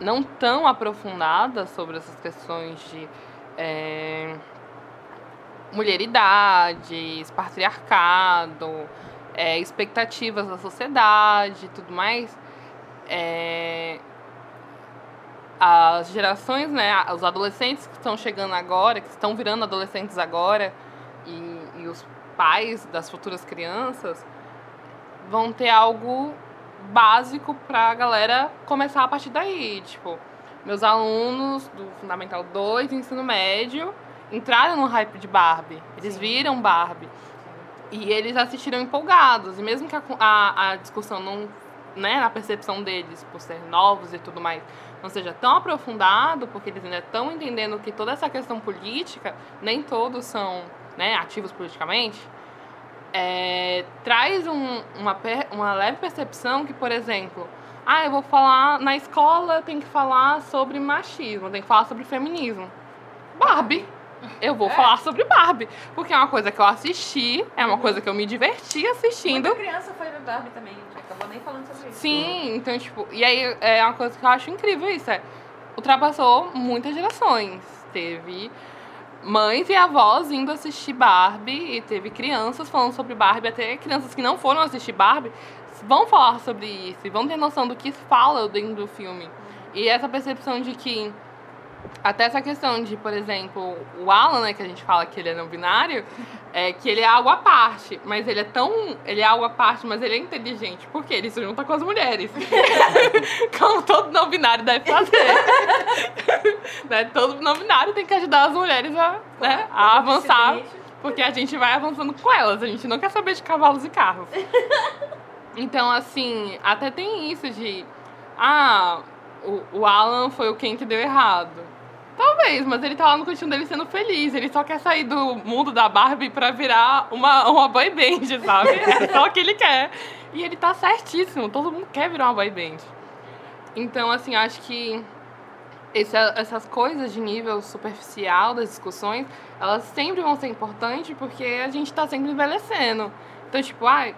não tão aprofundada sobre essas questões de é, mulheridade, patriarcado, é, expectativas da sociedade e tudo mais. É, as gerações, né, os adolescentes que estão chegando agora, que estão virando adolescentes agora, e, e os pais das futuras crianças vão ter algo básico pra galera começar a partir daí. Tipo, meus alunos do Fundamental 2, ensino médio, entraram no hype de Barbie. Eles viram Barbie. E eles assistiram empolgados. E mesmo que a, a, a discussão não, né, na percepção deles, por ser novos e tudo mais, não seja tão aprofundado, porque eles ainda estão entendendo que toda essa questão política, nem todos são né, ativos politicamente, é, traz um- uma, uma leve percepção que, por exemplo, ah, eu vou falar na escola, tenho que falar sobre machismo, tenho que falar sobre feminismo. Barbie. Eu vou falar sobre Barbie. Porque é uma coisa que eu assisti, é uma coisa que eu me diverti assistindo. Muita criança foi ver Barbie também. A gente acabou nem falando sobre isso. Sim, então, tipo, e aí é uma coisa que eu acho incrível isso, é, ultrapassou muitas gerações. Teve mães e avós indo assistir Barbie, e teve crianças falando sobre Barbie, até crianças que não foram assistir Barbie vão falar sobre isso, e vão ter noção do que se fala dentro do filme. E essa percepção de que Até essa questão de, por exemplo, o Alan, né, que a gente fala que ele é não binário, é que ele é algo à parte, mas ele é tão. Ele é algo à parte, mas ele é inteligente. Por quê? Ele se junta com as mulheres. Como todo não binário deve fazer. né? Todo não binário tem que ajudar as mulheres a, né, a avançar. Porque a gente vai avançando com elas, a gente não quer saber de cavalos e carros. Então, assim, até tem isso de. Ah, o, o Alan foi o quem que deu errado. Talvez, mas ele tá lá no cantinho dele sendo feliz. Ele só quer sair do mundo da Barbie pra virar uma, uma boy band, sabe? É só o que ele quer. E ele tá certíssimo. Todo mundo quer virar uma boy band. Então, assim, acho que essa- essas coisas de nível superficial das discussões, elas sempre vão ser importantes porque a gente tá sempre envelhecendo. Então, tipo, ai,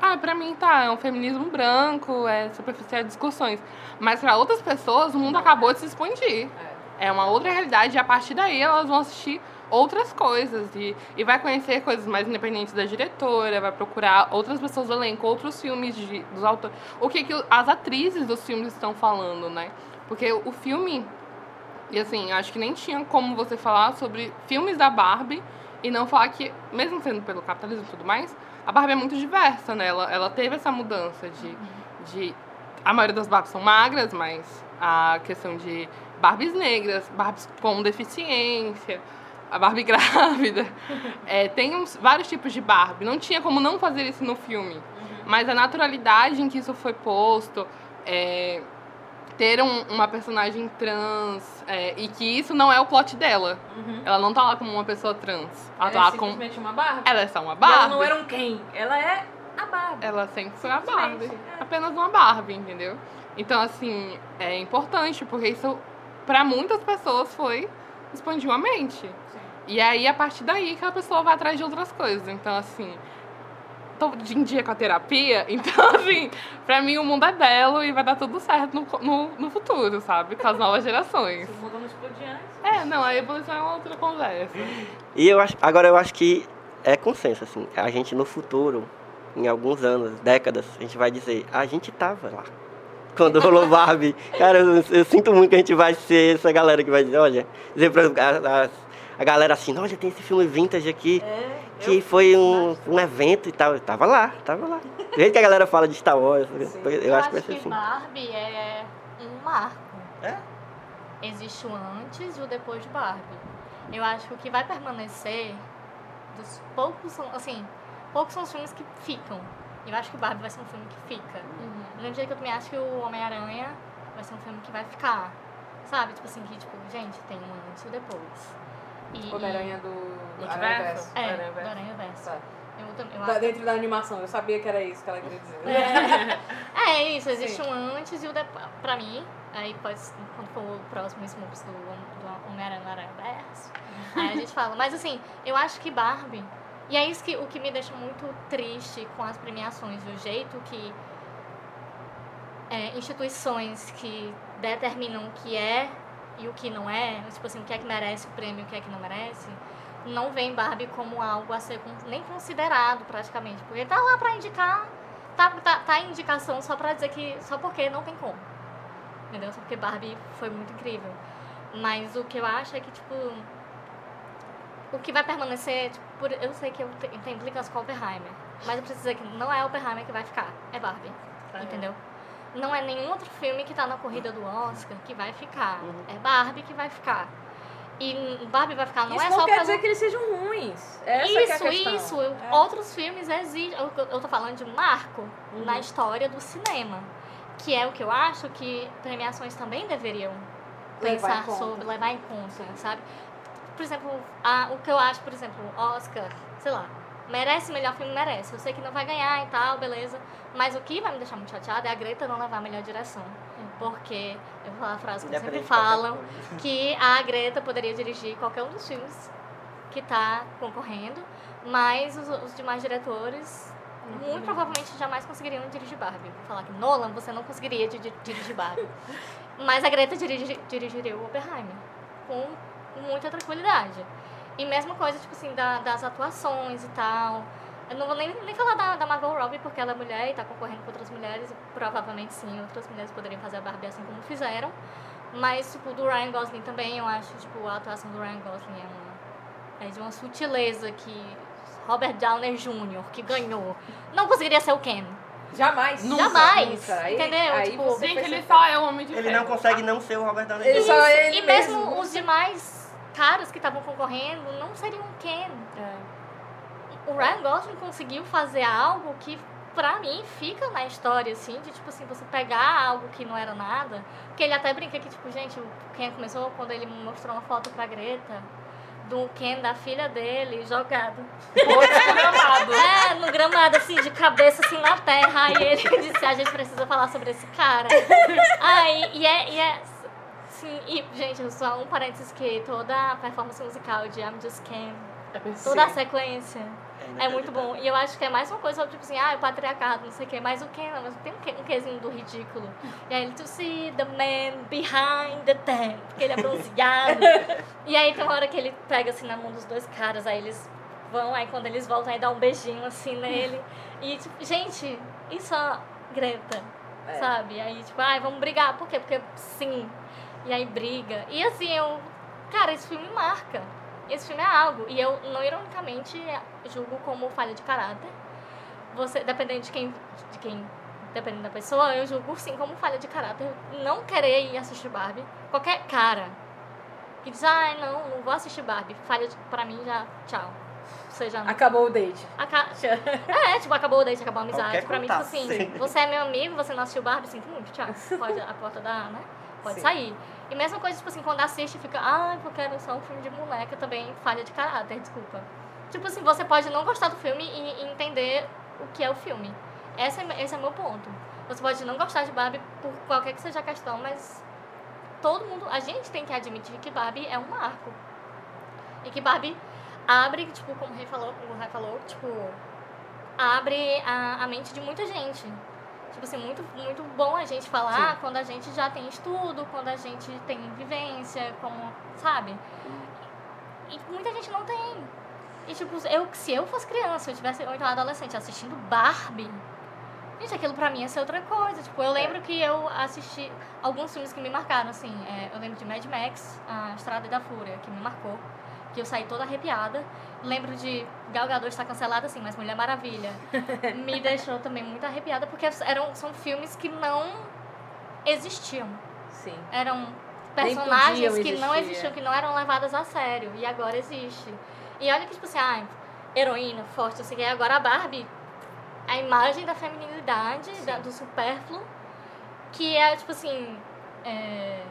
ah, pra mim tá, é um feminismo branco, é superficial de discussões. Mas pra outras pessoas, o mundo acabou de se expandir. É uma outra realidade e a partir daí elas vão assistir outras coisas e, e vai conhecer coisas mais independentes da diretora, vai procurar outras pessoas do elenco, outros filmes de, dos autores. O que, que as atrizes dos filmes estão falando, né? Porque o filme, e assim, acho que nem tinha como você falar sobre filmes da Barbie e não falar que, mesmo sendo pelo capitalismo e tudo mais, a Barbie é muito diversa, né? Ela, ela teve essa mudança de, de. A maioria das Barbies são magras, mas a questão de Barbies negras, Barbies com deficiência, a Barbie grávida. É, tem uns, vários tipos de Barbie. Não tinha como não fazer isso no filme. Mas a naturalidade em que isso foi posto, é, ter um- uma personagem trans, é, e que isso não é o plot dela. Ela não tá lá como uma pessoa trans. Ela Ela tá é lá simplesmente uma Barbie. Ela é só uma E Barbie. ela não era um quem, ela é a Barbie. Ela sempre foi a Barbie. É. Apenas uma Barbie, entendeu? Então, assim, é importante, porque isso, pra muitas pessoas, foi expandiu a mente. E aí, a partir daí, que a pessoa vai atrás de outras coisas. Então, assim, tô de em dia com a terapia. Então, assim, pra mim o mundo é belo e vai dar tudo certo no, no, no futuro, sabe? Com as novas gerações. Se o mundo não explodir antes. É, não, a evolução é uma outra conversa. E eu acho, agora eu acho que é consenso, assim, a gente no futuro, em alguns anos, décadas, a gente vai dizer, a gente tava lá. Quando rolou Barbie. Cara, eu, eu sinto muito que a gente vai ser essa galera que vai dizer, olha, dizer pra a, a, a galera assim, olha, tem esse filme vintage aqui, É, que foi um, um evento e tal. Eu tava lá, tava lá. Do jeito que a galera fala de Star Wars, eu, acho que vai ser assim. Barbie é um marco. É? Existe o antes e o depois de Barbie. Eu acho que o que vai permanecer dos poucos assim, poucos são os filmes que ficam. Eu acho que Barbie vai ser um filme que fica. Do mesmo jeito que eu também acho que o Homem-Aranha vai ser um filme que vai ficar. Sabe? Tipo assim, que tipo, gente, tem um antes e o depois. E, Homem-Aranha do Multiverso? Aranha-Verso. É, Aranha-Verso. do Aranha Verso. Tá. Eu, também- eu Da- acho dentro da animação, eu sabia que era isso que ela queria dizer. É isso, existe Sim. um antes e o depois. Pra mim, aí pode, quando for o próximo Smurfs do, do Homem-Aranha no Aranha-Verso, aí a gente fala. Mas assim, eu acho que Barbie, e é isso que, o que me deixa muito triste com as premiações, do jeito que é, instituições que determinam o que é e o que não é, tipo assim, o que é que merece o prêmio o que é que não merece, não veem Barbie como algo a ser nem considerado praticamente, porque tá lá pra indicar tá, tá, tá indicação só pra dizer que. Só porque não tem como. Entendeu? Só porque Barbie foi muito incrível. Mas o que eu acho é que, tipo. O que vai permanecer, tipo, por, eu sei que eu te- tem implicância com Oppenheimer. Mas eu preciso dizer que não é Oppenheimer que vai ficar, é Barbie. Entendeu? Não é nenhum outro filme que tá na corrida do Oscar que vai ficar. É Barbie que vai ficar. E Barbie vai ficar não isso é não só quer por dizer que eles sejam ruins. Essa isso, é a questão. isso. Eu- É. Outros filmes existem. Eu, eu tô falando de um marco Uhum. na história do cinema. Que é o que eu acho que premiações também deveriam Levar pensar sobre, levar em conta, sabe? Por exemplo, a- o que eu acho, por exemplo, Oscar, sei lá, merece melhor filme, merece. Eu sei que não vai ganhar e tal, beleza. Mas o que vai me deixar muito chateada é a Greta não levar a melhor direção. Porque, eu vou falar a frase que sempre falam, que a Greta poderia dirigir qualquer um dos filmes que está concorrendo, mas os, os demais diretores muito provavelmente jamais conseguiriam dirigir Barbie. Vou falar que Nolan, você não conseguiria di- di- dirigir Barbie. mas a Greta dirigi- dirigiria o Oppenheimer com muita tranquilidade. E mesma coisa, tipo assim, da- das atuações e tal. Eu não vou nem, nem falar da, da Margot Robbie, porque ela é mulher e tá concorrendo com outras mulheres. E provavelmente, sim, outras mulheres poderiam fazer a Barbie assim como fizeram. Mas, tipo, do Ryan Gosling também, eu acho, tipo, a atuação do Ryan Gosling é, uma, é de uma sutileza que Robert Downer Jr., que ganhou, não conseguiria ser o Ken. Jamais. Nunca, Jamais. Nunca. Aí- entendeu? aí tipo, Gente, ele só é o homem de Ele ferro. não consegue não ser o Robert Downey Ele Jr. só é ele e mesmo mesmo. os demais caras que estavam concorrendo não seriam Ken. É. O Ryan Gosling conseguiu fazer algo que, pra mim, fica na história, assim, de, tipo assim, você pegar algo que não era nada. Porque ele até brinca que, tipo, gente, o Ken começou quando ele mostrou uma foto pra Greta do Ken, da filha dele, jogado. Gramado. É, no gramado, assim, de cabeça, assim, na terra. Aí ele disse, a gente precisa falar sobre esse cara. Aí, e é, e é, sim, e, gente, só um parênteses que toda a performance musical de I'm Just Ken, toda a sequência, é muito bom. E eu acho que é mais uma coisa, tipo assim, ah, o patriarcado, não sei o quê, mas o Ken, mas tem um, que- um quezinho do ridículo. E aí ele, to see the man behind the tent, porque ele é bronzeado. e aí tem uma hora que ele pega, assim, na mão dos dois caras, aí eles vão, aí quando eles voltam, aí dá um beijinho, assim, nele. E, tipo, gente, isso é Greta, É. sabe? Aí, tipo, ai, vamos brigar. Por quê? Porque sim. E aí briga. E assim, eu... Cara, esse filme marca. Esse filme é algo. E eu, não ironicamente, julgo como falha de caráter. Você, dependendo de quem, de quem, dependendo da pessoa, eu julgo sim como falha de caráter. Não querer ir assistir Barbie. Qualquer cara que diz, ai, não, não vou assistir Barbie. Falha de, pra mim já, tchau. Você já Acabou o date. Aca- É, tipo, acabou o date, acabou a amizade. Qualquer pra mim, tipo assim, Sim. você é meu amigo, você não assistiu Barbie, sinto muito, tchau. Pode, a porta da, né? Pode Sim. sair. E mesma coisa, tipo assim, quando assiste, fica, ah, porque era só um filme de moleca, também falha de caráter, desculpa. Tipo assim, você pode não gostar do filme e, e entender o que é o filme. Esse é, esse é meu ponto. Você pode não gostar de Barbie por qualquer que seja a questão, mas todo mundo, a gente tem que admitir que Barbie é um marco. E que Barbie abre, tipo, como o Rei falou, o Rei falou, tipo, abre a, a mente de muita gente. Tipo assim, muito, muito bom a gente falar quando a gente já tem estudo, quando a gente tem vivência, como, sabe? E muita gente não tem. E tipo, eu, se eu fosse criança, eu tivesse, ou então adolescente, assistindo Barbie, gente, aquilo pra mim ia ser outra coisa. Tipo, eu lembro que eu assisti alguns filmes que me marcaram, assim. é, eu lembro de Mad Max, A Estrada da Fúria, que me marcou. Que eu saí toda arrepiada. Lembro de Gal Gadot está cancelada, assim, mas Mulher Maravilha me deixou também muito arrepiada, porque eram, são filmes que não existiam. Sim. Eram personagens que não existiam, é. que não eram levadas a sério. E agora existe. E olha que, tipo assim, ah, heroína, forte, sei que agora a Barbie, a imagem da feminilidade, da- do supérfluo, que é, tipo assim, é,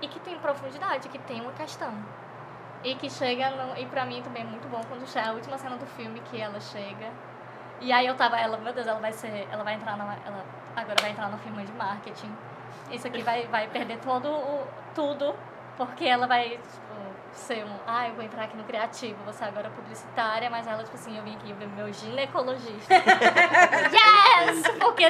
e que tem profundidade, que tem uma questão. E que chega, no, e pra mim também é muito bom quando chega a última cena do filme, que ela chega. E aí eu tava, ela, meu Deus, ela vai ser, ela vai entrar na, ela agora vai entrar no filme de marketing. Isso aqui vai, vai perder todo o, tudo, porque ela vai, tipo, ser um, ah, eu vou entrar aqui no criativo, você agora é publicitária, mas ela, tipo assim, eu vim aqui ver meu ginecologista. yes! Porque,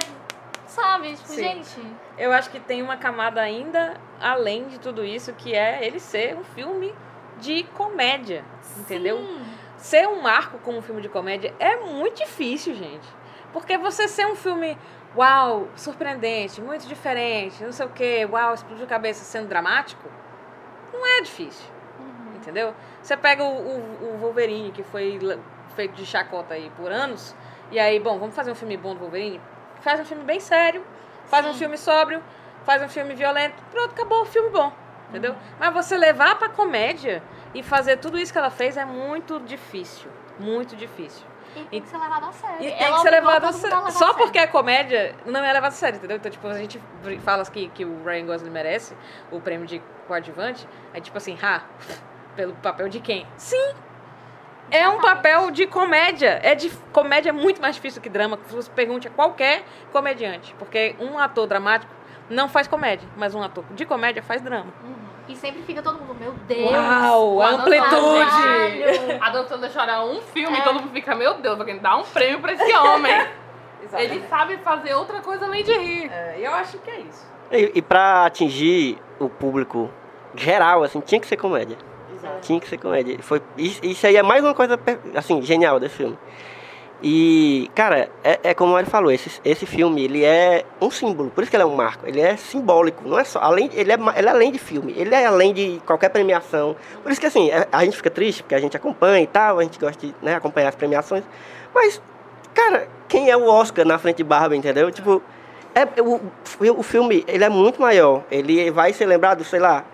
sabe, tipo, Sim. gente, Eu acho que tem uma camada ainda além de tudo isso, que é ele ser um filme de comédia, entendeu? sim. Ser um marco como um filme de comédia é muito difícil, gente. Porque você ser um filme, uau, surpreendente, muito diferente, não sei o quê, uau, explodiu a cabeça sendo dramático, não é difícil. Entendeu? Você pega o, o, o Wolverine, que foi feito de chacota aí por anos, e aí, bom, vamos fazer um filme bom do Wolverine? Faz um filme bem sério, faz um Sim. filme sóbrio, faz um filme violento, pronto, acabou o filme bom. Entendeu? Mas você levar pra comédia e fazer tudo isso que ela fez é muito difícil. Muito difícil. E tem que ser levado a sério. E tem Ela que ser levado a sério. Só sério. porque é comédia não é levado a sério, entendeu? Então, tipo, a gente fala que, que o Ryan Gosling merece o prêmio de coadjuvante, é tipo assim, ah, pelo papel de quem? Sim! É um papel de comédia. É de comédia é muito mais difícil que drama. Se você pergunte a qualquer comediante. Porque um ator dramático não faz comédia, mas um ator de comédia faz drama. E sempre fica todo mundo, meu Deus. Uau, a amplitude! A doutora chorar um filme É. e todo mundo fica, meu Deus, alguém dá um prêmio pra esse homem. Ele sabe fazer outra coisa além de rir. É, eu acho que é isso. E, e pra atingir o público geral, assim, tinha que ser comédia. Exato. Tinha que ser comédia. Foi, isso, isso aí é mais uma coisa, assim, genial desse filme. E, cara, é, é como ele falou, esse, esse filme, ele é um símbolo, por isso que ele é um marco, ele é simbólico, não é só, além, ele, é, ele é além de filme, ele é além de qualquer premiação, por isso que assim, é- a gente fica triste, porque a gente acompanha e tal, a gente gosta de né, acompanhar as premiações, mas, cara, quem é o Oscar na frente de Barbie, entendeu? Tipo, é, é o, o filme, ele é muito maior, ele vai ser lembrado, sei lá,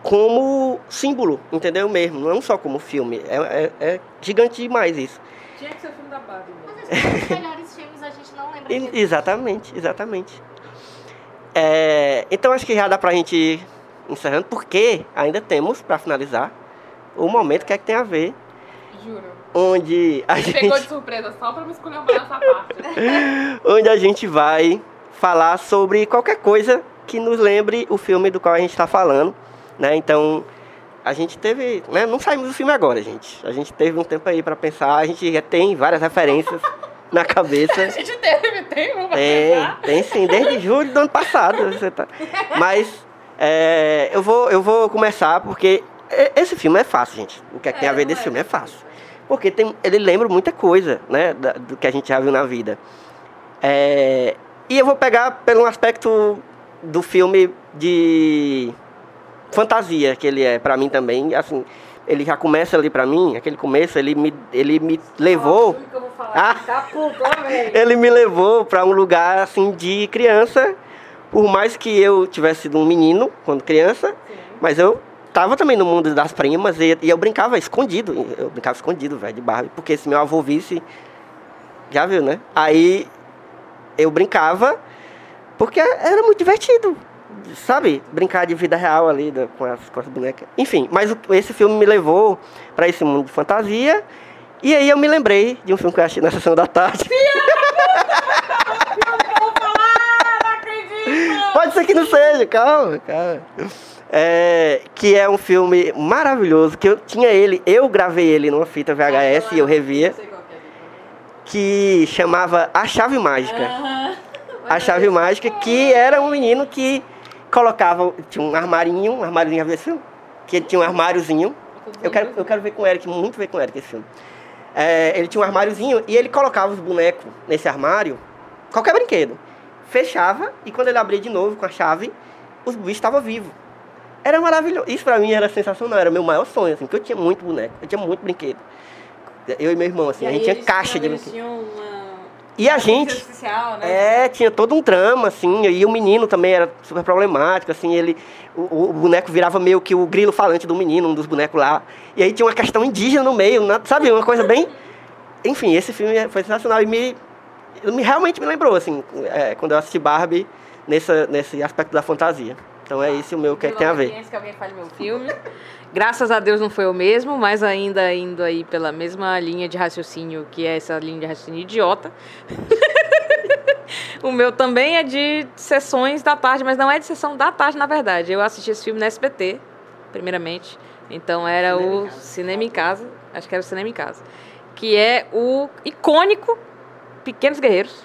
como símbolo, entendeu mesmo, não só como filme, é, é, é gigante demais isso. Tinha que ser o filme da Barbie mesmo. Mas vezes os melhores filmes a gente não lembra disso. Exatamente, exatamente. É, então acho que já dá pra gente ir encerrando, porque ainda temos, pra finalizar, o momento que é que tem a ver, Juro. onde a Me pegou de gente, surpresa só pra me escolher uma nessa parte. onde a gente vai falar sobre qualquer coisa que nos lembre o filme do qual a gente está falando, né? Então a gente teve, né? Não saímos do filme agora, gente. A gente teve um tempo aí pra pensar, a gente já tem várias referências na cabeça. A gente teve, tem uma Tem, pensar. tem sim, desde julho do ano passado. Você tá... Mas é, eu, vou, eu vou começar porque esse filme é fácil, gente. O que é que tem a ver desse filme é fácil. Porque tem, ele lembra muita coisa, né? da- do que a gente já viu na vida. É, e eu vou pegar pelo aspecto do filme de fantasia que ele é para mim também. Assim, ele já começa ali para mim, aquele começo, ele me, ele me levou. Ah. Ele me levou para um lugar assim de criança, por mais que eu tivesse sido um menino quando criança, mas eu tava também no mundo das primas e, e eu brincava escondido, eu brincava escondido, velho, de Barbie, porque se meu avô visse, já viu, né? Aí eu brincava porque era muito divertido, sabe? Brincar de vida real ali da- com, as, com as bonecas. Enfim, mas o- esse filme me levou para esse mundo de fantasia. E aí eu me lembrei de um filme que eu achei na sessão da tarde. Pode ser que não seja, calma, calma. É, que é um filme maravilhoso, que eu tinha ele, eu gravei ele numa fita VHS e eu revia, que é. que chamava A Chave Mágica. A Chave Mágica, que era um menino que colocava, tinha um armarinho, um armáriozinho, já viu esse filme? Que ele tinha um armáriozinho. Eu quero, eu quero ver com o Eric, muito ver com o Eric esse filme. É, ele tinha um armáriozinho e ele colocava os bonecos nesse armário, qualquer brinquedo. Fechava e quando ele abria de novo com a chave, os bichos estavam vivos. Era maravilhoso. Isso pra mim era sensacional, era meu maior sonho, assim, porque eu tinha muito boneco, eu tinha muito brinquedo. Eu e meu irmão, assim, E a gente tinha caixa de brinquedo. E a gente, artificial, né? é, tinha todo um drama, assim, e o menino também era super problemático, assim, ele. O, o boneco virava meio que o grilo falante do menino, um dos bonecos lá. E aí tinha uma questão indígena no meio, sabe? Uma coisa bem. Enfim, esse filme foi sensacional e me. me realmente me lembrou, assim, é, quando eu assisti Barbie nessa, nesse aspecto da fantasia. Então é esse o meu que, é que tem a ver. que alguém fale meu filme. Graças a Deus não foi o mesmo, mas ainda indo aí pela mesma linha de raciocínio, que é essa linha de raciocínio idiota. o meu também é de sessões da tarde, mas não é de sessão da tarde, na verdade. Eu assisti esse filme no SBT, primeiramente. Então era o Cinema em Casa, acho que era o Cinema em Casa. Que é o icônico Pequenos Guerreiros.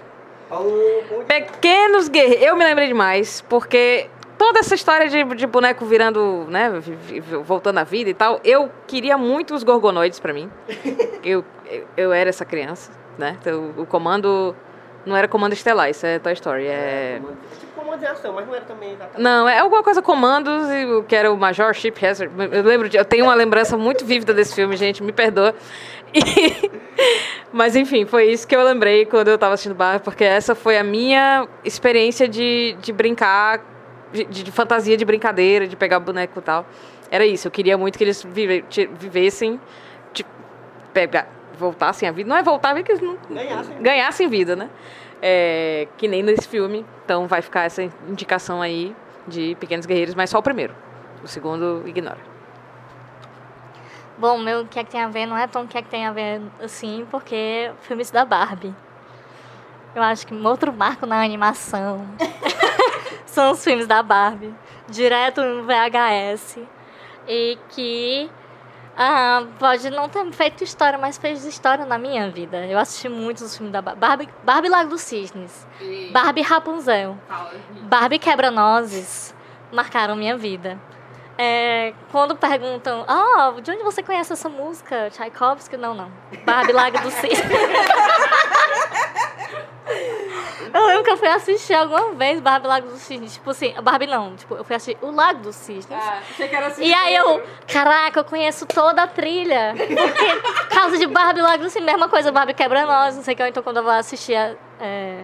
Pequenos Guerreiros. Eu me lembrei demais, porque toda essa história de, de boneco virando, né, voltando à vida e tal, eu queria muito os gorgonoides pra mim. Eu, eu, eu era essa criança, né? Então, o comando não era comando estelar, isso é Toy Story. É... Tipo comando de ação, mas não era também exatamente. Não, é alguma coisa comandos, e que era o Major Chip Hazard. Eu lembro de, eu tenho uma lembrança muito vívida desse filme, gente, me perdoa. E- mas enfim, foi isso que eu lembrei quando eu tava assistindo Barbie, porque essa foi a minha experiência de, de brincar, de, de fantasia de brincadeira, de pegar boneco e tal. Era isso, eu queria muito que eles vive- vivessem, de pegar, voltassem a vida. Não é voltar, é que eles não, Ganhassem. ganhassem vida, né? É, que nem nesse filme. Então vai ficar essa indicação aí de Pequenos Guerreiros, mas só o primeiro. O segundo, ignora. Bom, meu o que é que tem a ver não é tão o que é que tem a ver assim, porque filmes da Barbie. Eu acho que um outro marco na animação são os filmes da Barbie, direto no VHS. E que ah, pode não ter feito história, mas fez história na minha vida. Eu assisti muitos os filmes da Barbie. Barbie, Lago dos Cisnes, Barbie Rapunzel, Barbie Quebra-Nozes marcaram minha vida. É, quando perguntam, ah, de onde você conhece essa música? Tchaikovsky? Não, não. Barbie Lago do Cisne. eu lembro que eu fui assistir alguma vez Barbie Lago do Cisne. Tipo assim, Barbie não, tipo, eu fui assistir o Lago dos Cisnes. Ah, achei que era assim. E aí eu, caraca, eu conheço toda a trilha. Porque, por causa de Barbie Lago do Cisne, mesma coisa, Barbie quebra nós, não sei o que. Então quando eu vou assistir, é,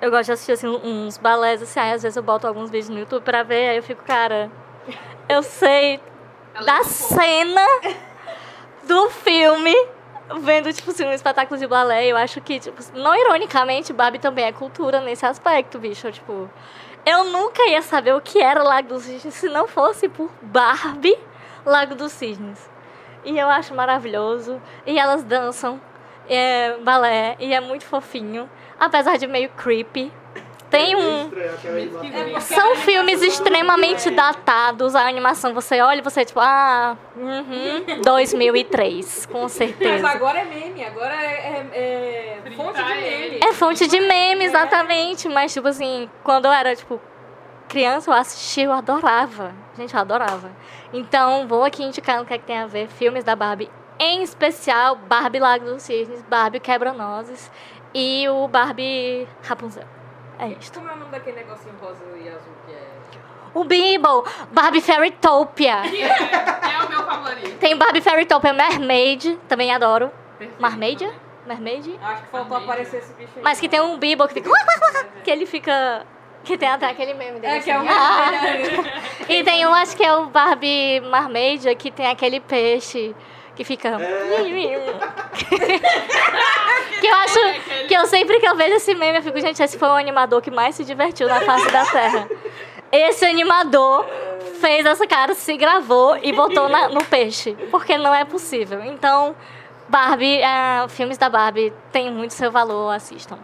eu gosto de assistir assim, uns balés, assim, aí às vezes eu boto alguns vídeos no YouTube pra ver, aí eu fico, cara, eu sei da cena do filme, vendo, tipo assim, um espetáculo de balé. Eu acho que, tipo, não ironicamente, Barbie também é cultura nesse aspecto, bicho. Tipo, eu nunca ia saber o que era Lago dos Cisnes se não fosse por Barbie Lago dos Cisnes. E eu acho maravilhoso. E elas dançam é, balé e é muito fofinho. Apesar de meio creepy. Tem um. São filmes extremamente datados. A animação, você olha e você, tipo, ah, uhum, 2003, com Mas certeza. agora é meme, agora é, é, é fonte de meme. É fonte de meme, exatamente. Mas, tipo assim, quando eu era, tipo, criança, eu assistia, eu adorava. Gente, eu adorava. Então, vou aqui indicar no que, é que tem a ver filmes da Barbie. Em especial, Barbie Lago dos Cisnes, Barbie Quebra-Nozes e o Barbie Rapunzel. É isto. Como é o nome daquele negocinho rosa e azul que é? O Bimble, Barbie Fairytopia. É o meu favorito. Tem Barbie Fairytopia Mermaid, também adoro. Mermaid? Mermaid? Acho que faltou aparecer esse bicho aí. Mas que tem um Bimble que fica... Que ele fica... Que tem até aquele meme dele. É, que é assim. o Ah! mesmo. E tem um, acho que é o Barbie Mermaid, que tem aquele peixe que fica. que eu acho. Que eu sempre que eu vejo esse meme, eu fico, gente, esse foi o animador que mais se divertiu na face da Terra. Esse animador fez essa cara, se gravou e botou na- no peixe. Porque não é possível. Então, Barbie, ah, filmes da Barbie têm muito seu valor, assistam.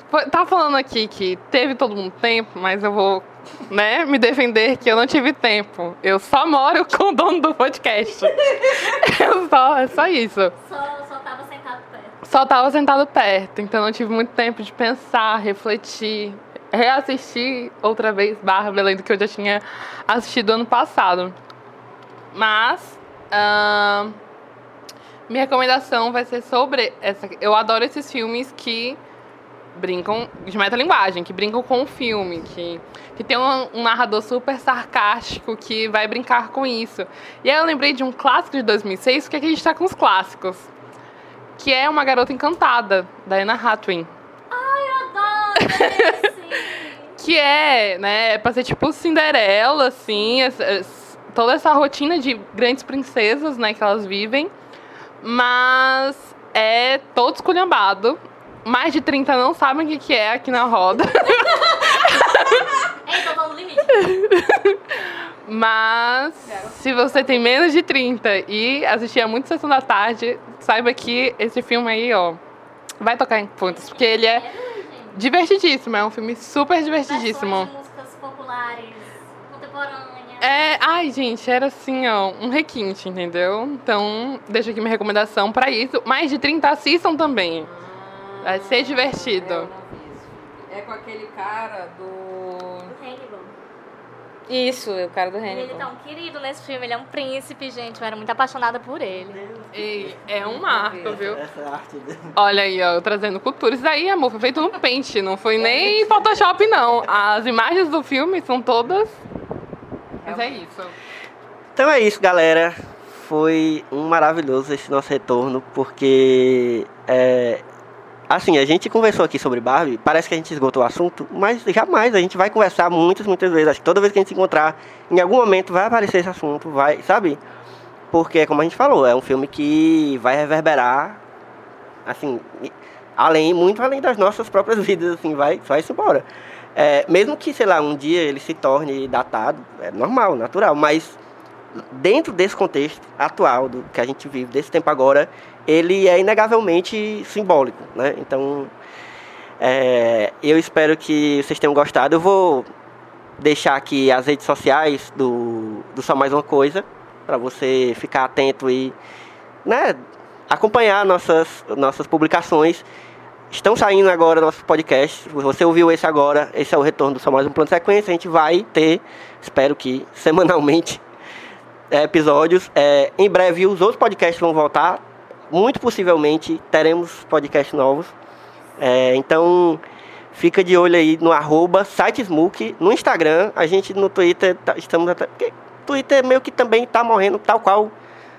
Foi- Tá falando aqui que teve todo mundo tempo, mas eu vou, né, me defender que eu não tive tempo. Eu só moro com o dono do podcast. Eu só, é só isso. Só, só tava sentado perto. Só tava sentado perto, então não tive muito tempo de pensar, refletir, reassistir outra vez Barbie, além do que eu já tinha assistido ano passado. Mas ahn, minha recomendação vai ser sobre essa. Eu adoro esses filmes que brincam de metalinguagem, que brincam com o filme, que, que tem um, um narrador super sarcástico que vai brincar com isso. E aí eu lembrei de um clássico de 2006, porque aqui a gente tá com os clássicos que é Uma Garota Encantada, da Anna Hathaway. Ai, eu adoro esse! Que é, né, é pra ser tipo Cinderela, assim, toda essa rotina de grandes princesas, né, que elas vivem. Mas é todo esculhambado. Mais de 30 não sabem o que, que é aqui na roda. Tô no limite. Mas se você tem menos de 30 e assistia muito Sessão da Tarde, saiba que esse filme aí, ó, vai tocar em pontos. Porque ele é divertidíssimo, é um filme super divertidíssimo. Músicas populares, contemporâneas. É, ai, gente, era assim, ó, um requinte, entendeu? Então, deixa aqui minha recomendação pra isso. Mais de 30 assistam também. Vai ser divertido. É. É com aquele cara do. Hannibal. Isso, o cara do Ele Hannibal. tá um querido nesse filme, ele é um príncipe, gente. Eu era muito apaixonada por ele. E é um marco, viu? Essa arte dele. Olha aí, ó, eu trazendo cultura. Isso daí, amor, foi feito no Paint, não foi nem Photoshop, não. As imagens do filme são todas. Mas é isso. Então é isso, galera. Foi um maravilhoso esse nosso retorno, porque é, assim, a gente conversou aqui sobre Barbie, parece que a gente esgotou o assunto, mas jamais, a gente vai conversar muitas, muitas vezes. Acho que toda vez que a gente se encontrar, em algum momento vai aparecer esse assunto, vai, sabe? Porque, como a gente falou, é um filme que vai reverberar, assim, além, muito além das nossas próprias vidas, assim, vai, vai isso embora. É, mesmo que, sei lá, um dia ele se torne datado, é normal, natural, mas dentro desse contexto atual do que a gente vive, desse tempo agora, ele é inegavelmente simbólico, né? Então, é, eu espero que vocês tenham gostado. Eu vou deixar aqui as redes sociais do, do Só Mais Uma Coisa, para você ficar atento e né, acompanhar nossas, nossas publicações. estão saindo agora nossos podcasts. Você ouviu esse agora, esse é o retorno do Só Mais Um Plano de Sequência. A gente vai ter, espero que semanalmente, é, episódios. É, em breve os outros podcasts vão voltar. Muito possivelmente teremos podcasts novos. É, então fica de olho aí no arroba sitesmook, no Instagram, a gente no Twitter tá- estamos até. Porque Twitter meio que também tá morrendo, tal qual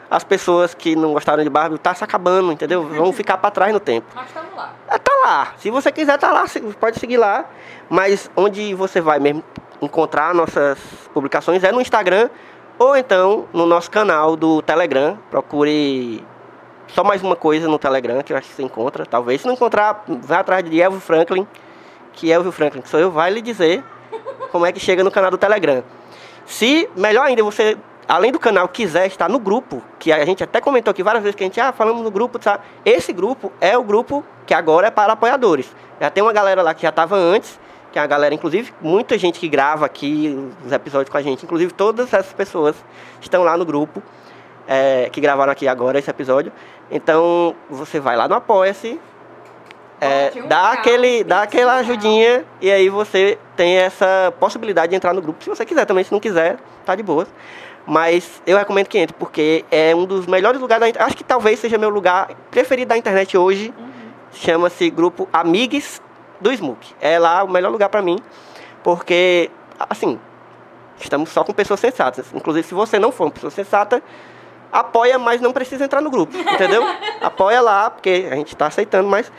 as pessoas que não gostaram de Barbie, tá se acabando, entendeu? Vão ficar para trás no tempo. Nós estamos lá. É, tá lá. Se você quiser, tá lá. Pode seguir lá. Mas onde você vai mesmo encontrar nossas publicações é no Instagram ou então no nosso canal do Telegram. Procure só mais uma coisa no Telegram que eu acho que você encontra. Talvez. Se não encontrar, vai atrás de Elvio Franklin. Que Elvio Franklin, que sou eu, vai lhe dizer como é que chega no canal do Telegram. Se, melhor ainda, você, além do canal, quiser estar no grupo, que a gente até comentou aqui várias vezes que a gente, ah, falamos no grupo, sabe? Esse grupo é o grupo que agora é para apoiadores. Já tem uma galera lá que já estava antes, que é a galera, inclusive, muita gente que grava aqui os episódios com a gente, inclusive todas essas pessoas estão lá no grupo, é, que gravaram aqui agora esse episódio. Então, você vai lá no Apoia-se, é, dá, aquele, dá aquela ajudinha e aí você tem essa possibilidade de entrar no grupo. Se você quiser também, se não quiser, tá de boa. Mas eu recomendo que entre, porque é um dos melhores lugares da internet. Acho que talvez seja meu lugar preferido da internet hoje. Chama-se grupo Amigues do Smook. É lá o melhor lugar pra mim, porque, assim, estamos só com pessoas sensatas. Inclusive, se você não for uma pessoa sensata, apoia, mas não precisa entrar no grupo, entendeu? apoia lá, porque a gente está aceitando, mas...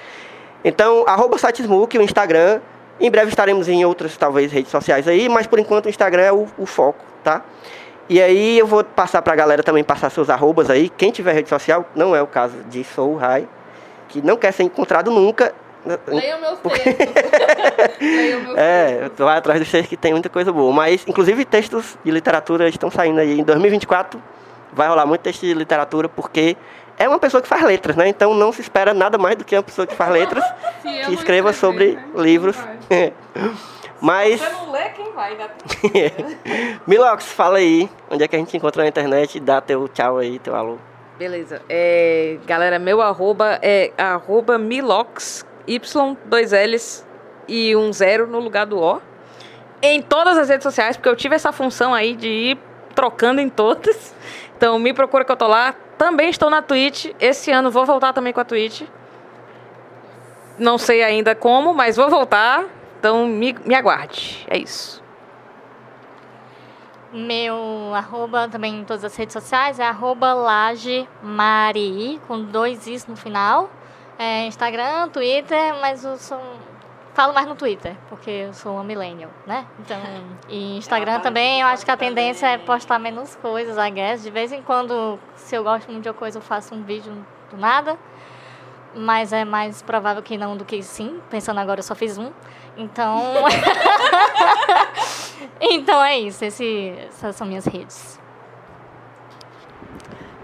Então, arroba sitesmook, o Instagram. Em breve estaremos em outras, talvez, redes sociais aí, mas por enquanto o Instagram é o, o foco, tá? E aí eu vou passar pra galera também passar seus arrobas aí. Quem tiver rede social, não é o caso de Soul High, que não quer ser encontrado nunca. Leiam meus textos. Leiam meus É, tô atrás dos textos que tem muita coisa boa. Mas, inclusive, textos de literatura estão saindo aí. Em 2024 vai rolar muito texto de literatura, porque é uma pessoa que faz letras, né? Então não se espera nada mais do que uma pessoa que faz letras Se que escreva sobre né? livros. Vai. Mas, Você não lê, quem vai? Né? Milox, fala aí onde é que a gente encontra na internet. Dá teu tchau aí, teu alô. Beleza. É, galera, meu arroba é arroba Milox, Y, dois L's e um zero no lugar do O. Em todas as redes sociais, porque eu tive essa função aí de ir trocando em todas. Então me procura que eu tô lá. Também estou na Twitch. Esse ano vou voltar também com a Twitch. Não sei ainda como, mas vou voltar. Então me, me aguarde. É isso. Meu arroba também em todas as redes sociais é arroba lagemari, com dois is no final. É, Instagram, Twitter, mas eu sou, falo mais no Twitter, porque eu sou uma millennial, né? Então, e Instagram também, eu acho que a tendência é postar menos coisas, I guess. De vez em quando, se eu gosto muito de uma coisa, eu faço um vídeo do nada. Mas é mais provável que não do que sim. Pensando agora, eu só fiz um. Então. então é isso. Esse, essas são minhas redes.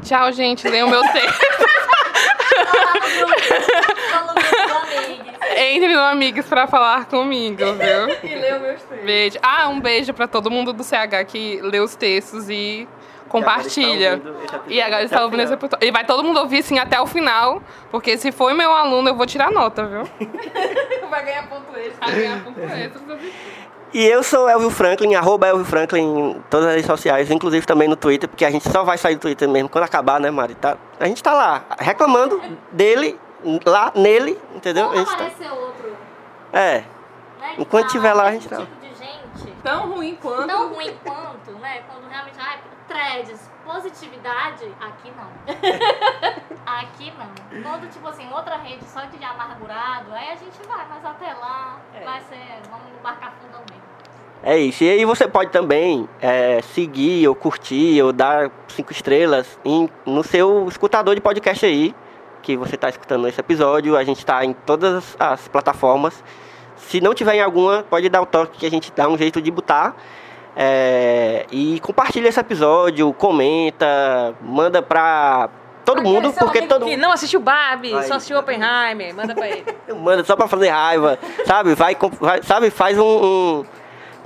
Tchau, gente. Leiam meu texto. Entre no Amigos pra falar comigo, viu? E leu meus textos. Beijo. Ah, um beijo pra todo mundo do CH que lê os textos e compartilha. E agora está ouvindo esse. E vai todo mundo ouvir sim até o final, porque se for meu aluno, eu vou tirar nota, viu? Vai ganhar ponto extra. Vai ganhar ponto extra. E eu sou Elvio Franklin, arroba Elvio Franklin em todas as redes sociais, inclusive também no Twitter, porque a gente só vai sair do Twitter mesmo quando acabar, né, Mari? Tá, a gente tá lá, reclamando dele, lá nele, entendeu? A Como gente tá- aparecer outro, É, né? Enquanto fala tiver lá, a gente tá- tipo de gente Tão ruim quanto. tão ruim quanto, né? Quando realmente, ai, threads, positividade, aqui não. aqui não. Quando, tipo assim, outra rede só de amargurado, aí a gente vai, mas até lá vai ser, vamos embarcar fundão mesmo. é isso. E aí você pode também é, seguir ou curtir ou dar cinco estrelas em- no seu escutador de podcast aí, que você está escutando esse episódio. A gente está em todas as plataformas. Se não tiver em alguma, pode dar o toque que a gente dá um jeito de botar. É, e compartilha esse episódio, comenta, manda pra todo Aquele mundo, porque todo mundo. não assistiu Barbie, Aí. só assistiu Oppenheimer, manda pra ele. Manda só pra fazer raiva, sabe? Vai, vai- sabe? Faz um, um,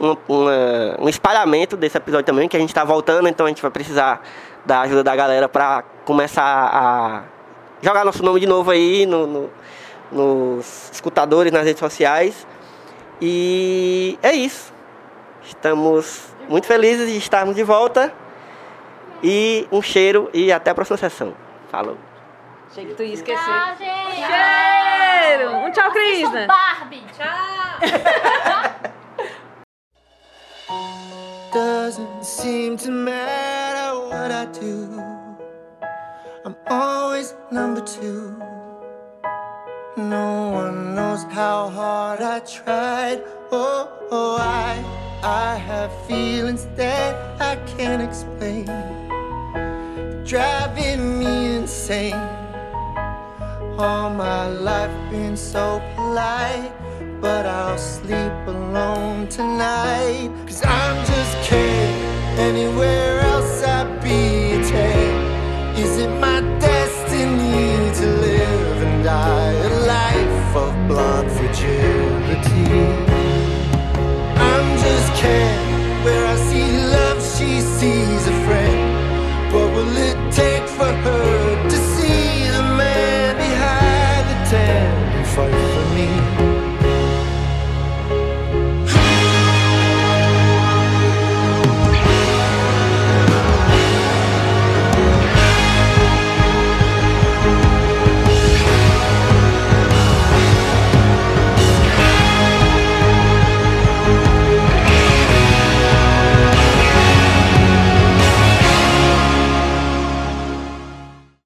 um, uma- um espalhamento desse episódio também, que a gente tá voltando, então a gente vai precisar da ajuda da galera pra começar a jogar nosso nome de novo aí no, no, nos escutadores nas redes sociais. E é isso. Estamos muito felizes de estarmos de volta. E um cheiro e até a próxima sessão. Falou. Achei que tu ia esquecer. Tchau, gente. Cheiro! Um tchau, Crisna. Barbie. Tchau. Doesn't seem to matter what I do. I'm always number two. No one knows how hard I tried. Oh, oh, I, I have feelings that I can't explain. Driving me insane. All my life been so polite, but I'll sleep alone tonight. Cause I'm just kidding. Anywhere else I'd be a tag. Is it my destiny to live and die a life of blonde fragility? Where I see love, she sees a friend. What will it take for her